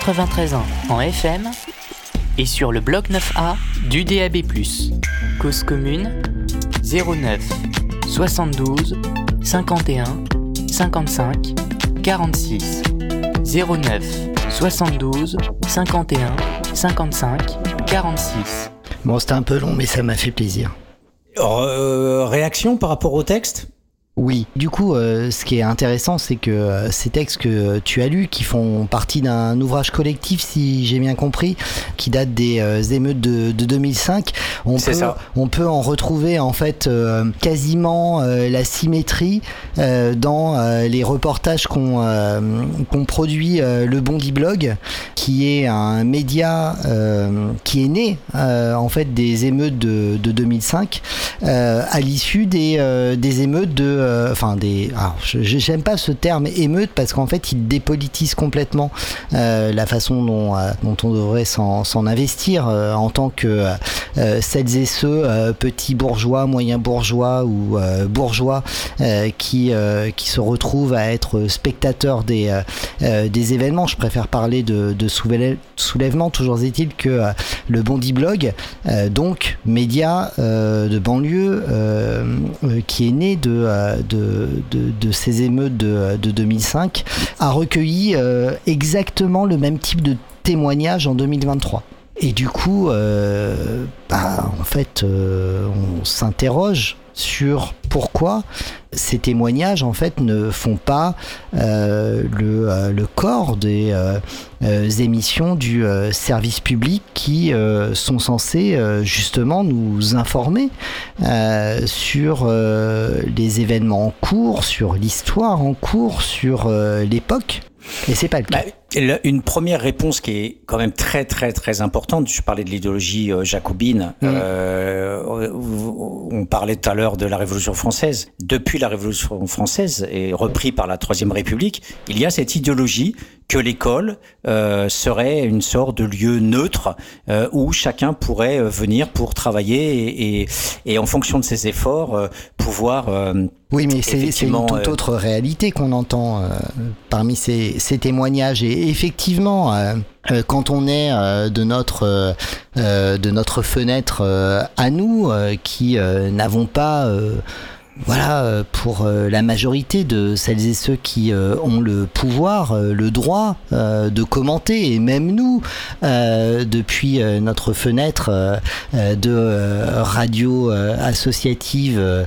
93 ans en FM et sur le bloc 9A du DAB+. Cause commune 09 72 51 55 46 09 72 51 55 46 Bon, c'était un peu long, mais ça m'a fait plaisir. Euh, réaction par rapport au texte? Oui, du coup, euh, ce qui est intéressant, c'est que euh, ces textes que tu as lus, qui font partie d'un ouvrage collectif, si j'ai bien compris, qui date des euh, émeutes de, de 2005, on peut, ça. on peut en retrouver en fait euh, quasiment euh, la symétrie euh, dans euh, les reportages euh, qu'ont produit euh, le Bondi Blog, qui est un média euh, qui est né euh, en fait des émeutes de, de 2005 euh, à l'issue des, euh, des émeutes de euh, j'aime pas ce terme émeute parce qu'en fait il dépolitise complètement euh, la façon dont, euh, dont on devrait s'en investir en tant que celles et ceux petits bourgeois moyens bourgeois ou bourgeois qui qui se retrouvent à être spectateurs des des événements. Je préfère parler de, de soulève- soulèvement. Toujours est-il que le Bondi Blog donc média de banlieue qui est né de, de, de, ces émeutes de, de 2005 a recueilli euh, exactement le même type de témoignage en 2023 et du coup euh, bah, en fait euh, on s'interroge sur pourquoi ces témoignages en fait ne font pas euh, le, euh, le corps des euh, euh, émissions du euh, service public qui euh, sont censées euh, justement nous informer euh, sur euh, les événements en cours, sur l'histoire en cours, sur euh, l'époque. Et c'est pas le cas. Le- Une première réponse qui est quand même très très très importante. Je parlais de l'idéologie euh, jacobine. Euh, on parlait tout à l'heure de la Révolution française. Depuis la Révolution française et repris par la Troisième République, il y a cette idéologie que l'école euh, serait une sorte de lieu neutre euh, où chacun pourrait venir pour travailler et, et, et en fonction de ses efforts pouvoir euh, Oui, mais c'est une toute autre réalité qu'on entend parmi ces, ces témoignages. Et effectivement, euh, euh, quand on est euh, de notre de notre fenêtre à nous, qui n'avons pas voilà, pour la majorité de celles et ceux qui ont le pouvoir, le droit de commenter, et même nous, depuis notre fenêtre de radio associative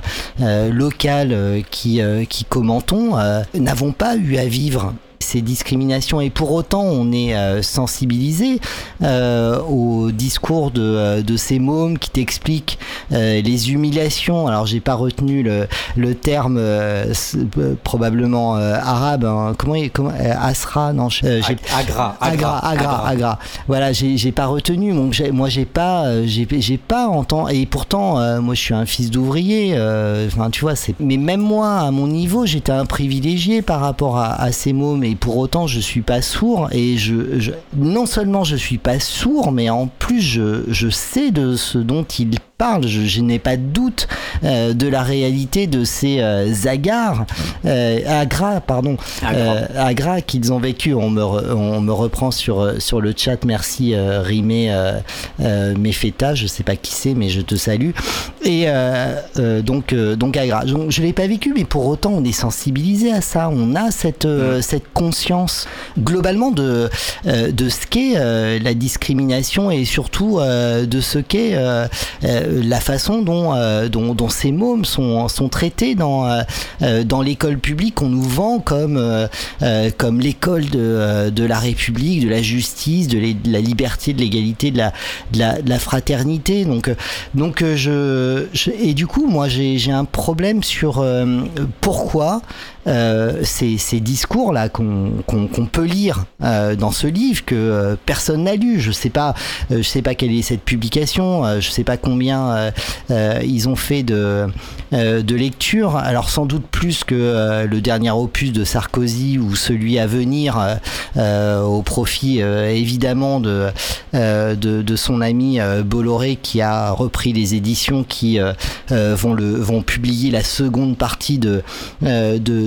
locale qui, qui commentons, n'avons pas eu à vivre ces discriminations et pour autant on est euh, sensibilisé euh, au discours de, euh, de ces mômes qui t'expliquent euh, les humiliations alors j'ai pas retenu le, le terme euh, euh, probablement euh, arabe hein. comment, comment euh, Asra non euh, j'ai- Agra, Agra, Agra, Agra. Voilà, j'ai j'ai pas retenu. Donc moi j'ai pas, j'ai j'ai pas entendu. Et pourtant, euh, moi je suis un fils d'ouvrier. euh, Enfin, tu vois, c'est. Mais même moi, à mon niveau, j'étais un privilégié par rapport à, à ces mots. Pour autant, je suis pas sourd. Et je, je- non seulement je suis pas sourd, mais en plus je, je sais de ce dont il parle. Je, je n'ai pas de doute euh, de la réalité de ces euh, Agar, euh, Agra, pardon, euh, Agra qu'ils ont vécu. On me, re- on me reprend sur, euh, sur le chat. Merci euh, Rimé euh, euh, Mefeta, je sais pas qui c'est, mais je te salue. Et euh, euh, donc, euh, donc Agra. Donc, je l'ai pas vécu, mais pour autant, on est sensibilisé à ça. On a cette, euh, cette conscience globalement de, euh, de ce qu'est euh, la discrimination et surtout euh, de ce qu'est euh, euh, la façon dont, euh, dont, dont ces mômes sont, sont traités dans, euh, euh, dans l'école publique. On nous vend comme, euh, euh, comme l'école de, euh, de la République, de la justice, de, la liberté, de l'égalité, de la, de, la, fraternité. Donc, euh, donc euh, je, et du coup, moi, j'ai un problème sur euh, pourquoi euh, ces, discours-là qu'on peut lire euh, dans ce livre que euh, personne n'a lu. Je sais pas, je sais pas quelle est cette publication. je sais pas combien ils ont fait de de lecture. Alors sans doute plus que le dernier opus de Sarkozy ou celui à venir, au profit évidemment de, de son ami Bolloré qui a repris les éditions qui vont le vont publier la seconde partie de,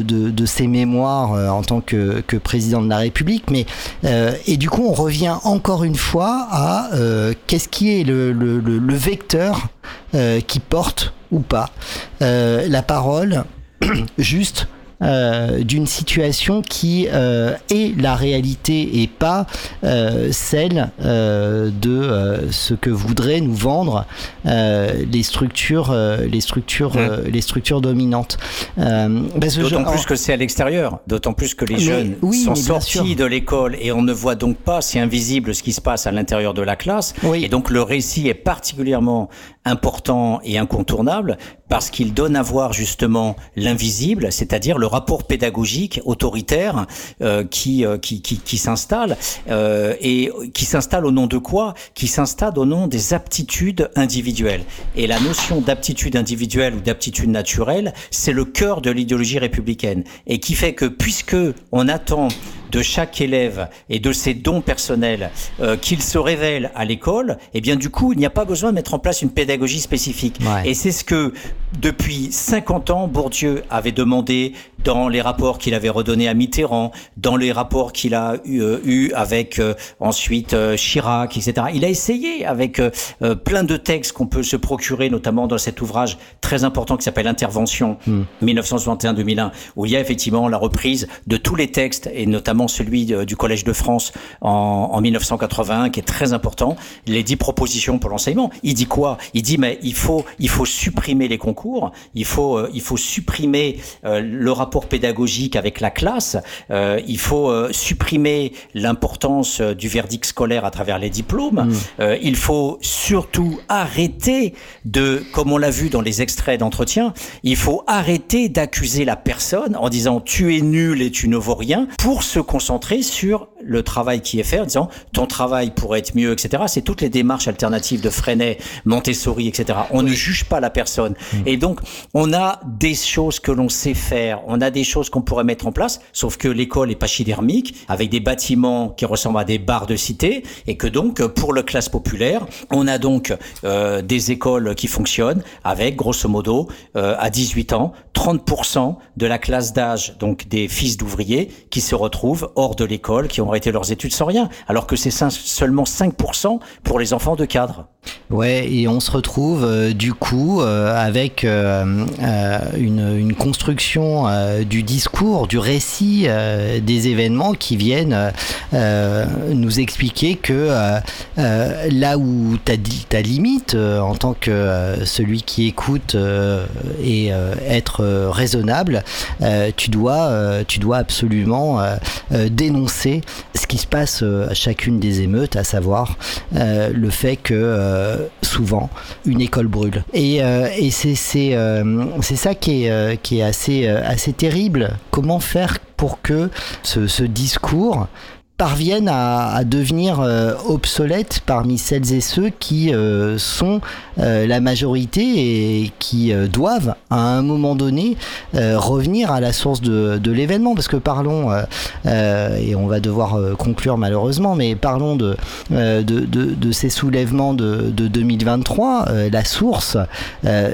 de, ses mémoires euh, en tant que, président de la République. Mais euh, et du coup, on revient encore une fois à euh, qu'est-ce qui est le, vecteur qui porte ou pas la parole juste euh, d'une situation qui euh, est la réalité et pas euh, celle euh, de euh, ce que voudraient nous vendre euh, les structures, euh, les structures, euh, les structures dominantes. Euh, D'autant plus que c'est à l'extérieur, d'autant plus que les Mais jeunes oui, sont sortis de l'école et on ne voit donc pas, c'est invisible ce qui se passe à l'intérieur de la classe. Et donc le récit est particulièrement important et incontournable parce qu'il donne à voir justement l'invisible, c'est-à-dire le rapport pédagogique autoritaire euh, qui, euh, qui, qui, qui s'installe euh, et qui s'installe au nom de quoi? Qui s'installe au nom des aptitudes individuelles. Et la notion d'aptitude individuelle ou d'aptitude naturelle, c'est le cœur de l'idéologie républicaine et qui fait que puisque on attend de chaque élève et de ses dons personnels euh, qu'il se révèle à l'école, et bien du coup, il n'y a pas besoin de mettre en place une pédagogie spécifique. Et c'est ce que depuis 50 ans Bourdieu avait demandé dans les rapports qu'il avait redonnés à Mitterrand, dans les rapports qu'il a eu, euh, eu avec euh, ensuite euh, Chirac, etc. Il a essayé avec euh, euh, plein de textes qu'on peut se procurer, notamment dans cet ouvrage très important qui s'appelle Intervention 1961-2001, où il y a effectivement la reprise de tous les textes, et notamment celui du Collège de France en, en 1981, qui est très important, les dix propositions pour l'enseignement. Il dit quoi? Il dit mais il faut il faut supprimer les concours, il faut euh, il faut supprimer euh, le rapport pédagogique avec la classe, euh, il faut euh, supprimer l'importance euh, du verdict scolaire à travers les diplômes, Euh, il faut surtout arrêter de, comme on l'a vu dans les extraits d'entretien, il faut arrêter d'accuser la personne en disant tu es nul et tu ne vaux rien pour se concentrer sur le travail qui est fait en disant ton travail pourrait être mieux, etc. C'est toutes les démarches alternatives de Freinet, Montessori, etc. On ne juge pas la personne. Et donc, on a des choses que l'on sait faire. On on a des choses qu'on pourrait mettre en place, sauf que l'école est pachydermique, avec des bâtiments qui ressemblent à des bars de cité, et que donc, pour le classe populaire, on a donc euh, des écoles qui fonctionnent avec, grosso modo, euh, à 18 ans, 30% de la classe d'âge, donc des fils d'ouvriers, qui se retrouvent hors de l'école, qui ont arrêté leurs études sans rien, alors que c'est seulement 5% pour les enfants de cadre. Ouais, et on se retrouve euh, du coup euh, avec euh, euh, une construction euh, du discours, du récit euh, des événements qui viennent euh, nous expliquer que là où ta, limite en tant que celui qui écoute et être raisonnable, tu dois, tu dois absolument dénoncer ce qui se passe à chacune des émeutes, à savoir le fait que souvent une école brûle. Et, et c'est ça qui est, qui est assez, assez terrible. Comment faire pour que ce, ce discours parvienne à, devenir euh, obsolète parmi celles et ceux qui euh, sont euh, la majorité et qui doivent à un moment donné revenir à la source de, l'événement. Parce que parlons et on va devoir conclure malheureusement mais parlons de, de, de, ces soulèvements de, de 2023 euh, la source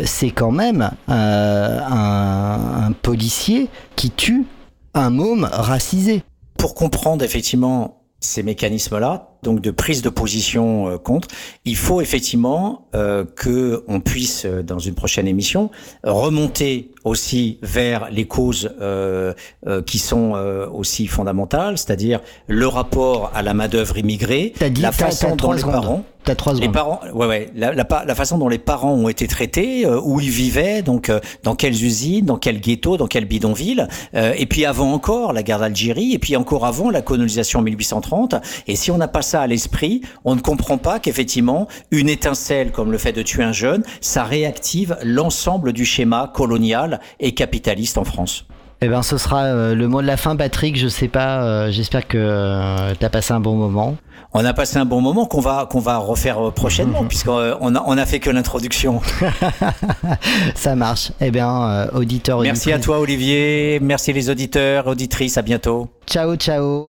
c'est quand même un, un policier qui tue un môme racisé Pour comprendre effectivement ces mécanismes-là, donc de prise de position euh, contre, il faut effectivement euh, que on puisse, euh, dans une prochaine émission, remonter aussi vers les causes euh, euh, qui sont euh, aussi fondamentales, c'est-à-dire le rapport à la main d'œuvre immigrée, T'as dit- la façon dont les secondes. parents, T'as trois les parents, ouais, ouais, la, la façon dont les parents ont été traités, euh, où ils vivaient, donc euh, dans quelles usines, dans quel ghetto, dans quel bidonville, euh, et puis avant encore la guerre d'Algérie, et puis encore avant la colonisation en 1830. Et si on n'a pas ça à l'esprit, on ne comprend pas qu'effectivement une étincelle comme le fait de tuer un jeune, ça réactive l'ensemble du schéma colonial et capitaliste en France. Eh ben, ce sera euh, le mot de la fin, Patrick. Je sais pas. euh, J'espère que euh, t'as passé un bon moment. On a passé un bon moment qu'on va qu'on va refaire euh, prochainement, Mhm. puisqu'on a on a fait que l'introduction. Ça marche. Eh bien, auditeur. Merci à toi Olivier, merci les auditeurs, auditrices, à bientôt. Ciao, ciao.